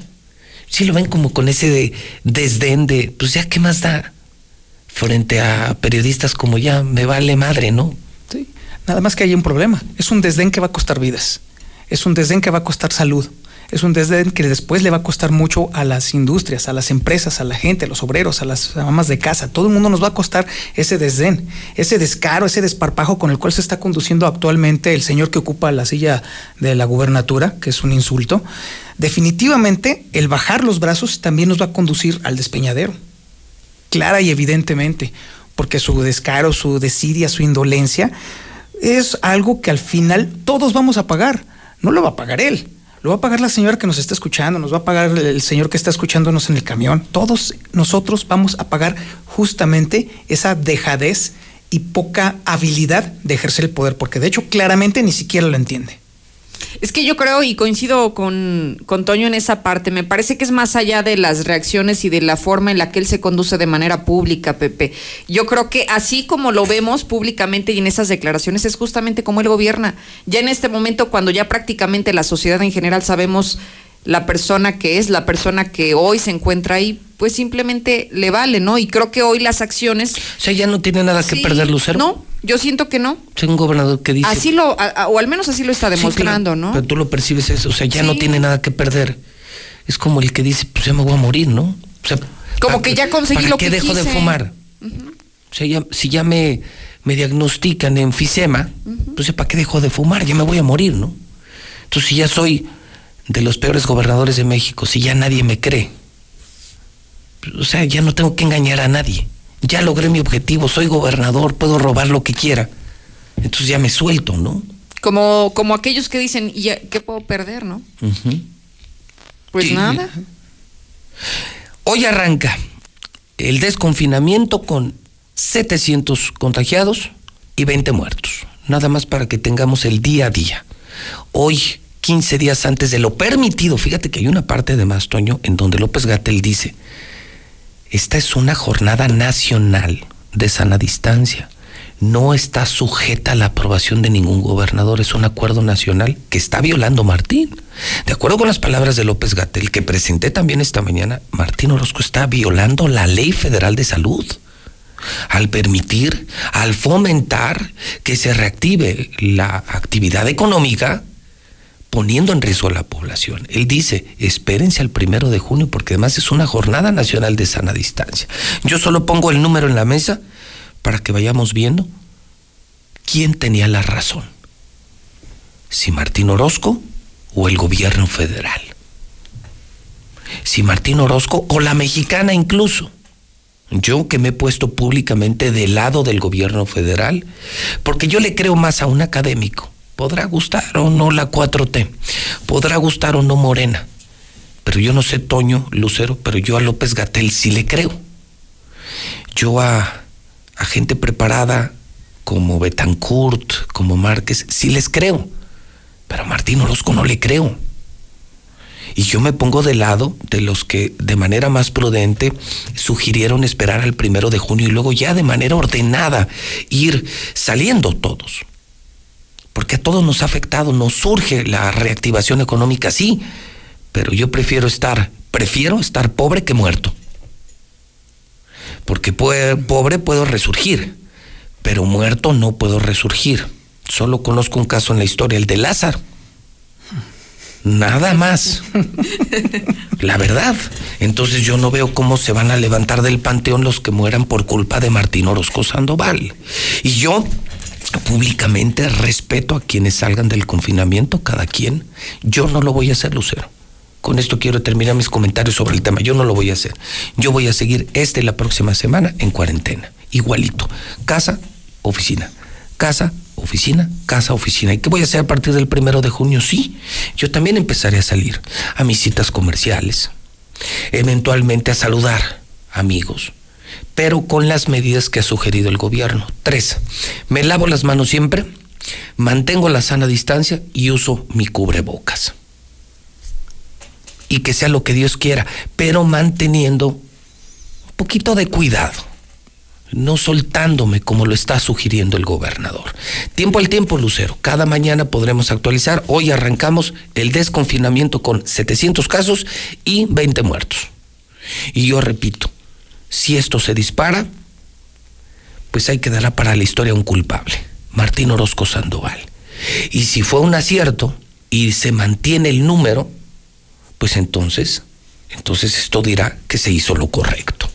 Si lo ven como con ese de, desdén de, pues ya, ¿qué más da? Frente a periodistas como ya, me vale madre, ¿no? Nada más que hay un problema. Es un desdén que va a costar vidas. Es un desdén que va a costar salud. Es un desdén que después le va a costar mucho a las industrias, a las empresas, a la gente, a los obreros, a las mamás de casa. Todo el mundo nos va a costar ese desdén, ese descaro, ese desparpajo con el cual se está conduciendo actualmente el señor que ocupa la silla de la gubernatura, que es un insulto. Definitivamente, el bajar los brazos también nos va a conducir al despeñadero. Clara y evidentemente, porque su descaro, su desidia, su indolencia es algo que al final todos vamos a pagar. No lo va a pagar él, lo va a pagar la señora que nos está escuchando, nos va a pagar el señor que está escuchándonos en el camión. Todos nosotros vamos a pagar justamente esa dejadez y poca habilidad de ejercer el poder, porque de hecho claramente ni siquiera lo entiende. Es que yo creo y coincido con, con Toño en esa parte. Me parece que es más allá de las reacciones y de la forma en la que él se conduce de manera pública, Pepe. Yo creo que así como lo vemos públicamente y en esas declaraciones es justamente como él gobierna. Ya en este momento, cuando ya prácticamente la sociedad en general sabemos la persona que es, la persona que hoy se encuentra ahí, pues simplemente le vale, ¿no? Y creo que hoy las acciones... O sea, ya no tiene nada que perder, Lucero. No, yo siento que no. Es un gobernador que dice... Así lo, o al menos así lo está demostrando, ¿no? Pero tú lo percibes eso, o sea, ya no tiene nada que perder. Es como el que dice, pues ya me voy a morir, ¿no? O sea, como que ya conseguí lo que qué dejo de fumar? O sea, ya, si ya me, me diagnostican enfisema, pues ¿para qué dejo de fumar? Ya me voy a morir, ¿no? Entonces, si ya soy de los peores gobernadores de México, si ya nadie me cree, o sea, ya no tengo que engañar a nadie. Ya logré mi objetivo, soy gobernador, puedo robar lo que quiera. Entonces ya me suelto, ¿no? Como, como aquellos que dicen, ¿y qué puedo perder, no? Pues nada. Hoy arranca el desconfinamiento con 700 contagiados y 20 muertos. Nada más para que tengamos el día a día. Hoy 15 días antes de lo permitido. Fíjate que hay una parte de más, Toño, en donde López Gatel dice, esta es una jornada nacional de sana distancia. No está sujeta a la aprobación de ningún gobernador. Es un acuerdo nacional que está violando Martín. De acuerdo con las palabras de López Gatel, que presenté también esta mañana, Martín Orozco está violando la ley federal de salud al permitir, al fomentar que se reactive la actividad económica poniendo en riesgo a la población. Él dice, espérense al primero de junio porque además es una jornada nacional de sana distancia. Yo solo pongo el número en la mesa para que vayamos viendo quién tenía la razón. Si Martín Orozco o el gobierno federal. Si Martín Orozco o la mexicana incluso. Yo que me he puesto públicamente del lado del gobierno federal, porque yo le creo más a un académico Podrá gustar o no la 4T, podrá gustar o no Morena, pero yo no sé Toño, Lucero, pero yo a López Gatel sí le creo. Yo a, a gente preparada como Betancourt, como Márquez, sí les creo. Pero a Martín Orozco no le creo. Y yo me pongo de lado de los que de manera más prudente sugirieron esperar al primero de junio y luego ya de manera ordenada ir saliendo todos. Porque a todos nos ha afectado, nos surge la reactivación económica, sí, pero yo prefiero estar, prefiero estar pobre que muerto. Porque pobre puedo resurgir, pero muerto no puedo resurgir. Solo conozco un caso en la historia, el de Lázaro Nada más. (laughs) La verdad. Entonces yo no veo cómo se van a levantar del panteón los que mueran por culpa de Martín Orozco Sandoval. Y yo públicamente respeto a quienes salgan del confinamiento, cada quien. Yo no lo voy a hacer, Lucero. Con esto quiero terminar mis comentarios sobre el tema. Yo no lo voy a hacer. Yo voy a seguir este la próxima semana en cuarentena. Igualito. Casa, oficina. Casa, oficina, casa, oficina. ¿Y qué voy a hacer a partir del primero de junio? Sí, yo también empezaré a salir a mis citas comerciales, eventualmente a saludar amigos, pero con las medidas que ha sugerido el gobierno. Tres, me lavo las manos siempre, mantengo la sana distancia y uso mi cubrebocas. Y que sea lo que Dios quiera, pero manteniendo un poquito de cuidado no soltándome como lo está sugiriendo el gobernador. Tiempo al tiempo, Lucero. Cada mañana podremos actualizar. Hoy arrancamos el desconfinamiento con 700 casos y 20 muertos. Y yo repito, si esto se dispara, pues ahí quedará para la historia un culpable, Martín Orozco Sandoval. Y si fue un acierto y se mantiene el número, pues entonces, entonces esto dirá que se hizo lo correcto.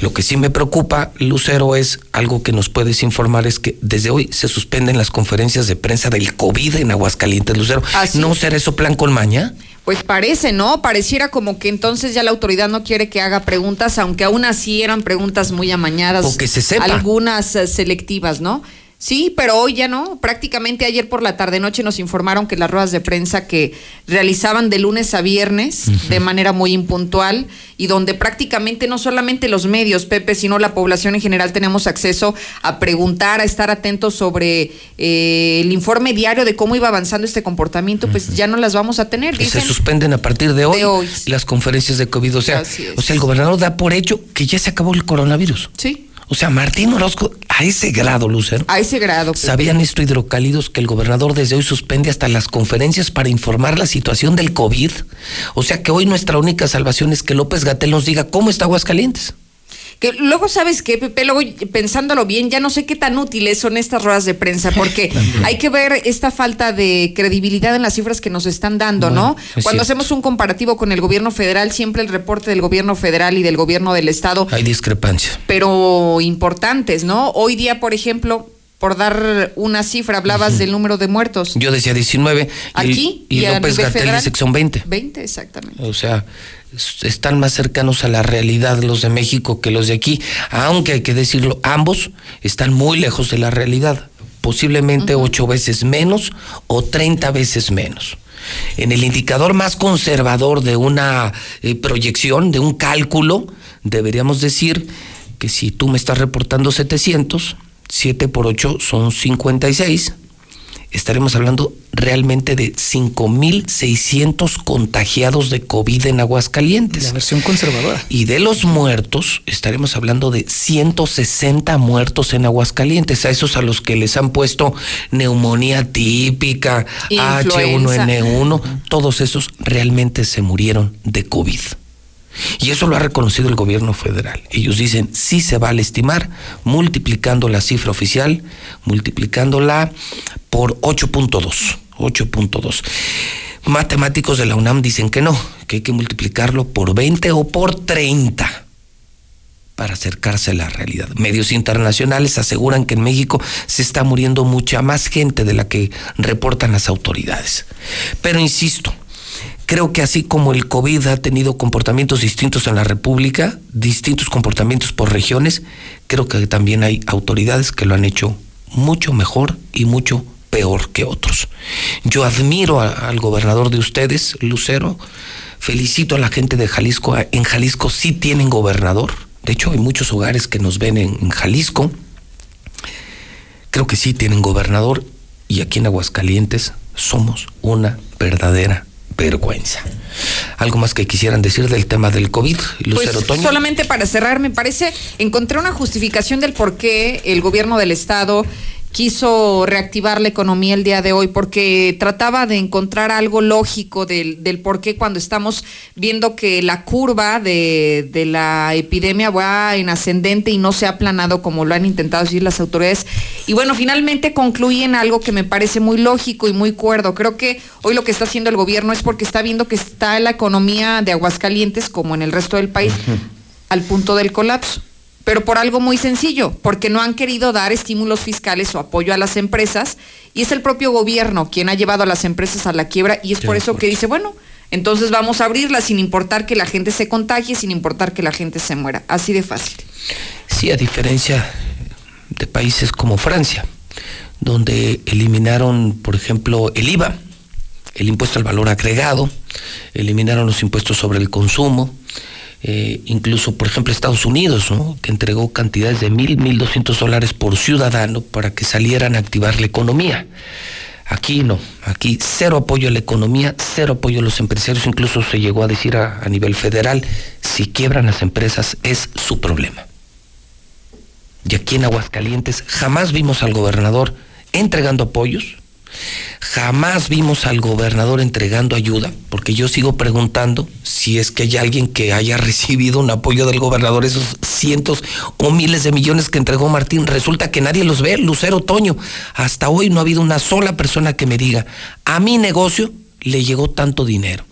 Lo que sí me preocupa, Lucero, es algo que nos puedes informar, es que desde hoy se suspenden las conferencias de prensa del COVID en Aguascalientes, Lucero. ¿No será eso plan con maña? Pues parece, ¿no? Pareciera como que entonces ya la autoridad no quiere que haga preguntas, aunque aún así eran preguntas muy amañadas. O que se sepa. Algunas eh, selectivas, ¿no? Sí, pero hoy ya no. Prácticamente ayer por la tarde-noche nos informaron que las ruedas de prensa que realizaban de lunes a viernes de manera muy impuntual y donde prácticamente no solamente los medios, Pepe, sino la población en general tenemos acceso a preguntar, a estar atentos sobre eh, el informe diario de cómo iba avanzando este comportamiento, pues ya no las vamos a tener. se suspenden a partir de hoy, las conferencias de COVID. O sea, o sea, el gobernador da por hecho que ya se acabó el coronavirus. Sí. O sea, Martín Orozco, a ese grado, Lucero. A ese grado. ¿Sabían esto hidrocálidos que el gobernador desde hoy suspende hasta las conferencias para informar la situación del COVID? O sea que hoy nuestra única salvación es que López Gatel nos diga cómo está Aguascalientes. Que luego, ¿sabes qué, Pepe? Luego, pensándolo bien, ya no sé qué tan útiles son estas ruedas de prensa, porque (laughs) hay que ver esta falta de credibilidad en las cifras que nos están dando, ¿no? Cuando hacemos un comparativo con el gobierno federal, siempre el reporte del gobierno federal y del gobierno del estado. Hay discrepancias. Pero importantes, ¿no? Hoy día, por ejemplo, por dar una cifra, hablabas del número de muertos. Yo decía 19. Aquí. Y, López Gatel dice que son 20. 20, exactamente. O sea, están más cercanos a la realidad los de México que los de aquí, aunque hay que decirlo, ambos están muy lejos de la realidad, posiblemente ocho veces menos o treinta veces menos. En el indicador más conservador de una eh, proyección, de un cálculo, deberíamos decir que si tú me estás reportando 700, 7 por 8 son 56, estaremos hablando realmente de 5.600 contagiados de COVID en Aguascalientes. La versión conservadora. Y de los muertos, estaremos hablando de 160 muertos en Aguascalientes, a esos a los que les han puesto neumonía típica, H1N1, todos esos realmente se murieron de COVID. Y eso lo ha reconocido el gobierno federal. Ellos dicen, sí se vale estimar, multiplicando la cifra oficial, multiplicándola por 8.2. 8.2. Matemáticos de la UNAM dicen que no, que hay que multiplicarlo por 20 o por 30 para acercarse a la realidad. Medios internacionales aseguran que en México se está muriendo mucha más gente de la que reportan las autoridades. Pero insisto, Creo que así como el COVID ha tenido comportamientos distintos en la República, distintos comportamientos por regiones, creo que también hay autoridades que lo han hecho mucho mejor y mucho peor que otros. Yo admiro al gobernador de ustedes, Lucero, felicito a la gente de Jalisco. En Jalisco sí tienen gobernador. De hecho, hay muchos hogares que nos ven en Jalisco. Creo que sí tienen gobernador y aquí en Aguascalientes somos una verdadera vergüenza. ¿Algo más que quisieran decir del tema del COVID, Lucero pues, Solamente para cerrar, me parece, encontré una justificación del por qué el gobierno del Estado quiso reactivar la economía el día de hoy porque trataba de encontrar algo lógico del, del por qué cuando estamos viendo que la curva de, de, la epidemia va en ascendente y no se ha aplanado como lo han intentado decir las autoridades. Y bueno, finalmente concluí en algo que me parece muy lógico y muy cuerdo. Creo que hoy lo que está haciendo el gobierno es porque está viendo que está la economía de Aguascalientes, como en el resto del país, (laughs) al punto del colapso pero por algo muy sencillo, porque no han querido dar estímulos fiscales o apoyo a las empresas y es el propio gobierno quien ha llevado a las empresas a la quiebra y es por eso que dice, bueno, entonces vamos a abrirla sin importar que la gente se contagie, sin importar que la gente se muera, así de fácil. Sí, a diferencia de países como Francia, donde eliminaron, por ejemplo, el IVA, el impuesto al valor agregado, eliminaron los impuestos sobre el consumo, eh, incluso, por ejemplo, Estados Unidos, que entregó cantidades de mil, mil doscientos dólares por ciudadano para que salieran a activar la economía. Aquí no, aquí cero apoyo a la economía, cero apoyo a los empresarios, incluso se llegó a decir a, a nivel federal, si quiebran las empresas es su problema. Y aquí en Aguascalientes jamás vimos al gobernador entregando apoyos, Jamás vimos al gobernador entregando ayuda, porque yo sigo preguntando si es que hay alguien que haya (laughs) recibido un apoyo del gobernador, esos cientos o miles de millones que entregó Martín. Resulta que nadie los ve, Lucero Toño. Hasta hoy no ha habido una sola persona que me diga, a mi negocio le llegó tanto dinero.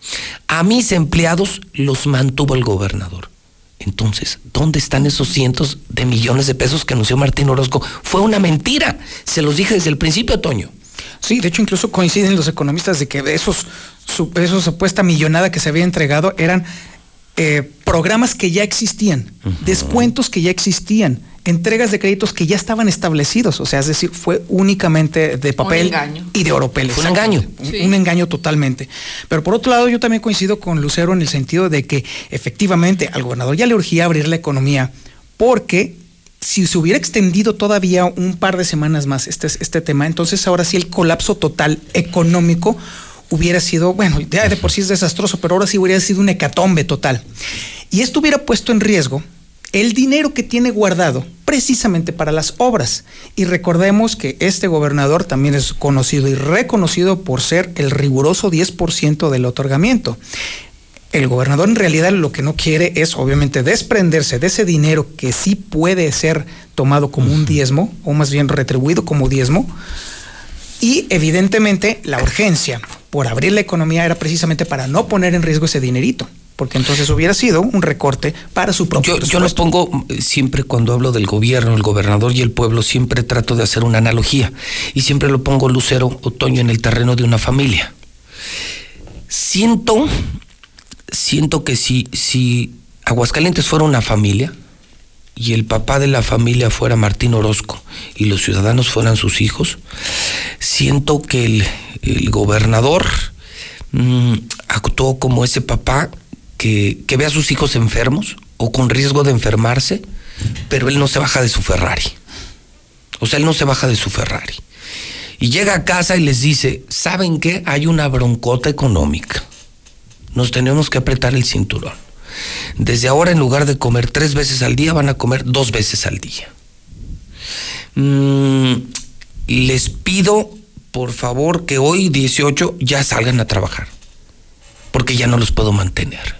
A mis empleados los mantuvo el gobernador. Entonces, ¿dónde están esos cientos de millones de pesos que anunció Martín Orozco? Fue una mentira. Se los dije desde el principio, Toño. Sí, de hecho incluso coinciden los economistas de que esos, esos supuesta millonada que se había entregado eran eh, programas que ya existían, descuentos que ya existían, entregas de créditos que ya estaban establecidos. O sea, es decir, fue únicamente de papel y de oropel. Fue un engaño. Un, engaño totalmente. Pero por otro lado, yo también coincido con Lucero en el sentido de que efectivamente al gobernador ya le urgía abrir la economía porque si se hubiera extendido todavía un par de semanas más este, este tema, entonces ahora sí el colapso total económico hubiera sido, bueno, ya de por sí es desastroso, pero ahora sí hubiera sido un hecatombe total. Y esto hubiera puesto en riesgo el dinero que tiene guardado precisamente para las obras. Y recordemos que este gobernador también es conocido y reconocido por ser el riguroso 10% del otorgamiento el gobernador en realidad lo que no quiere es obviamente desprenderse de ese dinero que sí puede ser tomado como un diezmo, o más bien retribuido como diezmo, y evidentemente la urgencia por abrir la economía era precisamente para no poner en riesgo ese dinerito porque entonces hubiera sido un recorte para su propio Yo, yo lo pongo eh, siempre cuando hablo del gobierno, el gobernador y el pueblo, siempre trato de hacer una analogía y siempre lo pongo Lucero Otoño en el terreno de una familia. Siento siento que si, si Aguascalientes fuera una familia y el papá de la familia fuera Martín Orozco y los ciudadanos fueran sus hijos, siento que el, gobernador mm, actuó como ese papá que, que ve a sus hijos enfermos o con riesgo de enfermarse, pero él no se baja de su Ferrari. O sea, él no se baja de su Ferrari. Y llega a casa y les dice, ¿saben qué? Hay una broncota económica nos tenemos que apretar el cinturón. Desde ahora, en lugar de comer tres veces al día, van a comer dos veces al día. Mm, les pido, por favor, que hoy 18 ya salgan a trabajar, porque ya no los puedo mantener.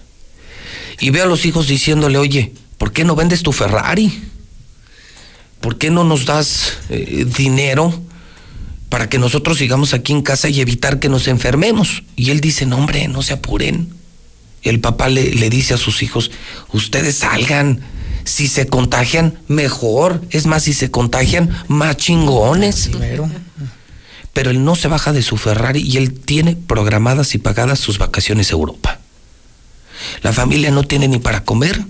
Y veo a los hijos diciéndole, oye, ¿por qué no vendes tu Ferrari? ¿Por qué no nos das eh, dinero para que nosotros sigamos aquí en casa y evitar que nos enfermemos. Y él dice, no hombre, no se apuren. El papá le, le dice a sus hijos, ustedes salgan, si se contagian, mejor. Es más, si se contagian, más chingones. Pero él no se baja de su Ferrari y él tiene programadas y pagadas sus vacaciones a Europa. La familia no tiene ni para comer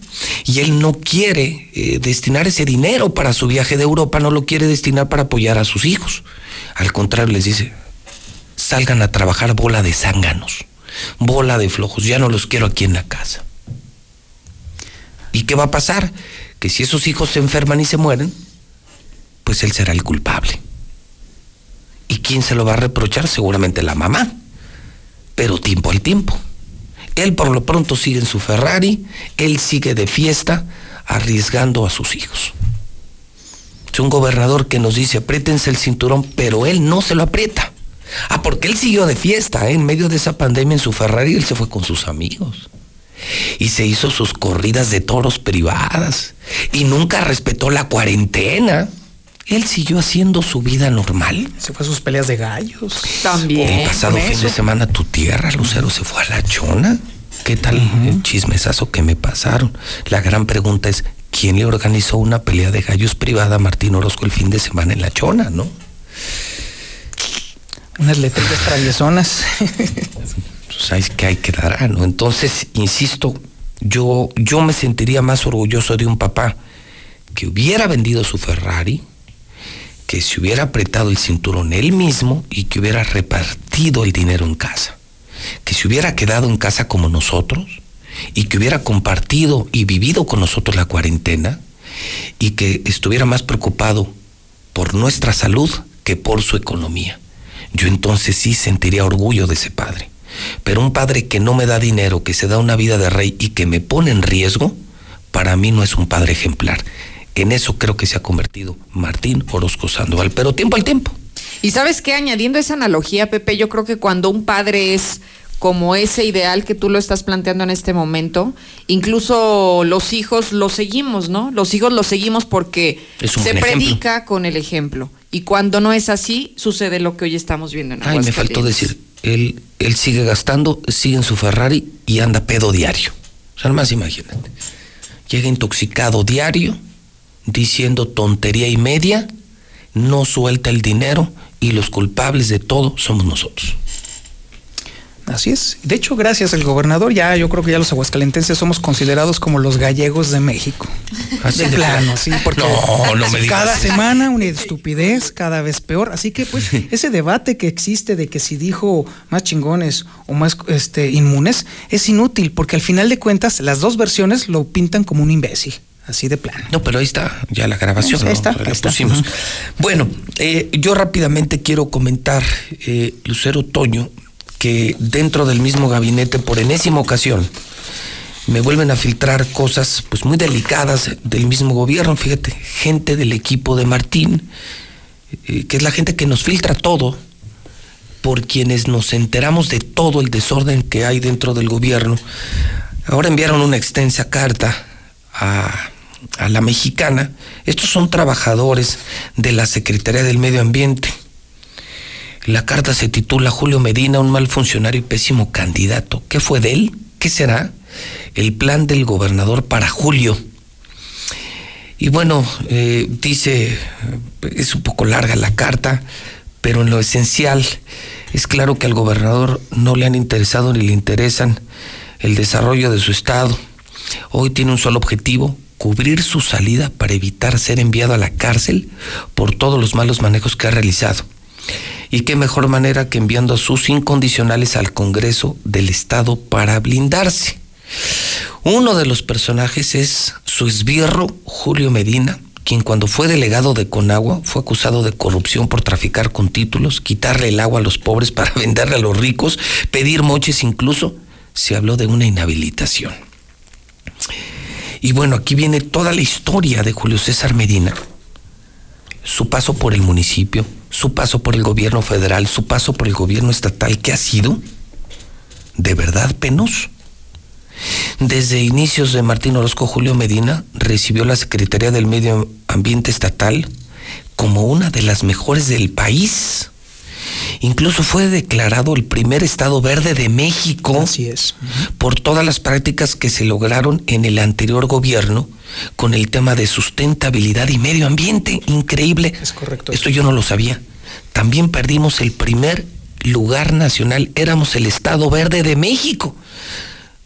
y él no quiere eh, destinar ese dinero para su viaje de Europa, no lo quiere destinar para apoyar a sus hijos. Al contrario, les dice, salgan a trabajar bola de zánganos, bola de flojos, ya no los quiero aquí en la casa. ¿Y qué va a pasar? Que si esos hijos se enferman y se mueren, pues él será el culpable. ¿Y quién se lo va a reprochar? Seguramente la mamá. Pero tiempo al tiempo. Él por lo pronto sigue en su Ferrari, él sigue de fiesta, arriesgando a sus hijos. Es un gobernador que nos dice, apriétense el cinturón, pero él no se lo aprieta. Ah, porque él siguió de fiesta, ¿eh? en medio de esa pandemia en su Ferrari, él se fue con sus amigos. Y se hizo sus corridas de toros privadas. Y nunca respetó la cuarentena. Él siguió haciendo su vida normal. Se fue a sus peleas de gallos. También. El pasado fin de semana tu tierra, Lucero, se fue a la chona. ¿Qué tal el chismesazo que me pasaron? La gran pregunta es, ¿quién le organizó una pelea de gallos privada a Martín Orozco el fin de semana en la chona, no? Unas letras traviesonas. (laughs) Sabes que hay que dar, ¿no? Entonces, insisto, yo, yo me sentiría más orgulloso de un papá que hubiera vendido su Ferrari, que se hubiera apretado el cinturón él mismo y que hubiera repartido el dinero en casa. Que se hubiera quedado en casa como nosotros y que hubiera compartido y vivido con nosotros la cuarentena y que estuviera más preocupado por nuestra salud que por su economía. Yo entonces sí sentiría orgullo de ese padre. Pero un padre que no me da dinero, que se da una vida de rey y que me pone en riesgo, para mí no es un padre ejemplar. En eso creo que se ha convertido Martín Orozco Sandoval, pero tiempo al tiempo. Y sabes qué, añadiendo esa analogía, Pepe, yo creo que cuando un padre es como ese ideal que tú lo estás planteando en este momento, incluso los hijos lo seguimos, ¿no? Los hijos lo seguimos porque se predica con el ejemplo. Y cuando no es así, sucede lo que hoy estamos viendo en Ay, me faltó decir, él, él sigue gastando, sigue en su Ferrari y anda pedo diario. O sea, más imagínate. Llega intoxicado diario, diciendo tontería y media, no suelta el dinero y los culpables de todo somos nosotros. Así es. De hecho, gracias al gobernador, ya yo creo que ya los aguascalentenses somos considerados como los gallegos de México. Así de plano, sí, porque no, no me digas. cada semana una estupidez, cada vez peor. Así que, pues, (laughs) ese debate que existe de que si dijo más chingones o más este, inmunes es inútil, porque al final de cuentas las dos versiones lo pintan como un imbécil. Así de plano. No, pero ahí está ya la grabación. Ahí está, ¿no? ahí La está. pusimos. Bueno, eh, yo rápidamente quiero comentar, eh, Lucero Toño, que dentro del mismo gabinete, por enésima ocasión, me vuelven a filtrar cosas pues muy delicadas del mismo gobierno. Fíjate, gente del equipo de Martín, eh, que es la gente que nos filtra todo, por quienes nos enteramos de todo el desorden que hay dentro del gobierno. Ahora enviaron una extensa carta a, a la mexicana. Estos son trabajadores de la Secretaría del Medio Ambiente. La carta se titula Julio Medina, un mal funcionario y pésimo candidato. ¿Qué fue de él? ¿Qué será? El plan del gobernador para Julio. Y bueno, eh, dice, es un poco larga la carta, pero en lo esencial es claro que al gobernador no le han interesado ni le interesan el desarrollo de su estado. Hoy tiene un solo objetivo, cubrir su salida para evitar ser enviado a la cárcel por todos los malos manejos que ha realizado. Y qué mejor manera que enviando a sus incondicionales al Congreso del Estado para blindarse. Uno de los personajes es su esbirro Julio Medina, quien cuando fue delegado de Conagua fue acusado de corrupción por traficar con títulos, quitarle el agua a los pobres para (laughs) venderle a los ricos, pedir moches incluso, se habló de una inhabilitación. Y bueno, aquí viene toda la historia de Julio César Medina, su paso por el municipio, su paso por el gobierno federal, su paso por el gobierno estatal, que ha sido de verdad penoso. Desde inicios de Martín Orozco, Julio Medina recibió la Secretaría del Medio Ambiente Estatal como una de las mejores del país. Incluso fue declarado el primer estado verde de México. Así es. Por todas las prácticas que se lograron en el anterior gobierno con el tema de sustentabilidad y medio ambiente. Increíble. Es correcto. Esto yo no lo sabía. También perdimos el primer lugar nacional. Éramos el estado verde de México.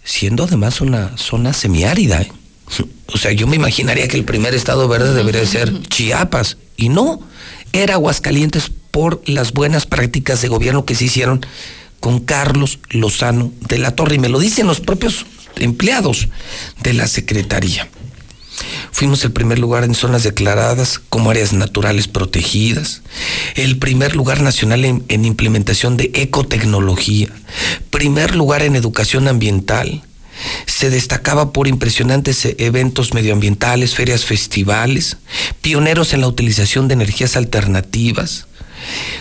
Siendo además una zona semiárida. ¿eh? (laughs) O sea, yo me imaginaría que el primer estado verde debería ser Chiapas. Y no, era Aguascalientes por las buenas prácticas de gobierno que se hicieron con Carlos Lozano de la Torre. Y me lo dicen los propios empleados de la Secretaría. Fuimos el primer lugar en zonas declaradas como áreas naturales protegidas, el primer lugar nacional en, en implementación de ecotecnología, primer lugar en educación ambiental, se destacaba por impresionantes e- eventos medioambientales, ferias, festivales, pioneros en la utilización de energías alternativas.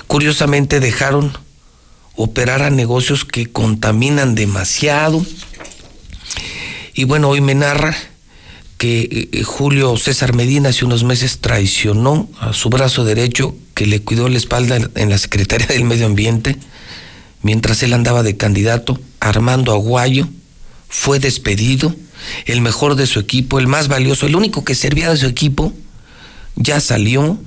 Curiosamente dejaron operar a negocios que contaminan demasiado. Y bueno, hoy me narra que eh, Julio César Medina hace unos meses traicionó a su brazo derecho que le cuidó la espalda en la Secretaría del Medio Ambiente mientras él andaba de candidato, Armando Aguayo, fue despedido, el mejor de su equipo, el más valioso, el único que servía de su equipo, ya salió.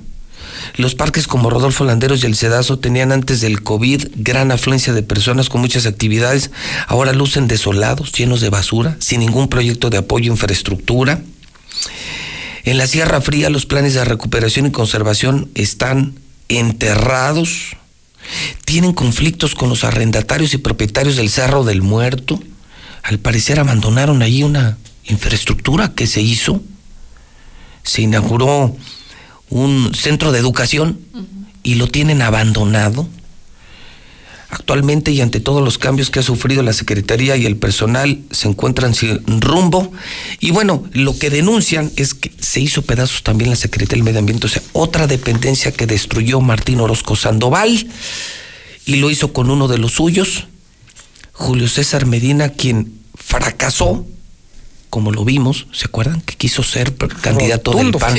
Los parques como Rodolfo Landeros y el Cedazo tenían antes del COVID gran afluencia de personas con muchas actividades, ahora lucen desolados, llenos de basura, sin ningún proyecto de apoyo a infraestructura. En la Sierra Fría los planes de recuperación y conservación están enterrados. Tienen conflictos con los arrendatarios y propietarios del Cerro del Muerto. Al parecer abandonaron allí una infraestructura que se hizo. Se inauguró un centro de educación y lo tienen abandonado. Actualmente y ante todos los cambios que ha sufrido la Secretaría y el personal se encuentran sin rumbo. Y bueno, lo que denuncian es que se hizo pedazos también la Secretaría del Medio Ambiente, o sea, otra dependencia que destruyó Martín Orozco Sandoval y lo hizo con uno de los suyos, Julio César Medina, quien fracasó, como lo vimos, ¿se acuerdan? Que quiso ser candidato del PAN.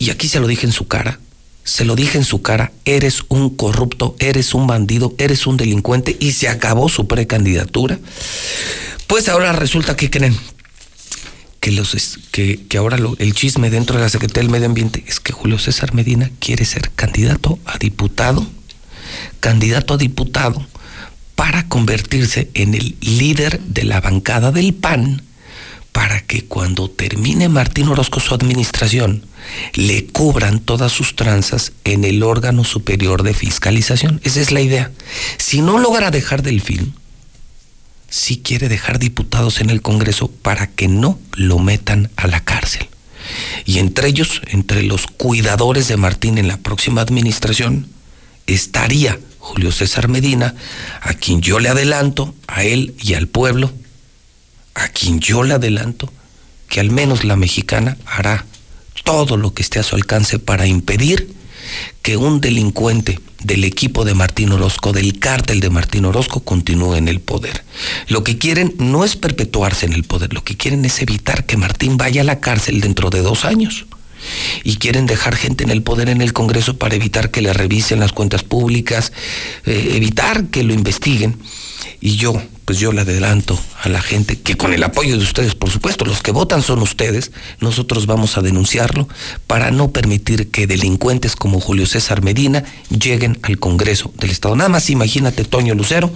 Y aquí se lo dije en su cara. Se lo dije en su cara, eres un corrupto, eres un bandido, eres un delincuente y se acabó su precandidatura. Pues ahora resulta que creen que los que, que ahora el chisme dentro de la Secretaría del Medio Ambiente es que Julio César Medina quiere ser candidato a diputado, candidato a diputado para convertirse en el líder de la bancada del PAN para que cuando termine Martín Orozco su administración, le cubran todas sus tranzas en el órgano superior de fiscalización. Esa es la idea. Si no logra dejar del film, sí quiere dejar diputados en el Congreso para que no lo metan a la cárcel. Y entre ellos, entre los cuidadores de Martín en la próxima administración, estaría Julio César Medina, a quien yo le adelanto, a él y al pueblo, a quien yo le adelanto, que al menos la mexicana hará todo lo que esté a su alcance para impedir que un delincuente del equipo de Martín Orozco, del cártel de Martín Orozco, continúe en el poder. Lo que quieren no es perpetuarse en el poder, lo que quieren es evitar que Martín vaya a la cárcel dentro de dos años. Y quieren dejar gente en el poder en el Congreso para evitar que le revisen las cuentas públicas, eh, evitar que lo investiguen. Y yo, pues yo le adelanto a la gente que con el apoyo de ustedes, por supuesto, los que votan son ustedes, nosotros vamos a denunciarlo para no permitir que delincuentes como Julio César Medina lleguen al Congreso del Estado. Nada más imagínate Toño Lucero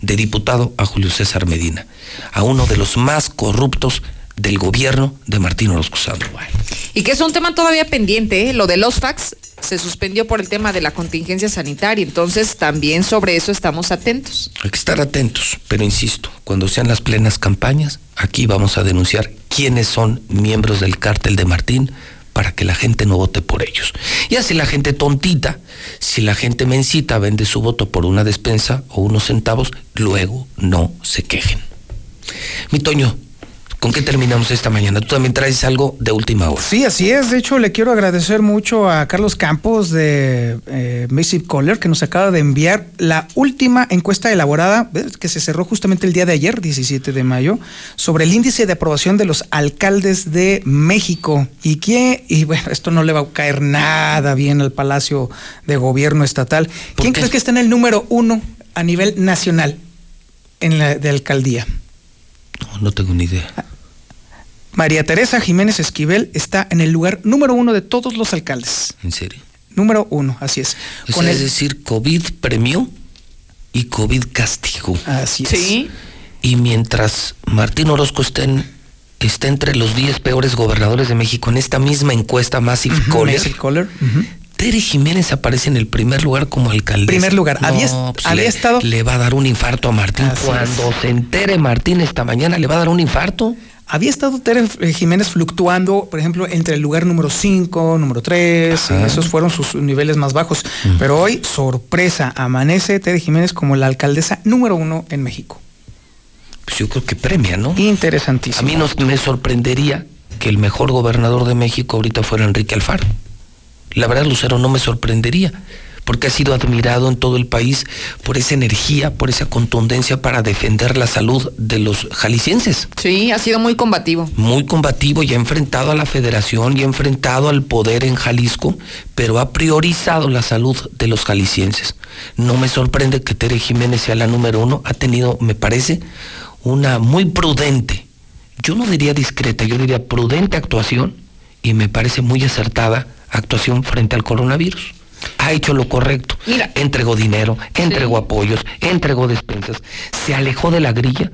de diputado a Julio César Medina, a uno de los más corruptos del gobierno de Martín Orozco Sandoval. Y que es un tema todavía pendiente, ¿eh? lo de los fax se suspendió por el tema de la contingencia sanitaria, entonces también sobre eso estamos atentos. Hay que estar atentos, pero insisto, cuando sean las plenas campañas, aquí vamos a denunciar quiénes son miembros del cártel de Martín para que la gente no vote por ellos. Y así la gente tontita, si la gente mencita vende su voto por una despensa o unos centavos, luego no se quejen. Mi Toño, ¿con qué terminamos esta mañana? Tú también traes algo de última hora. Sí, así es. De hecho, le quiero agradecer mucho a Carlos Campos de eh, Massive que nos acaba de enviar la última encuesta elaborada, que se cerró justamente el día de ayer, 17 de mayo, sobre el índice de aprobación de los alcaldes de México. Y que, y bueno, esto no le va a caer nada bien al Palacio de Gobierno Estatal. ¿Quién crees que está en el número uno a nivel nacional en la de alcaldía? No, no tengo ni idea. María Teresa Jiménez Esquivel está en el lugar número uno de todos los alcaldes. ¿En serio? Número uno, así es. O Con sea, es decir, COVID premió y COVID castigó. Así es. Sí. Y mientras Martín Orozco está, en- está entre los 10 peores gobernadores de México en esta misma encuesta Massive Caller, Massive Caller, ujú. Tere Jiménez aparece en el primer lugar como alcaldesa. Primer lugar. Había pues había le, estado- Le va a dar un infarto a Martín. Así Cuando se entere Martín esta mañana, le va a dar un infarto. había estado Tere eh, Jiménez fluctuando, por ejemplo, entre el lugar número 5, número 3, esos fueron sus niveles más bajos. Pero hoy, sorpresa, amanece Tere Jiménez como la alcaldesa número uno en México. Pues yo creo que premia, ¿no? Interesantísimo. A mí no me sorprendería que el mejor gobernador de México ahorita fuera Enrique Alfaro. La verdad, Lucero, no me sorprendería porque ha sido admirado en todo el país por esa energía, por esa contundencia para defender la salud de los jaliscienses. Sí, ha sido muy combativo. Muy combativo y ha enfrentado a la federación y ha enfrentado al poder en Jalisco, pero ha priorizado la salud de los jaliscienses. No me sorprende que Tere Jiménez sea la número uno, ha tenido, me parece, una muy prudente, yo no diría discreta, yo diría prudente actuación y me parece muy acertada actuación frente al coronavirus ha hecho lo correcto. Mira, entregó dinero, entregó apoyos, entregó despensas, se alejó de la grilla,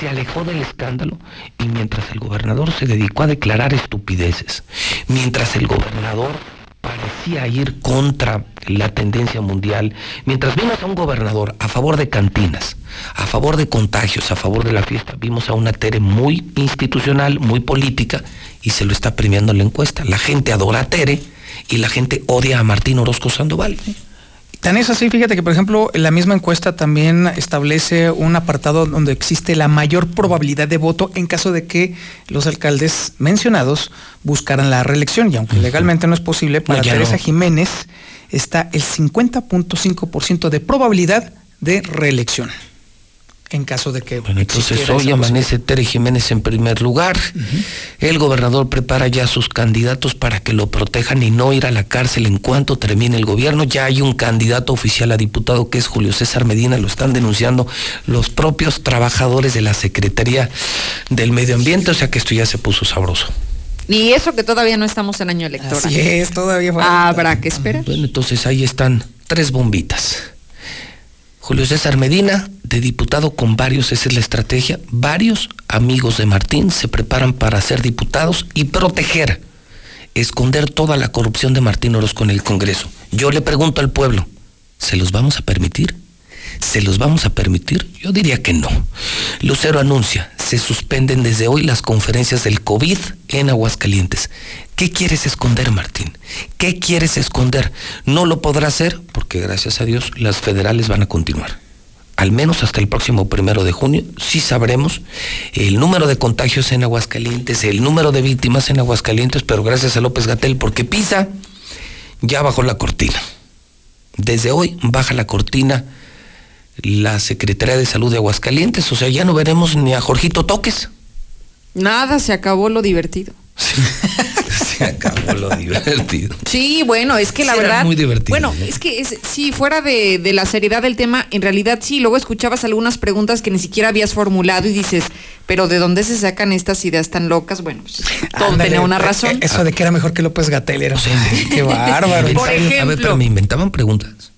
se alejó del escándalo y mientras el gobernador se dedicó a declarar estupideces, mientras el gobernador parecía ir contra la tendencia mundial, mientras vimos a un gobernador a favor de cantinas, a favor de contagios, a favor de la fiesta, vimos a una Tere muy institucional, muy política, y se lo está premiando en la encuesta. La gente adora a Tere, y la gente odia a Martín Orozco Sandoval. Tan es así, fíjate que por ejemplo la misma encuesta también establece un apartado donde existe la mayor probabilidad de voto en caso de que los alcaldes mencionados buscaran la reelección. Y aunque legalmente no es posible, para Teresa Jiménez está el 50.5% de probabilidad de reelección en caso de que... Bueno, entonces hoy amanece Tere Jiménez en primer lugar. El gobernador prepara ya a sus candidatos para que lo protejan y no ir a la cárcel en cuanto termine el gobierno. Ya hay un candidato oficial a diputado que es Julio César Medina, lo están denunciando los propios trabajadores de la Secretaría del Medio Ambiente, o sea que esto ya se puso sabroso. Y eso que todavía no estamos en año electoral. Así es, todavía Habrá que esperar. Bueno, entonces ahí están tres bombitas. Julio César Medina, de diputado con varios, esa es la estrategia. Varios amigos de Martín se preparan para ser diputados y proteger, esconder toda la corrupción de Martín Orozco en el Congreso. Yo le pregunto al pueblo, ¿se los vamos a permitir? ¿Se los vamos a permitir? Yo diría que no. Lucero anuncia, se suspenden desde hoy las conferencias del COVID en Aguascalientes. ¿Qué quieres esconder, Martín? ¿Qué quieres esconder? No lo podrá hacer porque gracias a Dios las federales van a continuar. Al menos hasta el próximo primero de junio, sí sabremos el número de contagios en Aguascalientes, el número de víctimas en Aguascalientes, pero gracias a López Gatel, porque Pisa ya bajó la cortina. Desde hoy baja la cortina la Secretaría de Salud de Aguascalientes. O sea, ya no veremos ni a Jorgito Toques. Nada, se acabó lo divertido. (laughs) se acabó lo divertido. Sí, bueno, es que la verdad. Muy divertido. Bueno, es que si fuera de, la seriedad del tema, en realidad sí, luego escuchabas algunas preguntas que ni siquiera habías formulado y dices, pero ¿de dónde se sacan estas ideas tan locas? Bueno, pues, todo tenía una razón. Eso de que era mejor que López Gatel era. qué (laughs) bárbaro. Por ejemplo, a ver, pero me inventaban preguntas.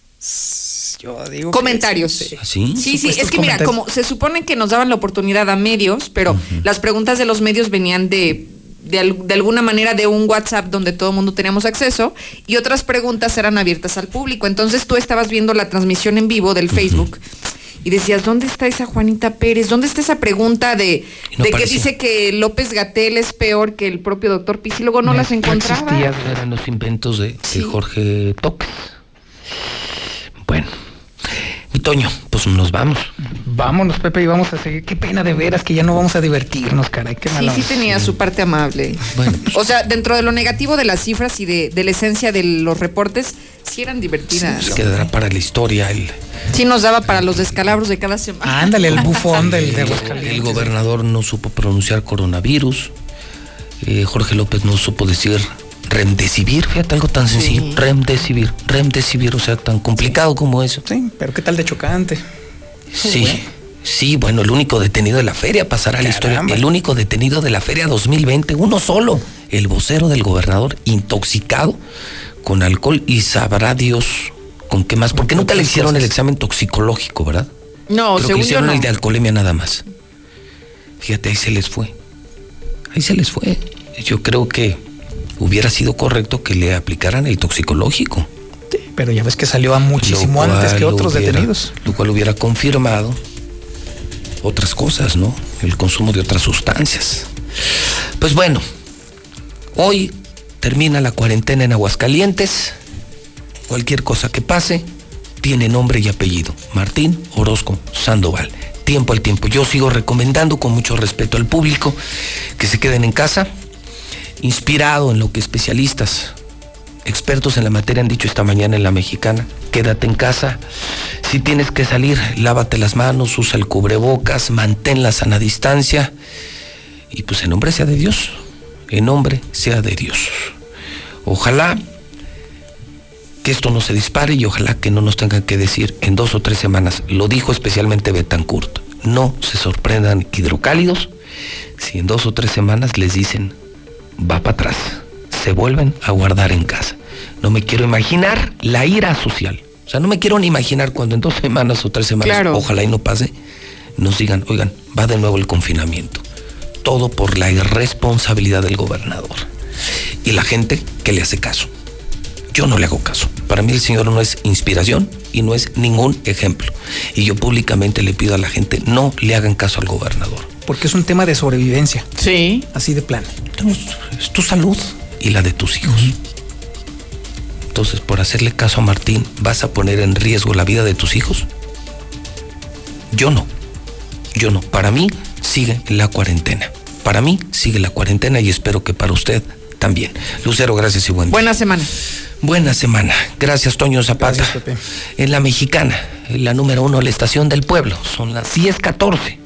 Yo digo comentarios. Sí. ¿Sí? Sí, sí, es que mira, como se supone que nos daban la oportunidad a medios, pero las preguntas de los medios venían de, de, alguna manera de un WhatsApp donde todo el mundo teníamos acceso y otras preguntas eran abiertas al público. Entonces tú estabas viendo la transmisión en vivo del Facebook. Y decías, ¿dónde está esa Juanita Pérez? ¿Dónde está esa pregunta de, de que dice que López Gatel es peor que el propio doctor Pis? Y luego no las encontraba. No eran los inventos de, de Jorge Toques. Bueno. Y Toño, pues nos vamos. Vámonos, Pepe, y vamos a seguir. Qué pena de veras que ya no vamos a divertirnos, caray. Qué sí, sí tenía su parte amable. Bueno. O sea, dentro de lo negativo de las cifras y de, la esencia de los reportes, sí eran divertidas. Sí, pues quedará para la historia el... Sí nos daba para los descalabros de cada semana. Ándale, el bufón del de El gobernador no supo pronunciar coronavirus. Eh, Jorge López no supo decir Remdesivir, fíjate algo tan sencillo. Sí. Remdesivir, remdesivir, o sea, tan complicado como eso. Sí, pero ¿qué tal de chocante? Sí. Sí, bueno, el único detenido de la feria pasará a la historia. El único detenido de la feria 2020, uno solo, el vocero del gobernador, intoxicado con alcohol y sabrá Dios con qué más. Porque nunca le hicieron el examen toxicológico, ¿verdad? No, Pero según que hicieron no. el de alcoholemia nada más. Fíjate, ahí se les fue. Ahí se les fue. Yo creo que hubiera sido correcto que le aplicaran el toxicológico. Sí, pero ya ves que salió a muchísimo antes que otros detenidos. Lo cual hubiera confirmado otras cosas, ¿no? el consumo de otras sustancias. Pues bueno, hoy termina la cuarentena en Aguascalientes. Cualquier cosa que pase tiene nombre y apellido. Martín Orozco Sandoval. Tiempo al tiempo. Yo sigo recomendando con mucho respeto al público que se queden en casa, inspirado en lo que especialistas, expertos en la materia han dicho esta mañana en la mexicana. Quédate en casa. Si tienes que salir, lávate las manos, usa el cubrebocas, mantén la sana distancia. Y pues en nombre sea de Dios. En nombre sea de Dios. Ojalá que esto no se dispare y ojalá que no nos tengan que decir en dos o tres semanas. Lo dijo especialmente Betancourt. No se sorprendan hidrocálidos si en dos o tres semanas les dicen va para atrás. Se vuelven a guardar en casa. No me quiero imaginar la ira social. O sea, no me quiero ni imaginar cuando en dos semanas o tres semanas, Claro. ojalá y no pase, nos digan, oigan, va de nuevo el confinamiento. Todo por la irresponsabilidad del gobernador. Y la gente que le hace caso. Yo no le hago caso. Para mí el señor no es inspiración y no es ningún ejemplo. Y yo públicamente le pido a la gente, no le hagan caso al gobernador. Porque es un tema de sobrevivencia. Sí. Así de plano. Es tu salud y la de tus hijos. Entonces, por hacerle caso a Martín, ¿vas a poner en riesgo la vida de tus hijos? Yo no. Yo no. Para mí sigue la cuarentena. Para mí sigue la cuarentena y espero que para usted también. Lucero, gracias y buen día. Buena semana. Buena semana. Gracias, Toño Zapata. En la mexicana, en la número uno, la estación del pueblo. Son las 10:14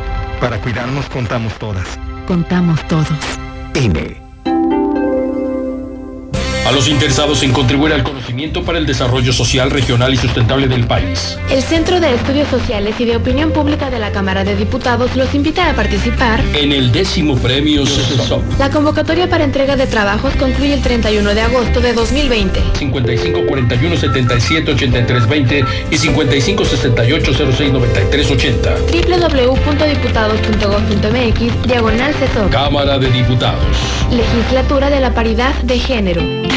Para cuidarnos contamos todas. Contamos todos. INE. A los interesados en contribuir al conocimiento para el desarrollo social, regional y sustentable del país. El Centro de Estudios Sociales y de Opinión Pública de la Cámara de Diputados los invita a participar. En el décimo premio CESOP. La convocatoria para entrega de trabajos concluye el 31 de agosto de 2020. 55 41 77 83 20 y 55 68 06 93 80. www.diputados.gov.mx Diagonal CESOP. Cámara de Diputados. Legislatura de la Paridad de Género.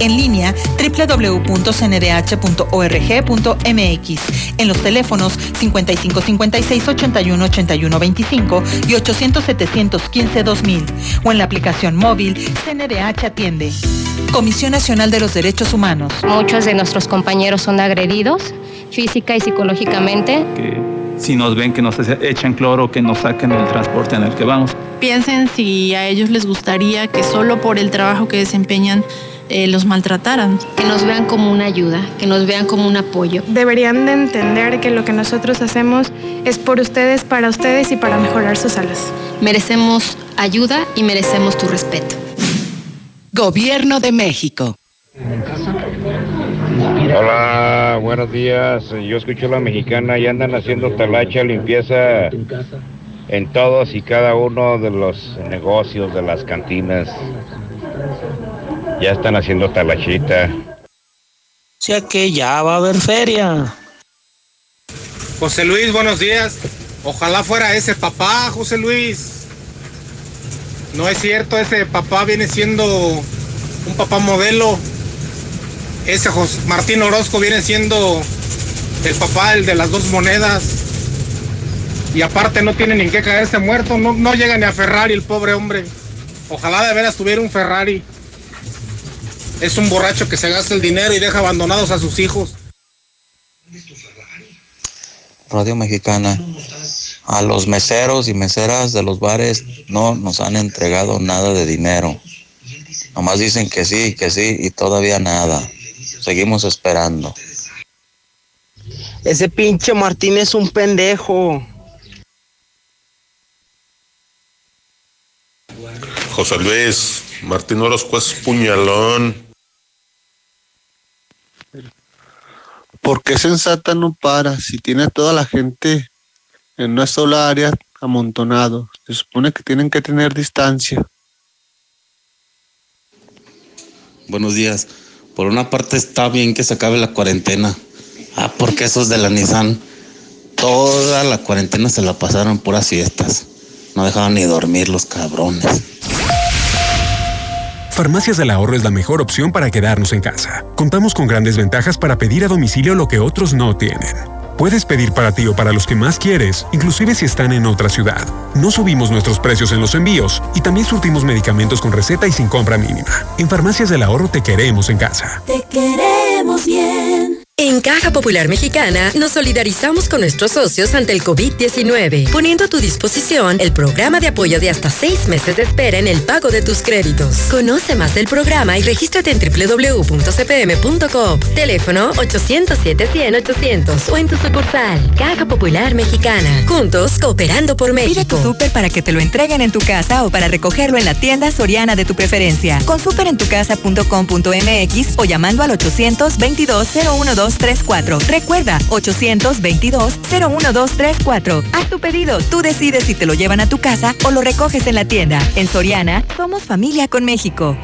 En línea www.cndh.org.mx. En los teléfonos 5556 81 81 25 y 800 715 2000 o en la aplicación móvil CNDH Atiende. Comisión Nacional de los Derechos Humanos. Muchos de nuestros compañeros son agredidos física y psicológicamente. si nos ven que nos echan cloro, que nos saquen del transporte en el que vamos. Piensen si a ellos les gustaría que solo por el trabajo que desempeñan eh, los maltrataran. Que nos vean como una ayuda, que nos vean como un apoyo. Deberían de entender que lo que nosotros hacemos es por ustedes, para ustedes y para mejorar sus salas. Merecemos ayuda y merecemos tu respeto. Gobierno de México. Hola, buenos días. Yo escucho la mexicana y andan haciendo talacha, limpieza en todos y cada uno de los negocios, de las cantinas. Ya están haciendo talachita. O sea que ya va a haber feria. José Luis, buenos días. Ojalá fuera ese papá, José Luis. No es cierto, ese papá viene siendo un papá modelo. Ese Jos- Martín Orozco viene siendo el papá, el de las dos monedas. Y aparte no tiene ni en qué caerse muerto, no, no llega ni a Ferrari el pobre hombre. Ojalá de veras tuviera un Ferrari. Es un borracho que se gasta el dinero y deja abandonados a sus hijos. Radio Mexicana, a los meseros y meseras de los bares no nos han entregado nada de dinero. Nomás dicen que sí, que sí y todavía nada. Seguimos esperando. Ese pinche Martín es un pendejo. José Luis, Martín Orozco es puñalón. ¿Por qué Sensata no para si tiene a toda la gente en una sola área amontonado? Se supone que tienen que tener distancia. Buenos días. Por una parte está bien que se acabe la cuarentena. Ah, porque esos de la Nissan, toda la cuarentena se la pasaron puras fiestas. No dejaban ni dormir los cabrones. Farmacias del Ahorro es la mejor opción para quedarnos en casa. Contamos con grandes ventajas para pedir a domicilio lo que otros no tienen. Puedes pedir para ti o para los que más quieres, inclusive si están en otra ciudad. No subimos nuestros precios en los envíos y también surtimos medicamentos con receta y sin compra mínima. En Farmacias del Ahorro te queremos en casa. Te queremos bien. En Caja Popular Mexicana nos solidarizamos con nuestros socios ante el COVID-19, poniendo a tu disposición el programa de apoyo de hasta seis meses de espera en el pago de tus créditos. Conoce más del programa y regístrate en www.cpm.com. Teléfono 807-100-800 o en tu sucursal. Caja Popular Mexicana. Juntos cooperando por México. Pide tu súper para que te lo entreguen en tu casa o para recogerlo en la tienda soriana de tu preferencia. Con superentucasa.com.mx o llamando al 822 012 0234. Recuerda, 822-01234. Haz tu pedido. Tú decides si te lo llevan a tu casa o lo recoges en la tienda. En Soriana, somos familia con México.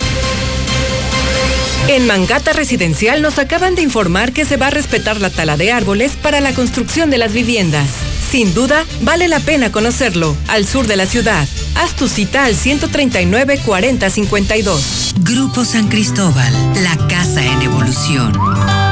En Mangata Residencial nos acaban de informar que se va a respetar la tala de árboles para la construcción de las viviendas. Sin duda, vale la pena conocerlo, al sur de la ciudad. Haz tu cita al 139 4052. Grupo San Cristóbal, la casa en evolución.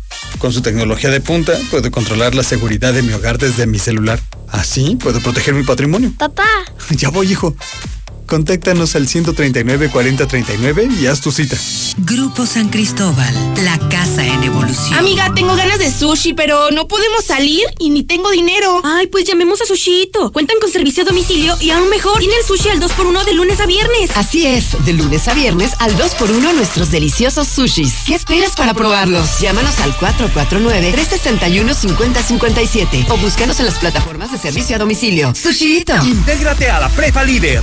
Con su tecnología de punta, puedo controlar la seguridad de mi hogar desde mi celular. Así puedo proteger mi patrimonio. Papá. (laughs) Ya voy, hijo. Contáctanos al 139 4039 y haz tu cita. Grupo San Cristóbal, la casa en evolución. Amiga, tengo ganas de sushi, pero no podemos salir y ni tengo dinero. Ay, pues llamemos a Sushito. Cuentan con servicio a domicilio y aún mejor, tienen el sushi al 2x1 de lunes a viernes. Así es, de lunes a viernes al 2x1 nuestros deliciosos sushis. ¿Qué esperas para probarlos? Llámanos al 449-361-5057 o búscanos en las plataformas de servicio a domicilio. Sushito. Intégrate a la Prepa Líder.